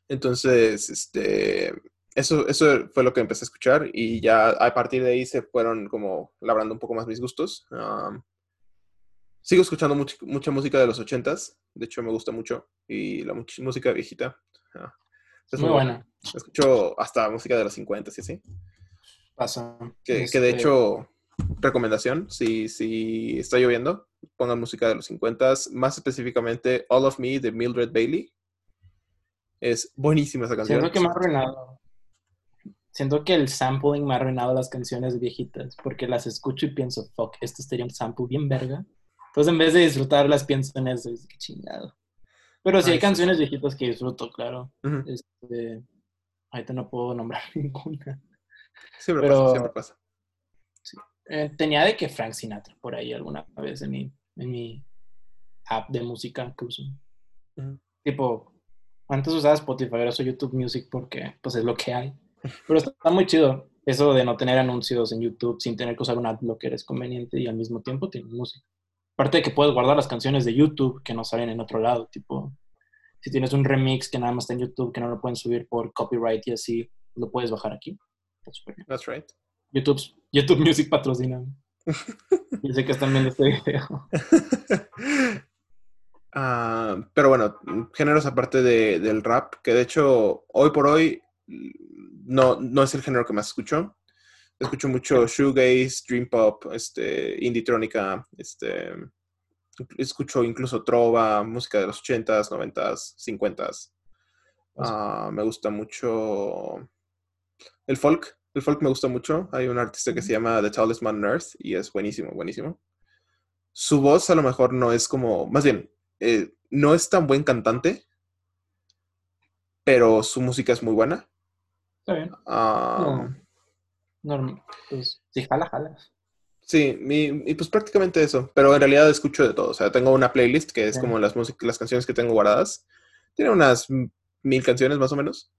Entonces, este, eso, eso fue lo que empecé a escuchar y ya a partir de ahí se fueron como labrando un poco más mis gustos. sigo escuchando mucha música de los ochentas, de hecho me gusta mucho, y la música viejita. es muy, buena. Escucho hasta música de los 50 y así. Pasa. Que, de este hecho, recomendación, si, si está lloviendo, pongan música de los 50 más específicamente All of Me de Mildred Bailey. Es buenísima esa canción. Siento que me ha arruinado. Siento que el sampling me ha arruinado las canciones viejitas, porque las escucho y pienso, fuck, esto sería un sample bien verga. Entonces, en vez de disfrutarlas, pienso en eso, es que chingado. Pero sí hay canciones viejitas que disfruto, claro. este, ahorita no puedo nombrar ninguna. Siempre pasa, siempre pasa. Eh, tenía de que Frank Sinatra por ahí alguna vez en mi, en mi app de música que uso. Tipo, antes usaba Spotify, ahora soy YouTube Music porque pues es lo que hay. Pero está muy chido eso de no tener anuncios en YouTube sin tener que usar un adblocker es conveniente y al mismo tiempo tiene música. Aparte de que puedes guardar las canciones de YouTube que no salen en otro lado, tipo, si tienes un remix que nada más está en YouTube, que no lo pueden subir por copyright y así, lo puedes bajar aquí. That's right. YouTube, YouTube Music patrocina. Yo sé que están viendo este video. Ah, pero bueno, géneros aparte de, del rap, que de hecho hoy por hoy no, no es el género que más escucho. Escucho mucho shoegaze, dream pop, este, indie este, escucho incluso trova, música de los 80s, 90s, 50s. me gusta mucho el folk. El folk me gusta mucho. Hay un artista que se llama The Tallest Man on Earth y es buenísimo, buenísimo. Su voz a lo mejor no es como, más bien, eh, no es tan buen cantante, pero su música es muy buena. Está bien. Normal. Pues sí, jala, jala. Sí, y pues prácticamente eso. Pero en realidad escucho de todo. O sea, tengo una playlist que es como las, las canciones que tengo guardadas. Tiene unas mil canciones más o menos.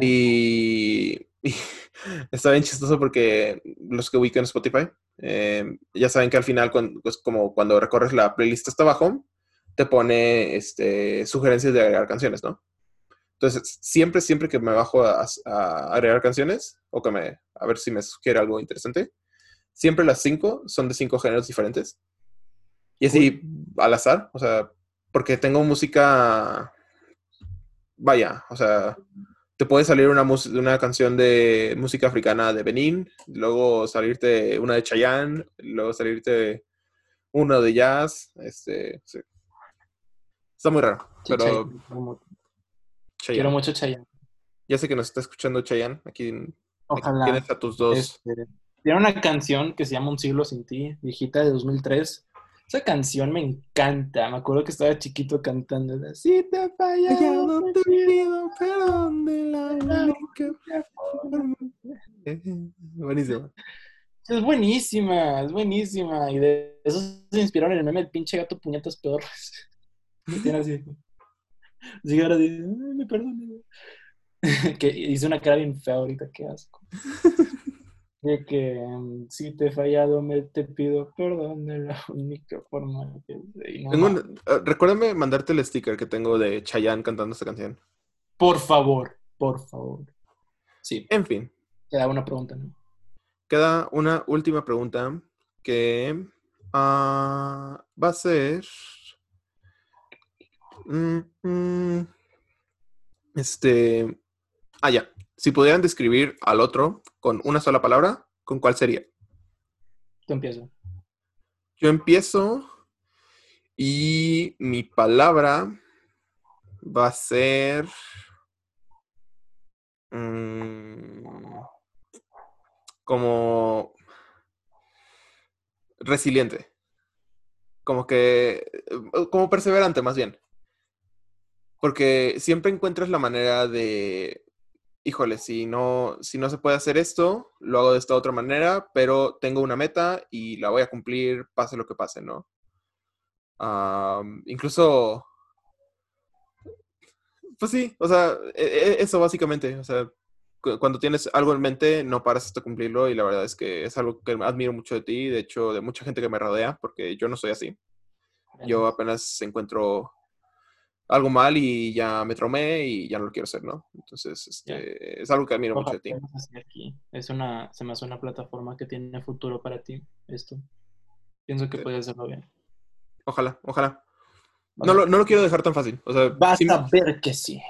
Y, está bien chistoso porque los que ubican Spotify, eh, ya saben que al final, cuando, pues como cuando recorres la playlist hasta abajo, te pone este, sugerencias de agregar canciones, ¿no? Entonces, siempre, siempre que me bajo a, agregar canciones o que me, a ver si me sugiere algo interesante, siempre las cinco son de cinco géneros diferentes. Y así, al azar, o sea, porque tengo música, vaya, o sea, te puede salir una, una canción de música africana de Benín, luego salirte una de Chayanne, luego salirte una de jazz, este, Está muy raro, pero... Quiero mucho Chayanne. Ya sé que nos está escuchando Chayanne. Aquí Ojalá. tienes a tus dos. Este, tiene una canción que se llama Un siglo sin ti, viejita de 2003. Esa canción me encanta. Me acuerdo que estaba chiquito cantando. Si te he fallado, te pido perdón de la Buenísima. Es buenísima, es buenísima. Y de eso se inspiraron en el meme del pinche gato puñetas peores. Tiene así. Así ahora dice, me perdone. que hice una cara bien fea ahorita, qué asco. De que um, si te he fallado, me te pido perdón de la única forma que ah, recuérdame mandarte el sticker que tengo de Chayanne cantando esta canción. Por favor, por favor. Sí. En fin. Queda una pregunta, ¿no? Queda una última pregunta que ah, va a ser. Mm, mm, este. Ah, ya. Si pudieran describir al otro con una sola palabra, ¿con cuál sería? Tú empieza. Yo empiezo y mi palabra va a ser. mm, como. Resiliente. Como que. eh, Como perseverante, más bien. Porque siempre encuentras la manera de. Híjole, si no, si no se puede hacer esto, lo hago de esta otra manera, pero tengo una meta y la voy a cumplir, pase lo que pase, ¿no? Am, incluso. Pues sí, o sea, e- e- eso básicamente. O sea, cu- cuando tienes algo en mente, no paras hasta cumplirlo y la verdad es que es algo que admiro mucho de ti, de hecho, de mucha gente que me rodea, porque yo no soy así. Yo apenas encuentro algo mal y ya me traumé y ya no lo quiero hacer, ¿no? Entonces, este, es algo que admiro mucho de ti. Ojalá aquí. Es una, se me hace una plataforma que tiene futuro para ti, esto. Pienso que Sí. puedes hacerlo bien. Ojalá, ojalá. No lo, no lo quiero dejar tan fácil. O sea, Vas sí, a ver que sí.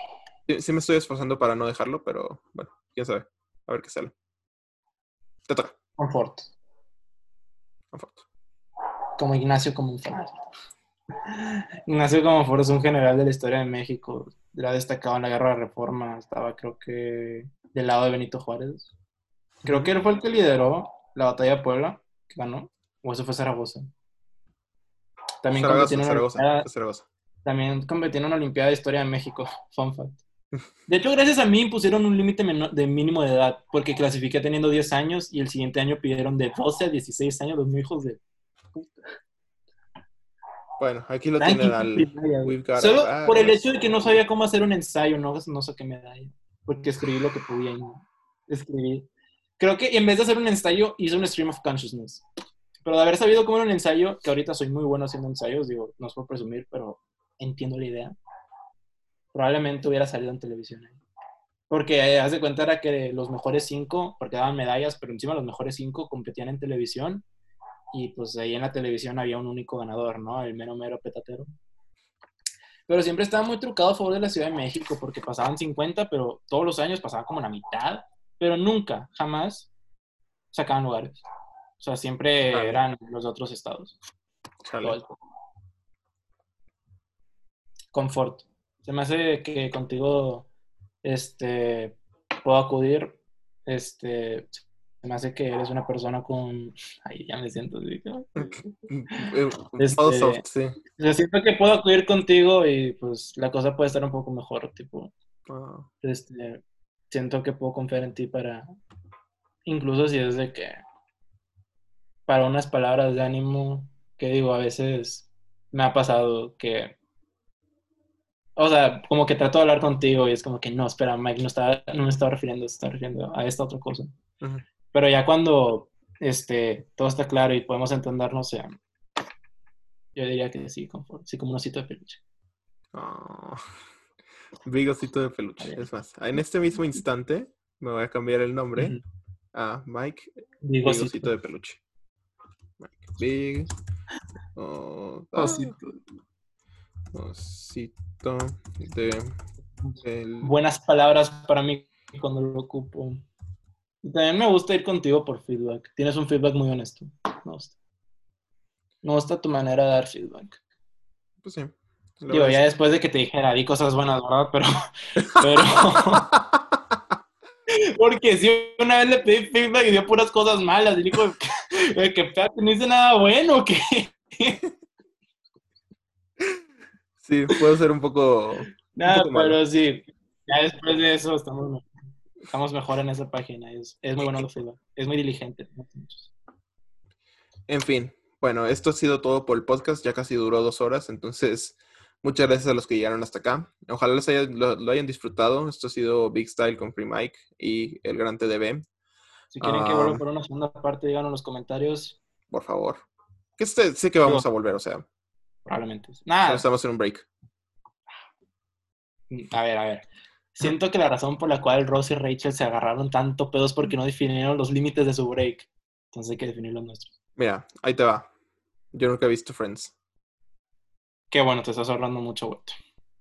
sí- sí me estoy esforzando para no dejarlo, pero bueno, quién sabe. A ver qué sale. Te toca. Confort. Confort. Como Ignacio Comonfort. Ignacio Comonfort es un general de la historia de México. Era destacado en la Guerra de Reforma. Estaba, creo que, del lado de Benito Juárez. Creo que él fue el que lideró la batalla de Puebla, que ganó. O eso fue Zaragoza. También competió Zaragoza, en una Zaragoza, Olimpiada- Zaragoza. También competí en una Olimpiada de Historia de México. Fun fact. De hecho, gracias a mí pusieron un límite de mínimo de edad, porque clasifiqué teniendo 10 años y el siguiente año pidieron de 12 a 16 años los hijos de... Bueno, aquí lo tienen al. got a Solo por el hecho de que no sabía cómo hacer un ensayo, no, no saqué medalla, porque escribí lo que podía y escribí. Creo que en vez de hacer un ensayo, hice un stream of consciousness. Pero de haber sabido cómo era un ensayo, que ahorita soy muy bueno haciendo ensayos, digo, no es por presumir, pero entiendo la idea. Probablemente hubiera salido en televisión. ahí. Porque eh, haz de cuenta era que los mejores cinco, porque daban medallas, pero encima los mejores cinco competían en televisión. Y pues ahí en la televisión había un único ganador, ¿no? El mero mero petatero. Pero siempre estaba muy trucado a favor de la Ciudad de México, porque pasaban 50, pero todos los años pasaba como la mitad, pero nunca, jamás sacaban lugares. O sea, siempre eran los otros estados. Confort. Se me hace que contigo este, puedo acudir. Este, me hace que eres una persona con. Ay, ya me siento así. Este- soft, sí. Yo siento que puedo acudir contigo y pues la cosa puede estar un poco mejor. Tipo, Ah, este, siento que puedo confiar en ti para. Incluso si es de que. Para unas palabras de ánimo, que digo, a veces me ha pasado que. O sea, como que trato de hablar contigo y es como que no, espera, Mike no, estaba, no me estaba refiriendo, se está refiriendo a esta otra cosa. ujú. Pero ya cuando este, todo está claro y podemos entendernos, ya, yo diría que sí, confort, sí, como un osito de peluche. Ah. Big osito de peluche. Es más, en este mismo instante me voy a cambiar el nombre a Mike Big osito. osito de peluche. Mike Big oh, Osito. osito de buenas palabras para mí cuando lo ocupo. Y también me gusta ir contigo por feedback. Tienes un feedback muy honesto. Me gusta. Me gusta tu manera de dar feedback. Pues sí. Digo, ya es- después de que te dijera, di cosas buenas, ¿verdad? Pero, pero, porque si una vez le pedí feedback y dio puras cosas malas, y dijo, que, que no hice nada bueno, que Sí, puedo ser un poco. nada, poco malo. pero sí, ya después de eso estamos, estamos mejor en esa página. Es, es muy bueno el feedback. Es muy diligente. En fin, bueno, esto ha sido todo por el podcast. Ya casi duró dos horas, entonces muchas gracias a los que llegaron hasta acá. Ojalá les haya- lo, lo hayan disfrutado. Esto ha sido Big Style con Free Mike y el gran TDB. Si quieren que Ah. vuelva por una segunda parte, díganlo en los comentarios. Por favor. Que sé, sé que vamos a volver, o sea, Probablemente. Nada, estamos en un break. a ver, a ver. Siento que la razón por la cual Ross y Rachel se agarraron tanto pedos es porque no definieron los límites de su break. Entonces hay que definir los nuestros. Mira, ahí te va. Yo nunca he visto Friends. Qué bueno, te estás ahorrando mucho vuelto.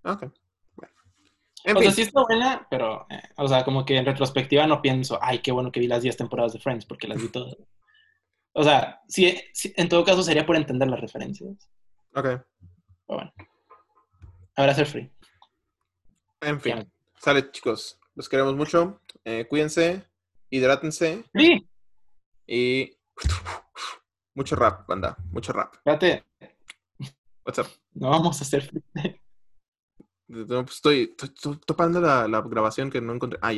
Ok. Bueno. o sea, sí está buena, pero, eh, o sea, como que en retrospectiva no pienso, ay, qué bueno que vi las 10 temporadas de Friends, porque las vi todas. O sea, sí, en todo caso sería por entender las referencias. Ok. Pero bueno. Ahora ser free. En fin. Sale, chicos. Los queremos mucho. Eh, cuídense. Hidrátense. Sí. Y. Mucho rap, banda. Mucho rap. Espérate. What's up? No vamos a hacer. Pues estoy, estoy, topando la, la, grabación que no encontré. Ah.